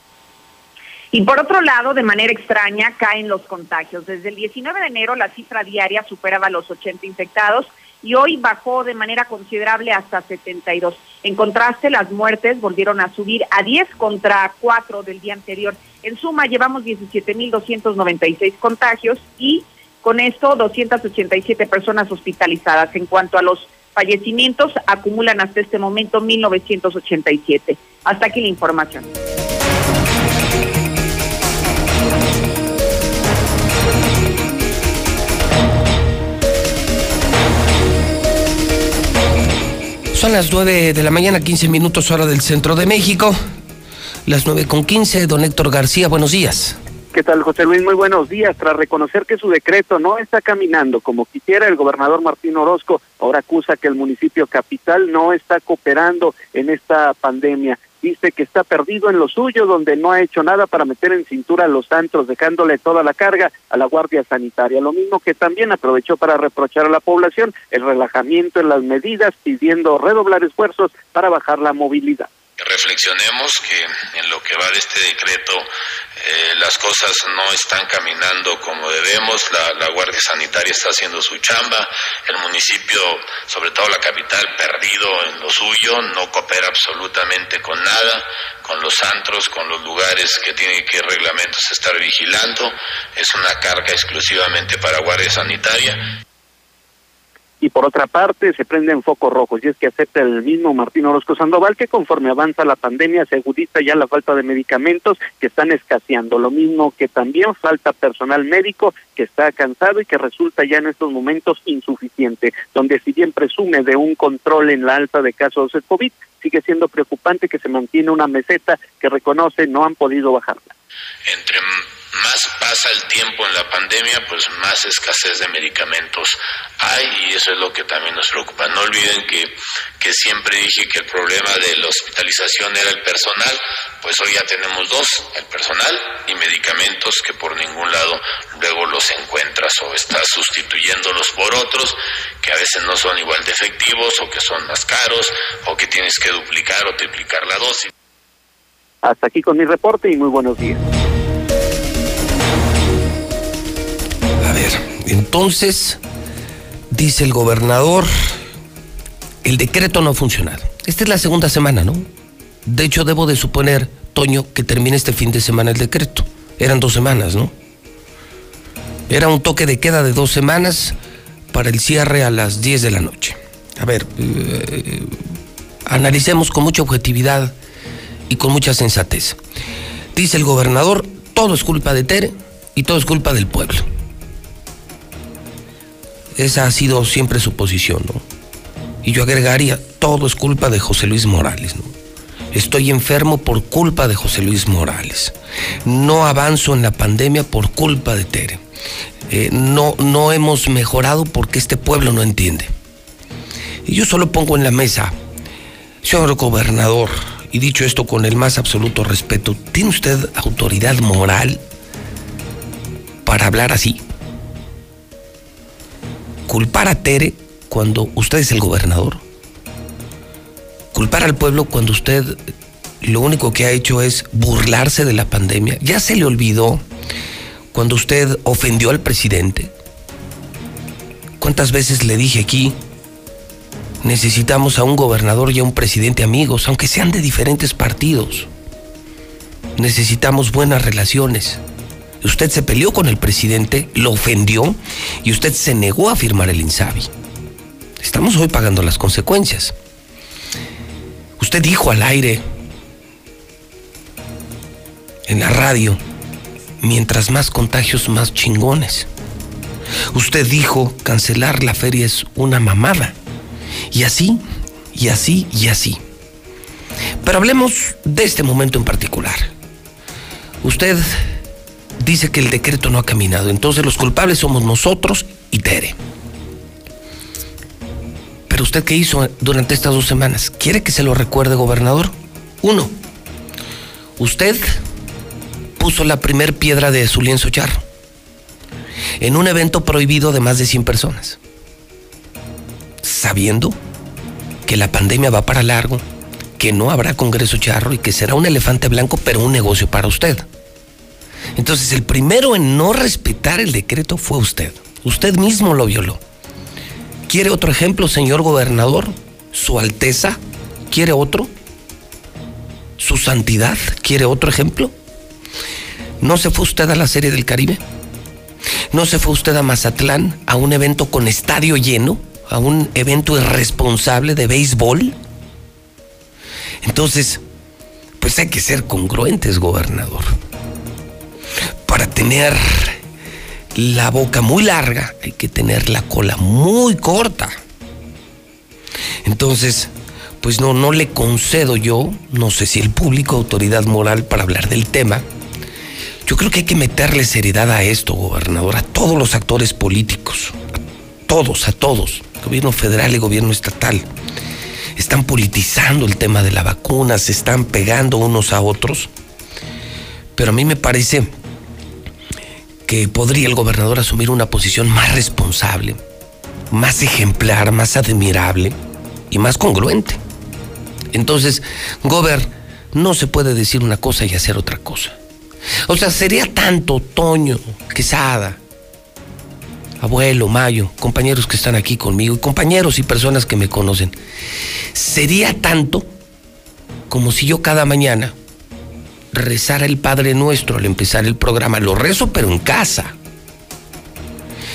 Y por otro lado, de manera extraña, caen los contagios. Desde el 19 de enero la cifra diaria superaba los 80 infectados y hoy bajó de manera considerable hasta 72. En contraste, las muertes volvieron a subir a 10 contra 4 del día anterior. En suma, llevamos 17.296 contagios y con esto 287 personas hospitalizadas. En cuanto a los fallecimientos, acumulan hasta este momento 1.987. Hasta aquí la información. Son las 9 de la mañana, 15 minutos hora del centro de México. Las 9 con 15, don Héctor García, buenos días. ¿Qué tal, José Luis? Muy buenos días. Tras reconocer que su decreto no está caminando como quisiera, el gobernador Martín Orozco ahora acusa que el municipio capital no está cooperando en esta pandemia. Dice que está perdido en lo suyo, donde no ha hecho nada para meter en cintura a los santos, dejándole toda la carga a la Guardia Sanitaria. Lo mismo que también aprovechó para reprochar a la población el relajamiento en las medidas, pidiendo redoblar esfuerzos para bajar la movilidad reflexionemos que en lo que va de este decreto eh, las cosas no están caminando como debemos, la, la, Guardia Sanitaria está haciendo su chamba, el municipio, sobre todo la capital, perdido en lo suyo, no coopera absolutamente con nada, con los antros, con los lugares que tienen que reglamentos estar vigilando, es una carga exclusivamente para Guardia Sanitaria y por otra parte se prenden focos rojos y es que acepta el mismo Martín Orozco Sandoval que conforme avanza la pandemia se agudiza ya la falta de medicamentos que están escaseando, lo mismo que también falta personal médico que está cansado y que resulta ya en estos momentos insuficiente, donde si bien presume de un control en la alta de casos de COVID, sigue siendo preocupante que se mantiene una meseta que reconoce no han podido bajarla. Entre más pasa el tiempo en la pandemia, pues más escasez de medicamentos hay y eso es lo que también nos preocupa. No olviden que, que siempre dije que el problema de la hospitalización era el personal, pues hoy ya tenemos dos, el personal y medicamentos que por ningún lado luego los encuentras o estás sustituyéndolos por otros que a veces no son igual de efectivos o que son más caros o que tienes que duplicar o triplicar la dosis. Hasta aquí con mi reporte y muy buenos días. Entonces, dice el gobernador, el decreto no ha funcionado. Esta es la segunda semana, ¿no? De hecho, debo de suponer, Toño, que termine este fin de semana el decreto. Eran dos semanas, ¿no? Era un toque de queda de dos semanas para el cierre a las 10 de la noche. A ver, eh, analicemos con mucha objetividad y con mucha sensatez. Dice el gobernador, todo es culpa de Tere y todo es culpa del pueblo. Esa ha sido siempre su posición, ¿no? Y yo agregaría, todo es culpa de José Luis Morales, ¿no? Estoy enfermo por culpa de José Luis Morales. No avanzo en la pandemia por culpa de Tere. Eh, no, no hemos mejorado porque este pueblo no entiende. Y yo solo pongo en la mesa, señor gobernador, y dicho esto con el más absoluto respeto, ¿tiene usted autoridad moral para hablar así? Culpar a Tere cuando usted es el gobernador. Culpar al pueblo cuando usted lo único que ha hecho es burlarse de la pandemia. Ya se le olvidó cuando usted ofendió al presidente? ¿Cuántas veces le dije aquí, necesitamos a un gobernador y a un presidente amigos, aunque sean de diferentes partidos? Necesitamos buenas relaciones. Usted se peleó con el presidente, lo ofendió y usted se negó a firmar el INSABI. Estamos hoy pagando las consecuencias. Usted dijo al aire, en la radio, mientras más contagios, más chingones. Usted dijo, cancelar la feria es una mamada. Y así, y así, y así. Pero hablemos de este momento en particular. Usted dice que el decreto no ha caminado, entonces los culpables somos nosotros y Tere. Pero usted qué hizo durante estas dos semanas? ¿Quiere que se lo recuerde, gobernador? Uno, usted puso la primer piedra de su lienzo charro en un evento prohibido de más de 100 personas, sabiendo que la pandemia va para largo, que no habrá Congreso Charro y que será un elefante blanco, pero un negocio para usted. Entonces, el primero en no respetar el decreto fue usted. Usted mismo lo violó. ¿Quiere otro ejemplo, señor gobernador? ¿Su Alteza quiere otro? ¿Su Santidad quiere otro ejemplo? ¿No se fue usted a la Serie del Caribe? ¿No se fue usted a Mazatlán a un evento con estadio lleno? ¿A un evento irresponsable de béisbol? Entonces, pues hay que ser congruentes, gobernador. Para tener la boca muy larga, hay que tener la cola muy corta. Entonces, pues no, no le concedo yo, no sé si el público, autoridad moral para hablar del tema. Yo creo que hay que meterle seriedad a esto, gobernador, a todos los actores políticos, a todos, a todos, gobierno federal y gobierno estatal. Están politizando el tema de la vacuna, se están pegando unos a otros. Pero a mí me parece que podría el gobernador asumir una posición más responsable, más ejemplar, más admirable y más congruente. Entonces, Gober, no se puede decir una cosa y hacer otra cosa. O sea, sería tanto Toño, Quesada, abuelo, Mayo, compañeros que están aquí conmigo, compañeros y personas que me conocen. Sería tanto como si yo cada mañana rezara el Padre Nuestro al empezar el programa. Lo rezo, pero en casa.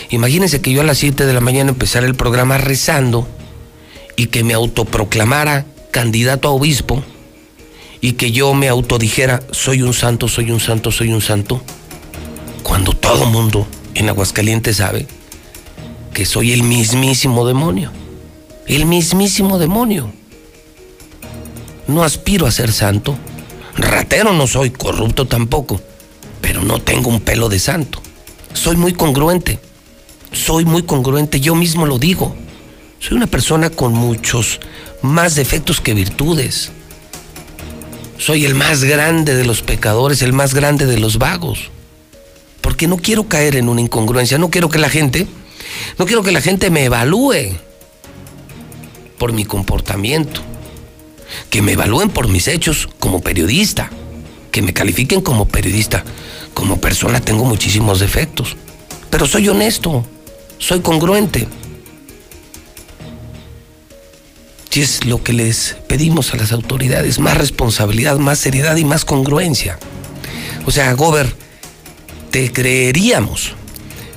Imagínense que yo a las 7 de la mañana empezara el programa rezando y que me autoproclamara candidato a obispo y que yo me autodijera, soy un santo, soy un santo, soy un santo, cuando todo mundo en Aguascalientes sabe que soy el mismísimo demonio, el mismísimo demonio. No aspiro a ser santo, ratero no soy, corrupto tampoco, pero no tengo un pelo de santo. Soy muy congruente, soy muy congruente, yo mismo lo digo. Soy una persona con muchos más defectos que virtudes. Soy el más grande de los pecadores, el más grande de los vagos. Porque no quiero caer en una incongruencia, no quiero que la gente, no quiero que la gente me evalúe por mi comportamiento, que me evalúen por mis hechos como periodista, que me califiquen como periodista. Como persona tengo muchísimos defectos, pero soy honesto, soy congruente. Si es lo que les pedimos a las autoridades, más responsabilidad, más seriedad y más congruencia. O sea, Gober, te creeríamos.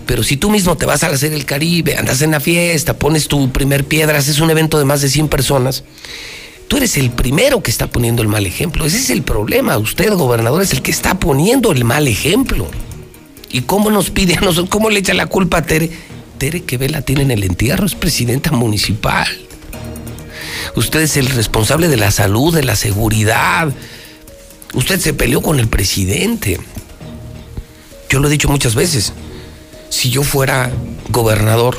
Pero si tú mismo te vas a hacer el Caribe, andas en la fiesta, pones tu primer piedra, haces un evento de más de 100 personas, tú eres el primero que está poniendo el mal ejemplo. Ese es el problema. Usted, gobernador, es el que está poniendo el mal ejemplo. ¿Y cómo nos pide a nosotros? ¿Cómo le echa la culpa a Tere? Tere que vela tiene en el entierro, es presidenta municipal. Usted es el responsable de la salud, de la seguridad. Usted se peleó con el presidente. Yo lo he dicho muchas veces. Si yo fuera gobernador,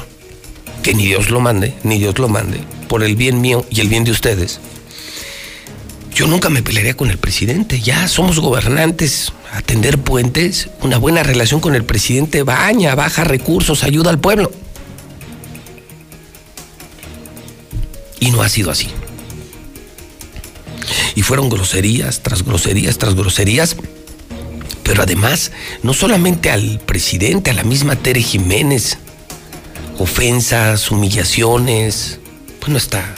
que ni Dios lo mande, ni Dios lo mande, por el bien mío y el bien de ustedes, yo nunca me pelearía con el presidente. Ya somos gobernantes, atender puentes, una buena relación con el presidente, baña, baja recursos, ayuda al pueblo. Y no ha sido así. Y fueron groserías tras groserías tras groserías. Pero además, no solamente al presidente, a la misma Tere Jiménez, ofensas, humillaciones, bueno, está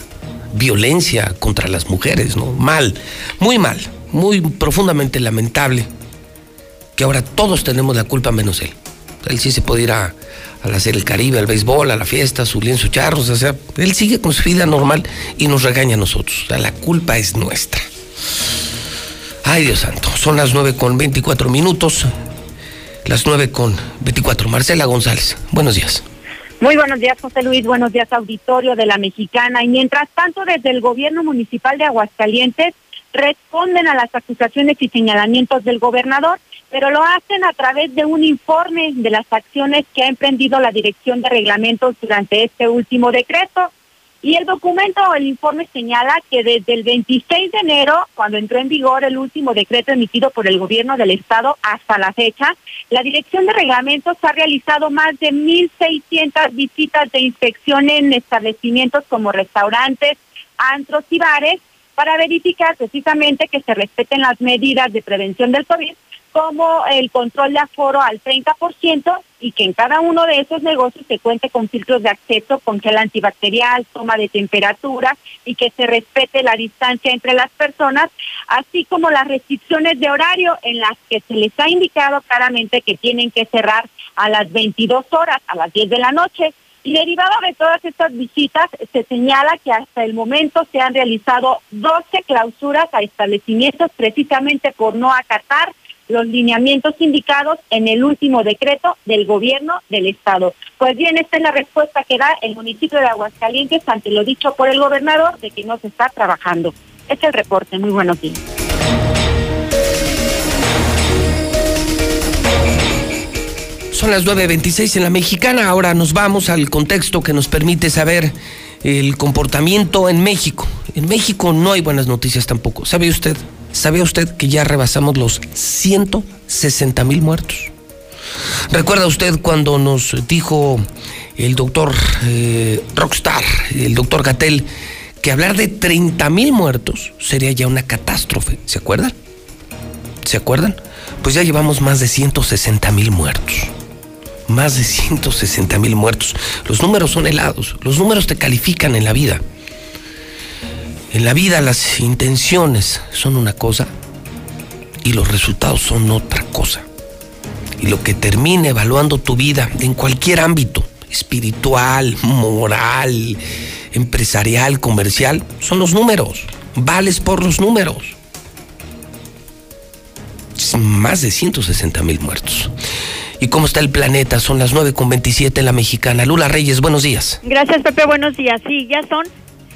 violencia contra las mujeres, ¿no? Mal, muy mal, muy profundamente lamentable que ahora todos tenemos la culpa menos él. Él sí se puede ir a, hacer el Caribe, al béisbol, a la fiesta, su lienzo charros, o sea, él sigue con su vida normal y nos regaña a nosotros. O sea, la culpa es nuestra. Ay, Dios santo, son las 9 con 24 minutos, las 9 con 24. Marcela González, buenos días. Muy buenos días, José Luis. Buenos días, auditorio de la Mexicana. Y mientras tanto, desde el gobierno municipal de Aguascalientes responden a las acusaciones y señalamientos del gobernador pero lo hacen a través de un informe de las acciones que ha emprendido la Dirección de Reglamentos durante este último decreto. Y el documento o el informe señala que desde el 26 de enero, cuando entró en vigor el último decreto emitido por el gobierno del estado hasta la fecha, la Dirección de Reglamentos ha realizado más de 1.600 visitas de inspección en establecimientos como restaurantes, antros y bares para verificar precisamente que se respeten las medidas de prevención del COVID como el control de aforo al 30% y que en cada uno de esos negocios se cuente con filtros de acceso con gel antibacterial, toma de temperatura y que se respete la distancia entre las personas, así como las restricciones de horario en las que se les ha indicado claramente que tienen que cerrar a las 22 horas, a las 10 de la noche. Y derivado de todas estas visitas, se señala que hasta el momento se han realizado 12 clausuras a establecimientos precisamente por no acatar los lineamientos indicados en el último decreto del gobierno del estado. Pues bien, esta es la respuesta que da el municipio de Aguascalientes ante lo dicho por el gobernador de que no se está trabajando. Este es el reporte. Muy buenos días. Son las 9.26 en la mexicana. Ahora nos vamos al contexto que nos permite saber el comportamiento en México. En México no hay buenas noticias tampoco. ¿Sabe usted? ¿Sabía usted que ya rebasamos los 160 mil muertos? ¿Recuerda usted cuando nos dijo el doctor eh, Rockstar, el doctor Gatel, que hablar de 30 mil muertos sería ya una catástrofe? ¿Se acuerdan? ¿Se acuerdan? Pues ya llevamos más de 160 mil muertos. Más de 160 mil muertos. Los números son helados. Los números te califican en la vida. En la vida las intenciones son una cosa y los resultados son otra cosa. Y lo que termine evaluando tu vida en cualquier ámbito, espiritual, moral, empresarial, comercial, son los números. Vales por los números. Más de 160 mil muertos. ¿Y cómo está el planeta? Son las 9 con 27 en la mexicana. Lula Reyes, buenos días. Gracias, Pepe. Buenos días. Sí, ya son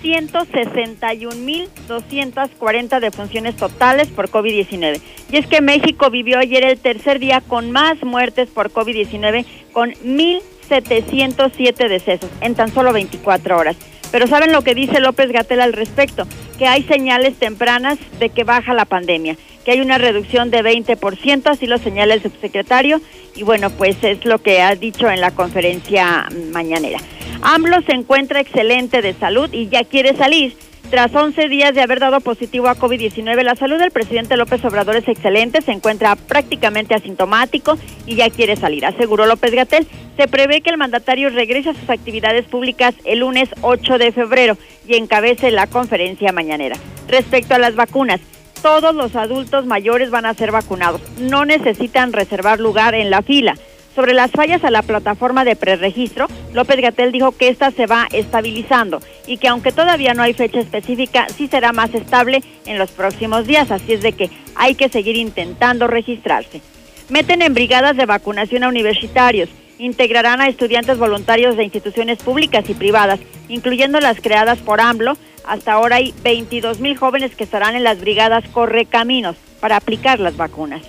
161.240 defunciones totales por COVID-19. Y es que México vivió ayer el tercer día con más muertes por COVID-19, con 1.707 decesos en tan solo 24 horas. Pero ¿saben lo que dice López Gatel al respecto? Que hay señales tempranas de que baja la pandemia, que hay una reducción de 20%, así lo señala el subsecretario, y bueno, pues es lo que ha dicho en la conferencia mañanera. AMLO se encuentra excelente de salud y ya quiere salir. Tras 11 días de haber dado positivo a COVID-19, la salud del presidente López Obrador es excelente, se encuentra prácticamente asintomático y ya quiere salir, aseguró López Gatel. Se prevé que el mandatario regrese a sus actividades públicas el lunes 8 de febrero y encabece la conferencia mañanera. Respecto a las vacunas, todos los adultos mayores van a ser vacunados, no necesitan reservar lugar en la fila. Sobre las fallas a la plataforma de preregistro, López Gatel dijo que esta se va estabilizando y que aunque todavía no hay fecha específica, sí será más estable en los próximos días, así es de que hay que seguir intentando registrarse. Meten en brigadas de vacunación a universitarios, integrarán a estudiantes voluntarios de instituciones públicas y privadas, incluyendo las creadas por AMLO. Hasta ahora hay 22 mil jóvenes que estarán en las brigadas Correcaminos para aplicar las vacunas.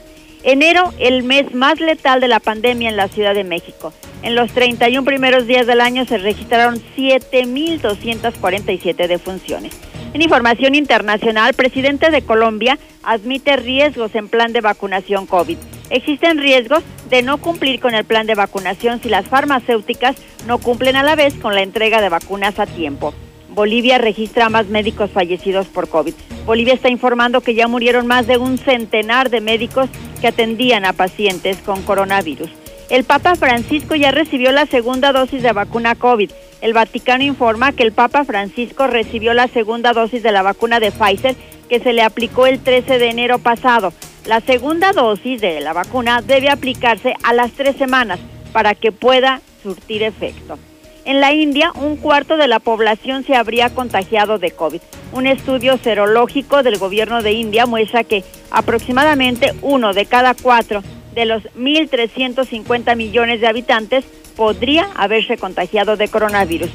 Enero, el mes más letal de la pandemia en la Ciudad de México. En los 31 primeros días del año se registraron 7.247 defunciones. En información internacional, presidente de Colombia admite riesgos en plan de vacunación COVID. Existen riesgos de no cumplir con el plan de vacunación si las farmacéuticas no cumplen a la vez con la entrega de vacunas a tiempo. Bolivia registra más médicos fallecidos por COVID. Bolivia está informando que ya murieron más de un centenar de médicos que atendían a pacientes con coronavirus. El Papa Francisco ya recibió la segunda dosis de vacuna COVID. El Vaticano informa que el Papa Francisco recibió la segunda dosis de la vacuna de Pfizer que se le aplicó el 13 de enero pasado. La segunda dosis de la vacuna debe aplicarse a las tres semanas para que pueda surtir efecto. En la India, un cuarto de la población se habría contagiado de COVID. Un estudio serológico del gobierno de India muestra que aproximadamente uno de cada cuatro de los 1.350 millones de habitantes podría haberse contagiado de coronavirus.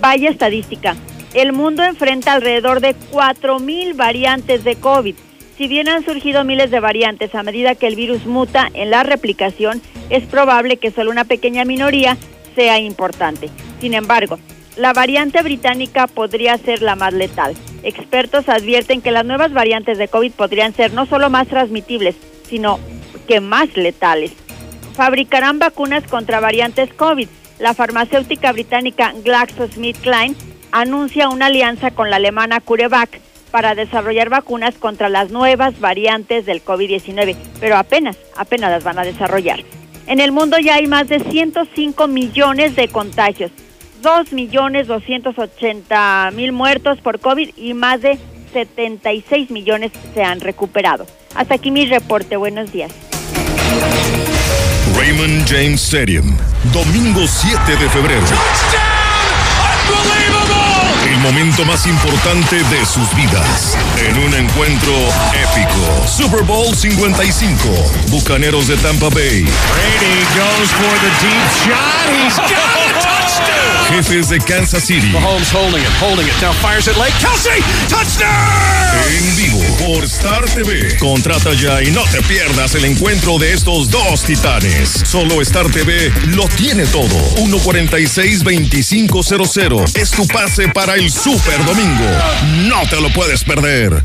Vaya estadística. El mundo enfrenta alrededor de 4.000 variantes de COVID. Si bien han surgido miles de variantes a medida que el virus muta en la replicación, es probable que solo una pequeña minoría sea importante. Sin embargo, la variante británica podría ser la más letal. Expertos advierten que las nuevas variantes de COVID podrían ser no solo más transmitibles, sino que más letales. Fabricarán vacunas contra variantes COVID. La farmacéutica británica GlaxoSmithKline anuncia una alianza con la alemana CureVac para desarrollar vacunas contra las nuevas variantes del COVID-19, pero apenas, apenas las van a desarrollar. En el mundo ya hay más de 105 millones de contagios, 2 millones 280 mil muertos por COVID y más de 76 millones se han recuperado. Hasta aquí mi reporte. Buenos días. Raymond James Stadium, domingo 7 de febrero. El momento más importante de sus vidas. En un encuentro épico. Super Bowl 55. Bucaneros de Tampa Bay. Brady goes for the deep shot. He's got a touchdown. Jefes de Kansas City. Mahomes holding it, holding it. Now fires it late. Kelsey, touchdown. En vivo por Star TV. Contrata ya y no te pierdas el encuentro de estos dos titanes. Solo Star TV lo tiene todo. 146-2500. Es tu pase para el Super Domingo. No te lo puedes perder.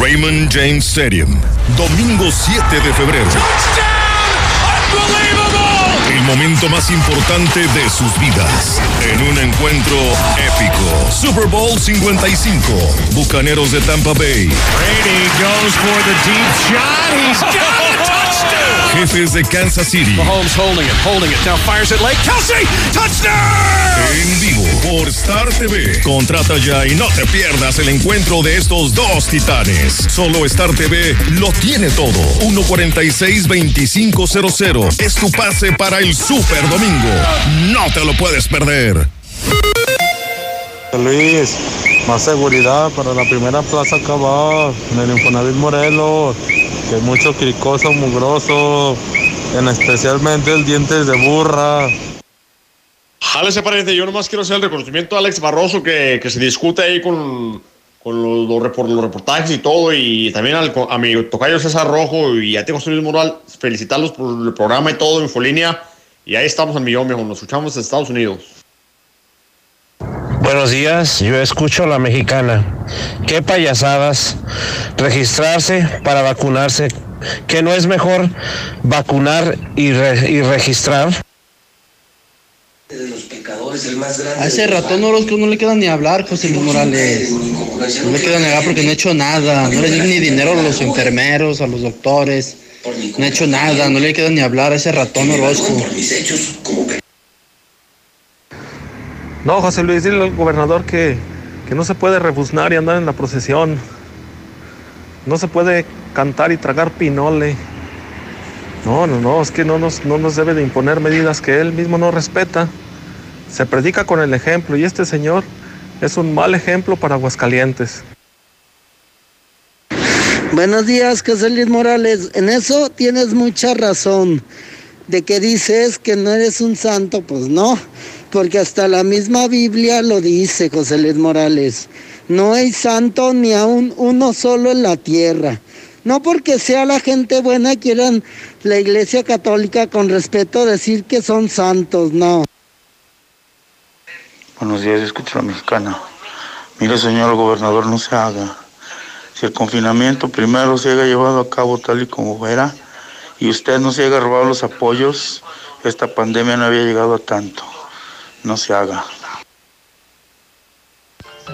Raymond James Stadium, domingo 7 de febrero. El momento más importante de sus vidas. En un encuentro épico. Super Bowl 55. Bucaneros de Tampa Bay. Brady goes for the deep shot. He's got. Jefes de Kansas City. Mahomes holding it, holding it. Now fires it late. Kelsey, touchdown. En vivo por Star TV. Contrata ya y no te pierdas el encuentro de estos dos titanes. Solo Star TV lo tiene todo. 146-2500 es tu pase para el Super Domingo. No te lo puedes perder. Luis, más seguridad para la primera plaza acabar en el Infonavit Morelos, que hay mucho cricoso, mugroso, en especialmente el dientes de burra. Jálese, pariente. Yo nomás quiero hacer el reconocimiento a Alex Barroso que, se discute ahí con, los, los repor- los reportajes y todo. Y también a mi tocayo César Rojo y a José Luis Moral. Felicitarlos por el programa y todo, Infolínea. Y ahí estamos al millón. Nos escuchamos en Estados Unidos. Buenos días, yo escucho a la mexicana. Qué payasadas. Registrarse para vacunarse. ¿Que no es mejor vacunar y, re- y registrar? Hace ratón Orozco no le queda ni hablar, José Luis Morales. No le queda ni hablar porque no ha hecho nada. No le dio ni dinero a los enfermeros, a los doctores. No ha hecho nada, no le queda ni hablar a ese ratón Orozco. No, José Luis, dile al gobernador que, que no se puede rebuznar y andar en la procesión. No se puede cantar y tragar pinole. No, no, no, es que no nos, no nos debe de imponer medidas que él mismo no respeta. Se predica con el ejemplo y este señor es un mal ejemplo para Aguascalientes. Buenos días, José Luis Morales. En eso tienes mucha razón. De que dices que no eres un santo, pues no, porque hasta la misma Biblia lo dice, José Luis Morales. No hay santo ni aún uno solo en la tierra. No porque sea la gente buena quieran la Iglesia Católica con respeto decir que son santos, no. Buenos días, yo escucho a la mexicana. Mire, señor gobernador, no se haga. Si el confinamiento primero se haya llevado a cabo tal y como era, y usted no se haya robado los apoyos, esta pandemia no había llegado a tanto. No se haga.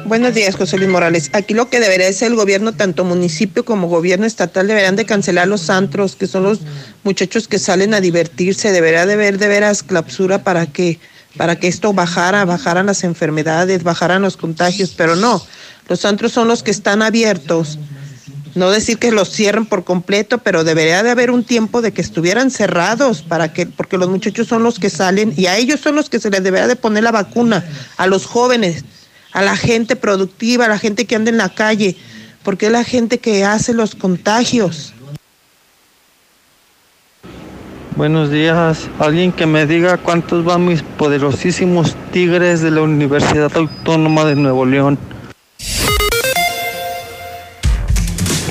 Buenos días, José Luis Morales. Aquí lo que debería ser el gobierno, tanto municipio como gobierno estatal, deberán de cancelar los antros, que son los muchachos que salen a divertirse. Debería de haber de veras clausura para que, para que esto bajara, bajaran las enfermedades, bajaran los contagios, pero no. Los antros son los que están abiertos. No decir que los cierren por completo, pero debería de haber un tiempo de que estuvieran cerrados para que, porque los muchachos son los que salen y a ellos son los que se les debería de poner la vacuna, a los jóvenes, a la gente productiva, a la gente que anda en la calle, porque es la gente que hace los contagios. Buenos días. Alguien que me diga cuántos van mis poderosísimos tigres de la Universidad Autónoma de Nuevo León.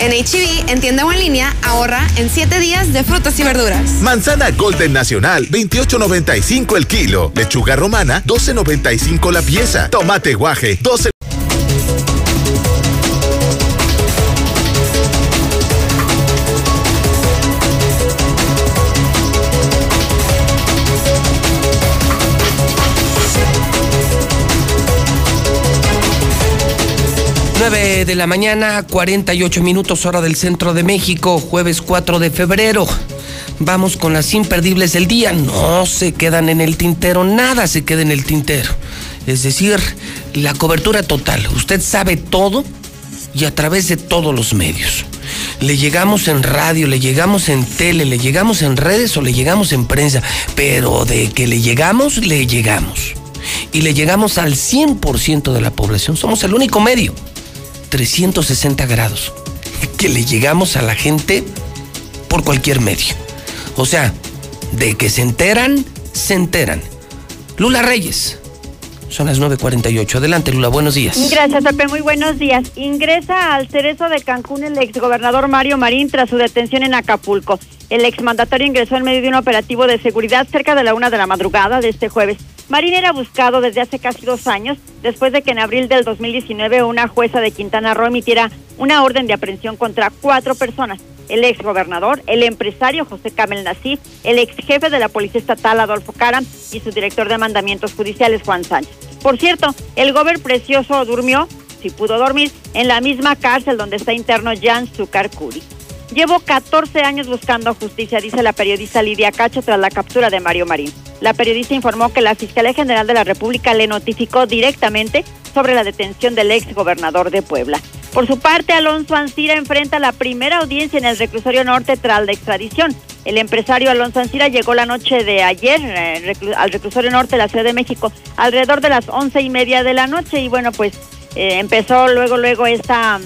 En HB, en tienda o en línea, ahorra en 7 días de frutas y verduras. Manzana Golden Nacional, 28.95 el kilo. Lechuga romana, 12.95 la pieza. Tomate guaje, 12. 9 de la mañana, 48 minutos hora del centro de México, jueves 4 de febrero. Vamos con las imperdibles del día. No se quedan en el tintero, nada se queda en el tintero. Es decir, la cobertura total. Usted sabe todo y a través de todos los medios. Le llegamos en radio, le llegamos en tele, le llegamos en redes o le llegamos en prensa, pero de que le llegamos, le llegamos. Y le llegamos al 100% de la población. Somos el único medio 360 grados, que le llegamos a la gente por cualquier medio. O sea, de que se enteran, se enteran. Lula Reyes. Son las 9.48. Adelante, Lula, buenos días. Gracias, Pepe. Muy buenos días. Ingresa al cerezo de Cancún el exgobernador Mario Marín tras su detención en Acapulco. El exmandatario ingresó en medio de un operativo de seguridad cerca de la una de la madrugada de este jueves. Marín era buscado desde hace casi dos años, después de que en abril del 2019 una jueza de Quintana Roo emitiera una orden de aprehensión contra cuatro personas. El ex gobernador, el empresario José Camel Nasif, el ex jefe de la Policía Estatal Adolfo Caram y su director de mandamientos judiciales Juan Sánchez. Por cierto, el gober precioso durmió, si pudo dormir, en la misma cárcel donde está interno Jan Zucarcuri. Llevo 14 años buscando justicia, dice la periodista Lidia Cacho tras la captura de Mario Marín. La periodista informó que la Fiscalía General de la República le notificó directamente sobre la detención del ex gobernador de Puebla. Por su parte, Alonso Ancira enfrenta la primera audiencia en el reclusorio norte tras la extradición. El empresario Alonso Ancira llegó la noche de ayer eh, al reclusorio norte de la Ciudad de México alrededor de las once y media de la noche y bueno, pues eh, empezó luego, luego esta,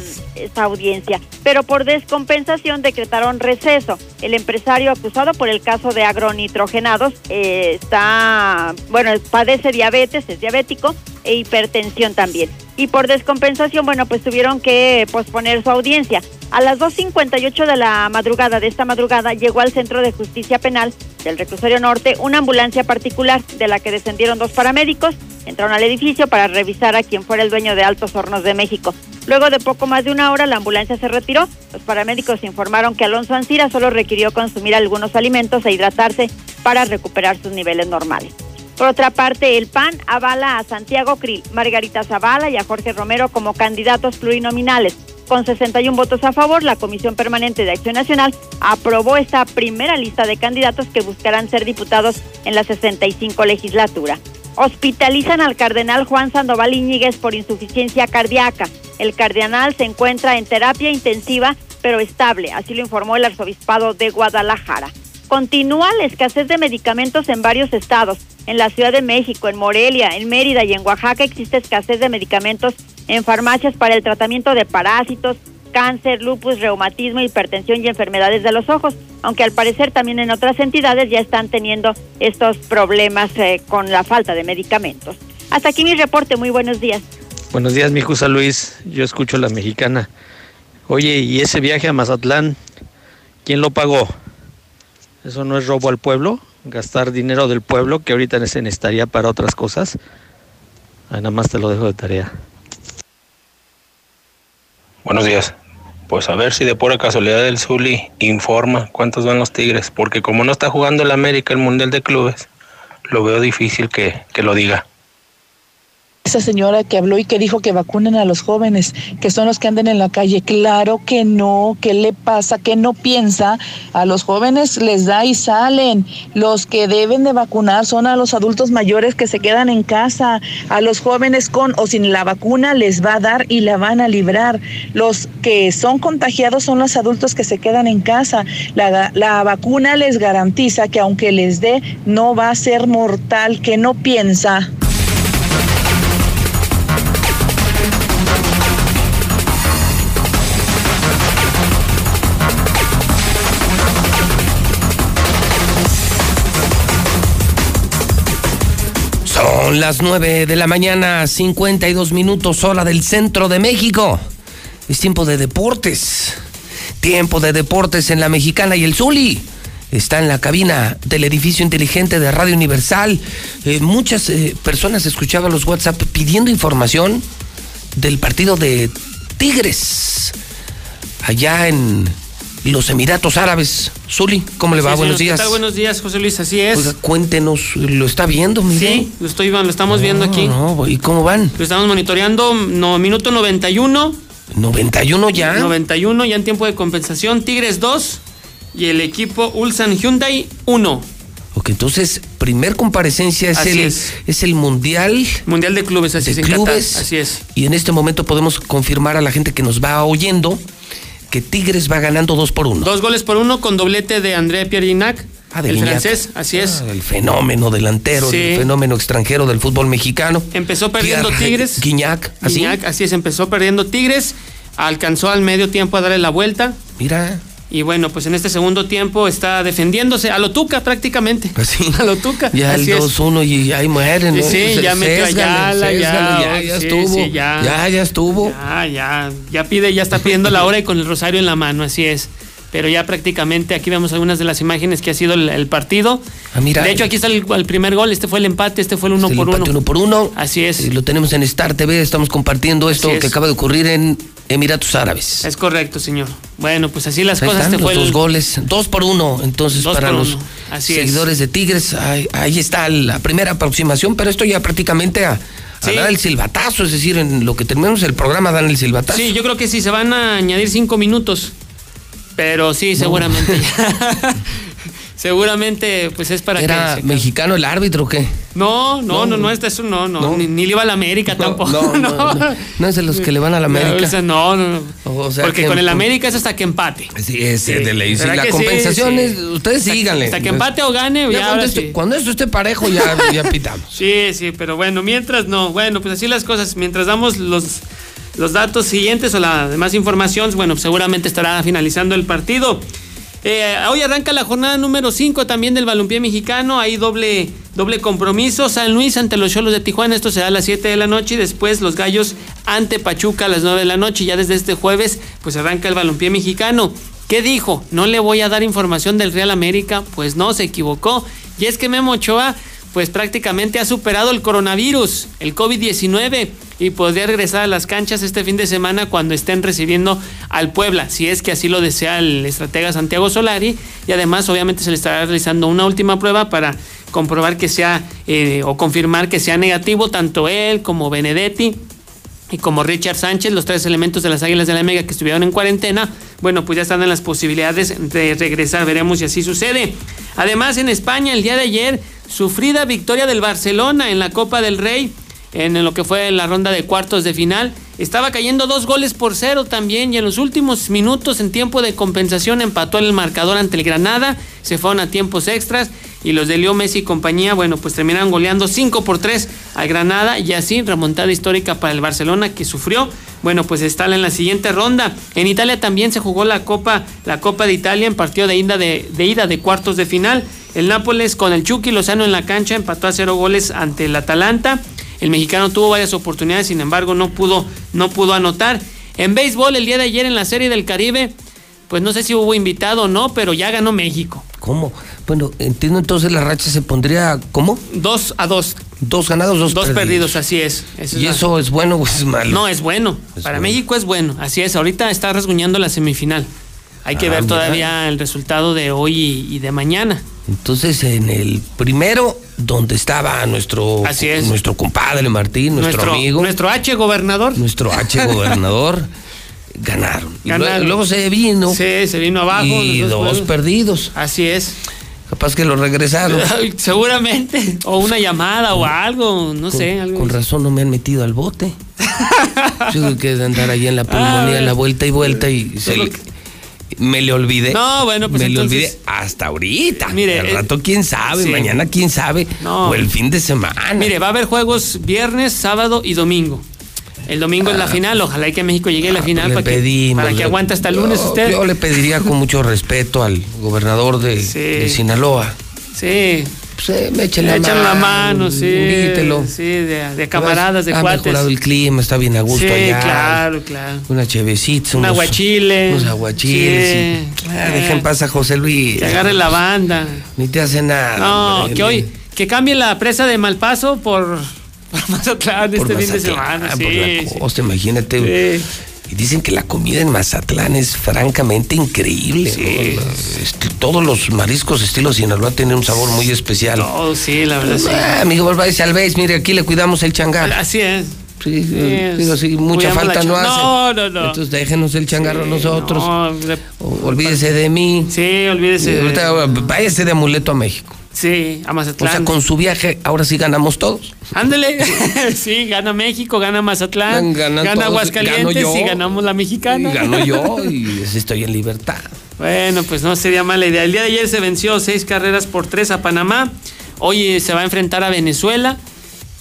esta audiencia. Pero por descompensación decretaron receso. El empresario acusado por el caso de agronitrogenados eh, está, bueno, padece diabetes, es diabético e hipertensión también. Y por descompensación, bueno, pues tuvieron que posponer su audiencia. A las 2.58 de la madrugada, de esta madrugada, llegó al Centro de Justicia Penal del Reclusorio Norte una ambulancia particular de la que descendieron dos paramédicos, entraron al edificio para revisar a quien fuera el dueño de Altos Hornos de México. Luego de poco más de una hora, la ambulancia se retiró. Los paramédicos informaron que Alonso Ancira solo requirió consumir algunos alimentos e hidratarse para recuperar sus niveles normales. Por otra parte, el PAN avala a Santiago Krill, Margarita Zavala y a Jorge Romero como candidatos plurinominales. Con 61 votos a favor, la Comisión Permanente de Acción Nacional aprobó esta primera lista de candidatos que buscarán ser diputados en la 65 legislatura. Hospitalizan al cardenal Juan Sandoval Iñiguez por insuficiencia cardíaca. El cardenal se encuentra en terapia intensiva, pero estable, así lo informó el arzobispado de Guadalajara. Continúa la escasez de medicamentos en varios estados. En la Ciudad de México, en Morelia, en Mérida y en Oaxaca existe escasez de medicamentos en farmacias para el tratamiento de parásitos, cáncer, lupus, reumatismo, hipertensión y enfermedades de los ojos, aunque al parecer también en otras entidades ya están teniendo estos problemas eh, con la falta de medicamentos. Hasta aquí mi reporte, muy buenos días. Buenos días, mi Jusa Luis, yo escucho la mexicana. Oye, ¿y ese viaje a Mazatlán, quién lo pagó? ¿Eso no es robo al pueblo? ¿Gastar dinero del pueblo que ahorita se necesitaría para otras cosas? Ah, nada más te lo dejo de tarea. Buenos días. Pues a ver si de pura casualidad el Zuli informa cuántos van los Tigres, porque como no está jugando el América el Mundial de Clubes, lo veo difícil que, que lo diga esa señora que habló y que dijo que vacunen a los jóvenes, que son los que anden en la calle. Claro que no, ¿qué le pasa? ¿Qué no piensa? A los jóvenes les da y salen. Los que deben de vacunar son a los adultos mayores que se quedan en casa. A los jóvenes con o sin la vacuna les va a dar y la van a librar. Los que son contagiados son los adultos que se quedan en casa. La, la vacuna les garantiza que aunque les dé, no va a ser mortal. ¿Qué no piensa? Son las 9 de la mañana, 52 minutos, hora del centro de México. Es tiempo de deportes. Tiempo de deportes en la mexicana y el Zuli. Está en la cabina del edificio inteligente de Radio Universal. Eh, muchas eh, personas escuchaban los WhatsApp pidiendo información del partido de Tigres. Allá en los Emiratos Árabes. Zuli, ¿cómo le va? Buenos días. ¿Qué tal? Buenos días, José Luis, así es. Oiga, cuéntenos, ¿lo está viendo, mire? Sí, lo, estoy, lo estamos viendo aquí. No, ¿y cómo van? Lo estamos monitoreando, no, minuto 91, 91 ya. 91 ya en tiempo de compensación. Tigres 2 y el equipo Ulsan Hyundai 1. Ok, entonces, primer comparecencia es, Así el, es. es el Mundial Mundial de Clubes, así de es, clubes. Así es. Y en este momento podemos confirmar a la gente que nos va oyendo que Tigres va ganando 2 por 1. Dos goles por uno con doblete de André Pierre Gignac, Ah, de el Guiñac. francés, así es. Ah, el fenómeno delantero, Sí. el fenómeno extranjero del fútbol mexicano. Empezó perdiendo Tigres. Guiñac, así. Gignac, así es, empezó perdiendo Tigres, alcanzó al medio tiempo a darle la vuelta. Mira. Y bueno, pues en este segundo tiempo está defendiéndose a lo Tuca prácticamente. Así. A lo Tuca. Ya el así es. 2-1 y ahí mueren, Sí, ¿no? sí, ya metió a sésgale, Ayala, ya, sésgale, ya, ya sí, estuvo. sí, ya. ya, ya estuvo. Ya, ya, ya pide, ya está pidiendo la hora y con el rosario en la mano, así es. Pero ya prácticamente aquí vemos algunas de las imágenes que ha sido el, el partido. Ah, mira. De hecho, aquí está el, el primer gol, este fue el empate, este fue el uno El por empate uno. uno por uno. Así es. Y lo tenemos en Star TV, estamos compartiendo esto es. que acaba de ocurrir en Emiratos Árabes. Es correcto, señor. Bueno, pues así las Ahí cosas. están Este los fue dos el, goles, dos por uno. Entonces, Dos para los es. seguidores de Tigres, ahí, ahí está la primera aproximación, pero esto ya prácticamente a, dar el silbatazo, es decir, en lo que terminamos el programa dan el silbatazo. Sí, yo creo que sí, se van a añadir cinco minutos. Pero sí, seguramente. seguramente, pues es para ¿Era que. se- mexicano el árbitro o qué? No, no, no, no, este es un no, no, Ni, ni le iba a la América tampoco. No, no, no. No es de los que le van a la América. No, no, no, no. O sea Porque que- con el América es hasta que empate. Sí, es Sí. de ley. Sí, ¿Verdad la sí? compensación Sí. es, ustedes síganle. hasta que empate o gane, ya cuando, esto, cuando esto esté parejo, ya, ya pitamos. Sí, sí, pero bueno, mientras no. Bueno, pues así las cosas. Mientras damos los, los datos siguientes o la demás información, bueno, seguramente estará finalizando el partido. Eh, hoy arranca la jornada número 5 también del balompié mexicano. Hay doble, doble compromiso. San Luis ante los Cholos de Tijuana. Esto será a las 7 de la noche. Y después los Gallos ante Pachuca a las 9 de la noche. Ya desde este jueves, pues arranca el balompié mexicano. ¿Qué dijo? No le voy a dar información del Real América. Pues no, se equivocó. Y es que Memo Ochoa pues prácticamente ha superado el coronavirus, el COVID-19, y podría regresar a las canchas este fin de semana cuando estén recibiendo al Puebla, si es que así lo desea el estratega Santiago Solari, y además obviamente se le estará realizando una última prueba para comprobar que sea eh, o confirmar que sea negativo tanto él como Benedetti y como Richard Sánchez, los tres elementos de las Águilas de la Mega que estuvieron en cuarentena, bueno, pues ya están en las posibilidades de regresar, veremos si así sucede. Además, en España, el día de ayer, sufrida victoria del Barcelona en la Copa del Rey, en lo que fue la ronda de cuartos de final. Estaba cayendo dos goles por cero también y en los últimos minutos en tiempo de compensación empató el marcador ante el Granada, se fueron a tiempos extras y los de Leo Messi y compañía, bueno, pues terminaron goleando 5 por 3 al Granada y así remontada histórica para el Barcelona que sufrió. Bueno, pues está en la siguiente ronda. En Italia también se jugó la Copa, la Copa de Italia en partido de ida de, ida de cuartos de final. El Nápoles con el Chucky Lozano en la cancha empató a cero goles ante el Atalanta. El mexicano tuvo varias oportunidades, sin embargo, no pudo, no pudo anotar. En béisbol, el día de ayer en la Serie del Caribe, pues no sé si hubo invitado o no, pero ya ganó México. ¿Cómo? Bueno, entiendo entonces la racha se pondría, ¿cómo? Dos a dos. Dos ganados, dos, Dos perdidos, así es. Esa es ¿Y la- eso es bueno o es malo? No, es bueno. Para México es bueno. Así es. Ahorita está rasguñando la semifinal. Hay que Ah, ver mira. todavía el resultado de hoy y, y de mañana. Entonces, en el primero, donde estaba nuestro, Así es. nuestro compadre Martín, nuestro, amigo, Nuestro H gobernador. nuestro H gobernador, ganaron. Y luego- se vino. Sí, se vino abajo. Y dos juegos. perdidos. Así es. Capaz que lo regresaron. Seguramente. O una llamada o algo. No sé. Algo. Con razón no me han metido al bote. Yo que andar ahí en la Ah, pulmonía, la vuelta y vuelta y se le- me le olvidé. No, bueno, pues Me le entonces- olvidé hasta ahorita. Mire, Al eh, rato quién sabe, sí. mañana quién sabe. No. O el fin de semana. Mire, va a haber juegos viernes, sábado y domingo. El domingo es la final. Ojalá y que México llegue a la final Ah, le para que, pedimos, para que aguante hasta el lunes Yo- usted. Yo le pediría con mucho respeto al gobernador de, Sí. de Sinaloa. Sí. Pues, eh, me echen la echan la mano, mano, sí. invítelo. Sí, de, de camaradas, de ha cuates. mejorado el clima, está bien a gusto sí, allá. claro, claro. Una chevecita, Un unos aguachile. Unos aguachiles. Sí. y- Ah, dejen pasar a José Luis. Que agarre la banda. Ni te hace nada. No, hombre. que hoy, que cambie la presa de Malpaso por, por Mazatlán este fin de semana. por Sí, la sí. costa, imagínate. Y dicen que la comida en Mazatlán es francamente increíble. todos los mariscos estilo Sinaloa tienen un sabor muy especial. Oh, sí, la verdad sí. Ah, amigo, váyase al base, mire, aquí le cuidamos el changar. Así es. Sí, Sí, digo, sí, mucha falta no hace. No, no, no. Entonces déjenos el changarro a nosotros. No, O- Olvídese de mí. Sí, olvídese. De- ahorita, váyase de amuleto a México. Sí, a O Mazatlán. sea, con su viaje, ahora sí ganamos todos. Ándele. sí, gana México, gana Mazatlán, Ganan gana todos, Aguascalientes gano yo. y ganamos la mexicana. Y gano yo y estoy en libertad. Bueno, pues no sería mala idea. El día de ayer se venció seis carreras por tres a Panamá. Hoy eh, se va a enfrentar a Venezuela.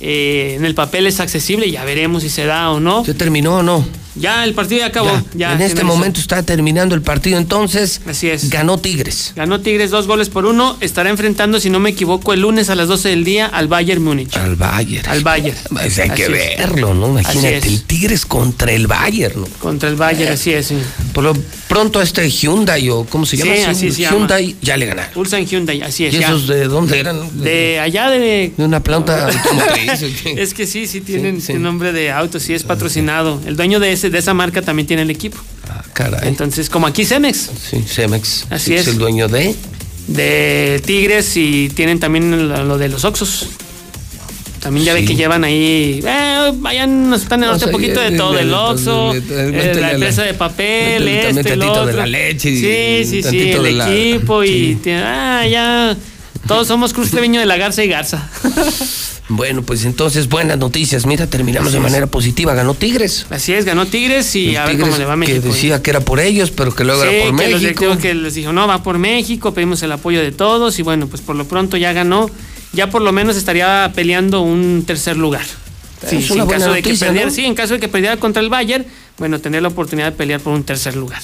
Eh, en el papel es accesible, ya veremos si se da o no. ¿Se terminó o no? Ya el partido ya acabó. Ya, en este finalizó. momento está terminando el partido, entonces Así es. ganó Tigres. Ganó Tigres dos goles por uno. Estará enfrentando, si no me equivoco, el lunes a las 12 del día al Bayern Múnich. Al Bayern. Al Bayern. Pues hay Así que es. verlo, ¿no? Imagínate, el Tigres contra el Bayern, ¿no? Contra el Bayern, así es. sí. Por lo pronto este Hyundai o ¿cómo se llama? Sí, así se llama. Hyundai ya le ganaron. Ulsan Hyundai, así es. ¿Y ya. esos de dónde eran? De allá de. De una planta automotriz. Es que sí, sí tienen sí. nombre de auto, sí es patrocinado. El dueño de ese, de esa marca también tiene el equipo. Ah, caray. Entonces, como aquí Cemex, Sí, Cemex. Así es. el dueño de. de Tigres y tienen también lo, lo de los Oxos. También ya ve Sí. que llevan ahí, eh, vayan, nos están en otro sea, poquito de le- todo, el Oxxo, eh, la empresa de papel, este, tantito de la leche y Sí, sí, sí, el equipo y ah, ya, todos somos Cruz Treviño de la Garza y Garza. Bueno, pues entonces buenas noticias. Mira, terminamos de manera positiva. Ganó Tigres. Así es, ganó Tigres y a ver cómo le va a México. Que decía que era por ellos, pero que luego Sí, era por que los México. directivos que les dijo, no, va por México, pedimos el apoyo de todos y bueno, pues por lo pronto ya ganó, ya por lo menos estaría peleando un tercer lugar. Sí, en caso de que perdiera, ¿no? sí, en caso de que perdiera contra el Bayern, bueno, tener la oportunidad de pelear por un tercer lugar.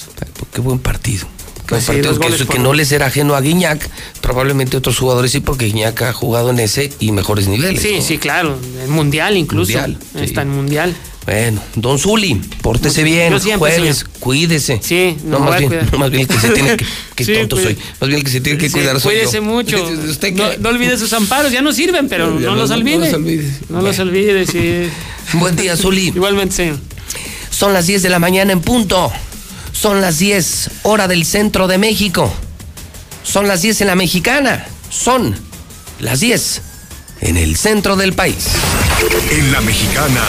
Qué buen partido. Pues sí, que, por que no les era ajeno a Guiñac. Probablemente otros jugadores sí, porque Guiñac ha jugado en ese y mejores niveles. Sí, ¿no? sí, claro, en mundial incluso. Mundial, sí. Está en mundial. Bueno, don Zuli, pórtese bien. Jueves, señor. cuídese. Sí, no, no más bien, no, más bien el que se tiene que. Qué Sí, tonto cuide- soy. Más bien el que se tiene que Sí, cuidar soy cuídese yo. mucho. ¿Usted no, no olvide sus amparos, ya no sirven, pero no, no- los no olvide. los olvide. No los olvide, sí. Buen día, Zuli. Igualmente, señor. Son las 10 de la mañana en punto. Son las 10, hora del centro de México. Son las 10 en la mexicana. Son las 10 en el centro del país. En la mexicana.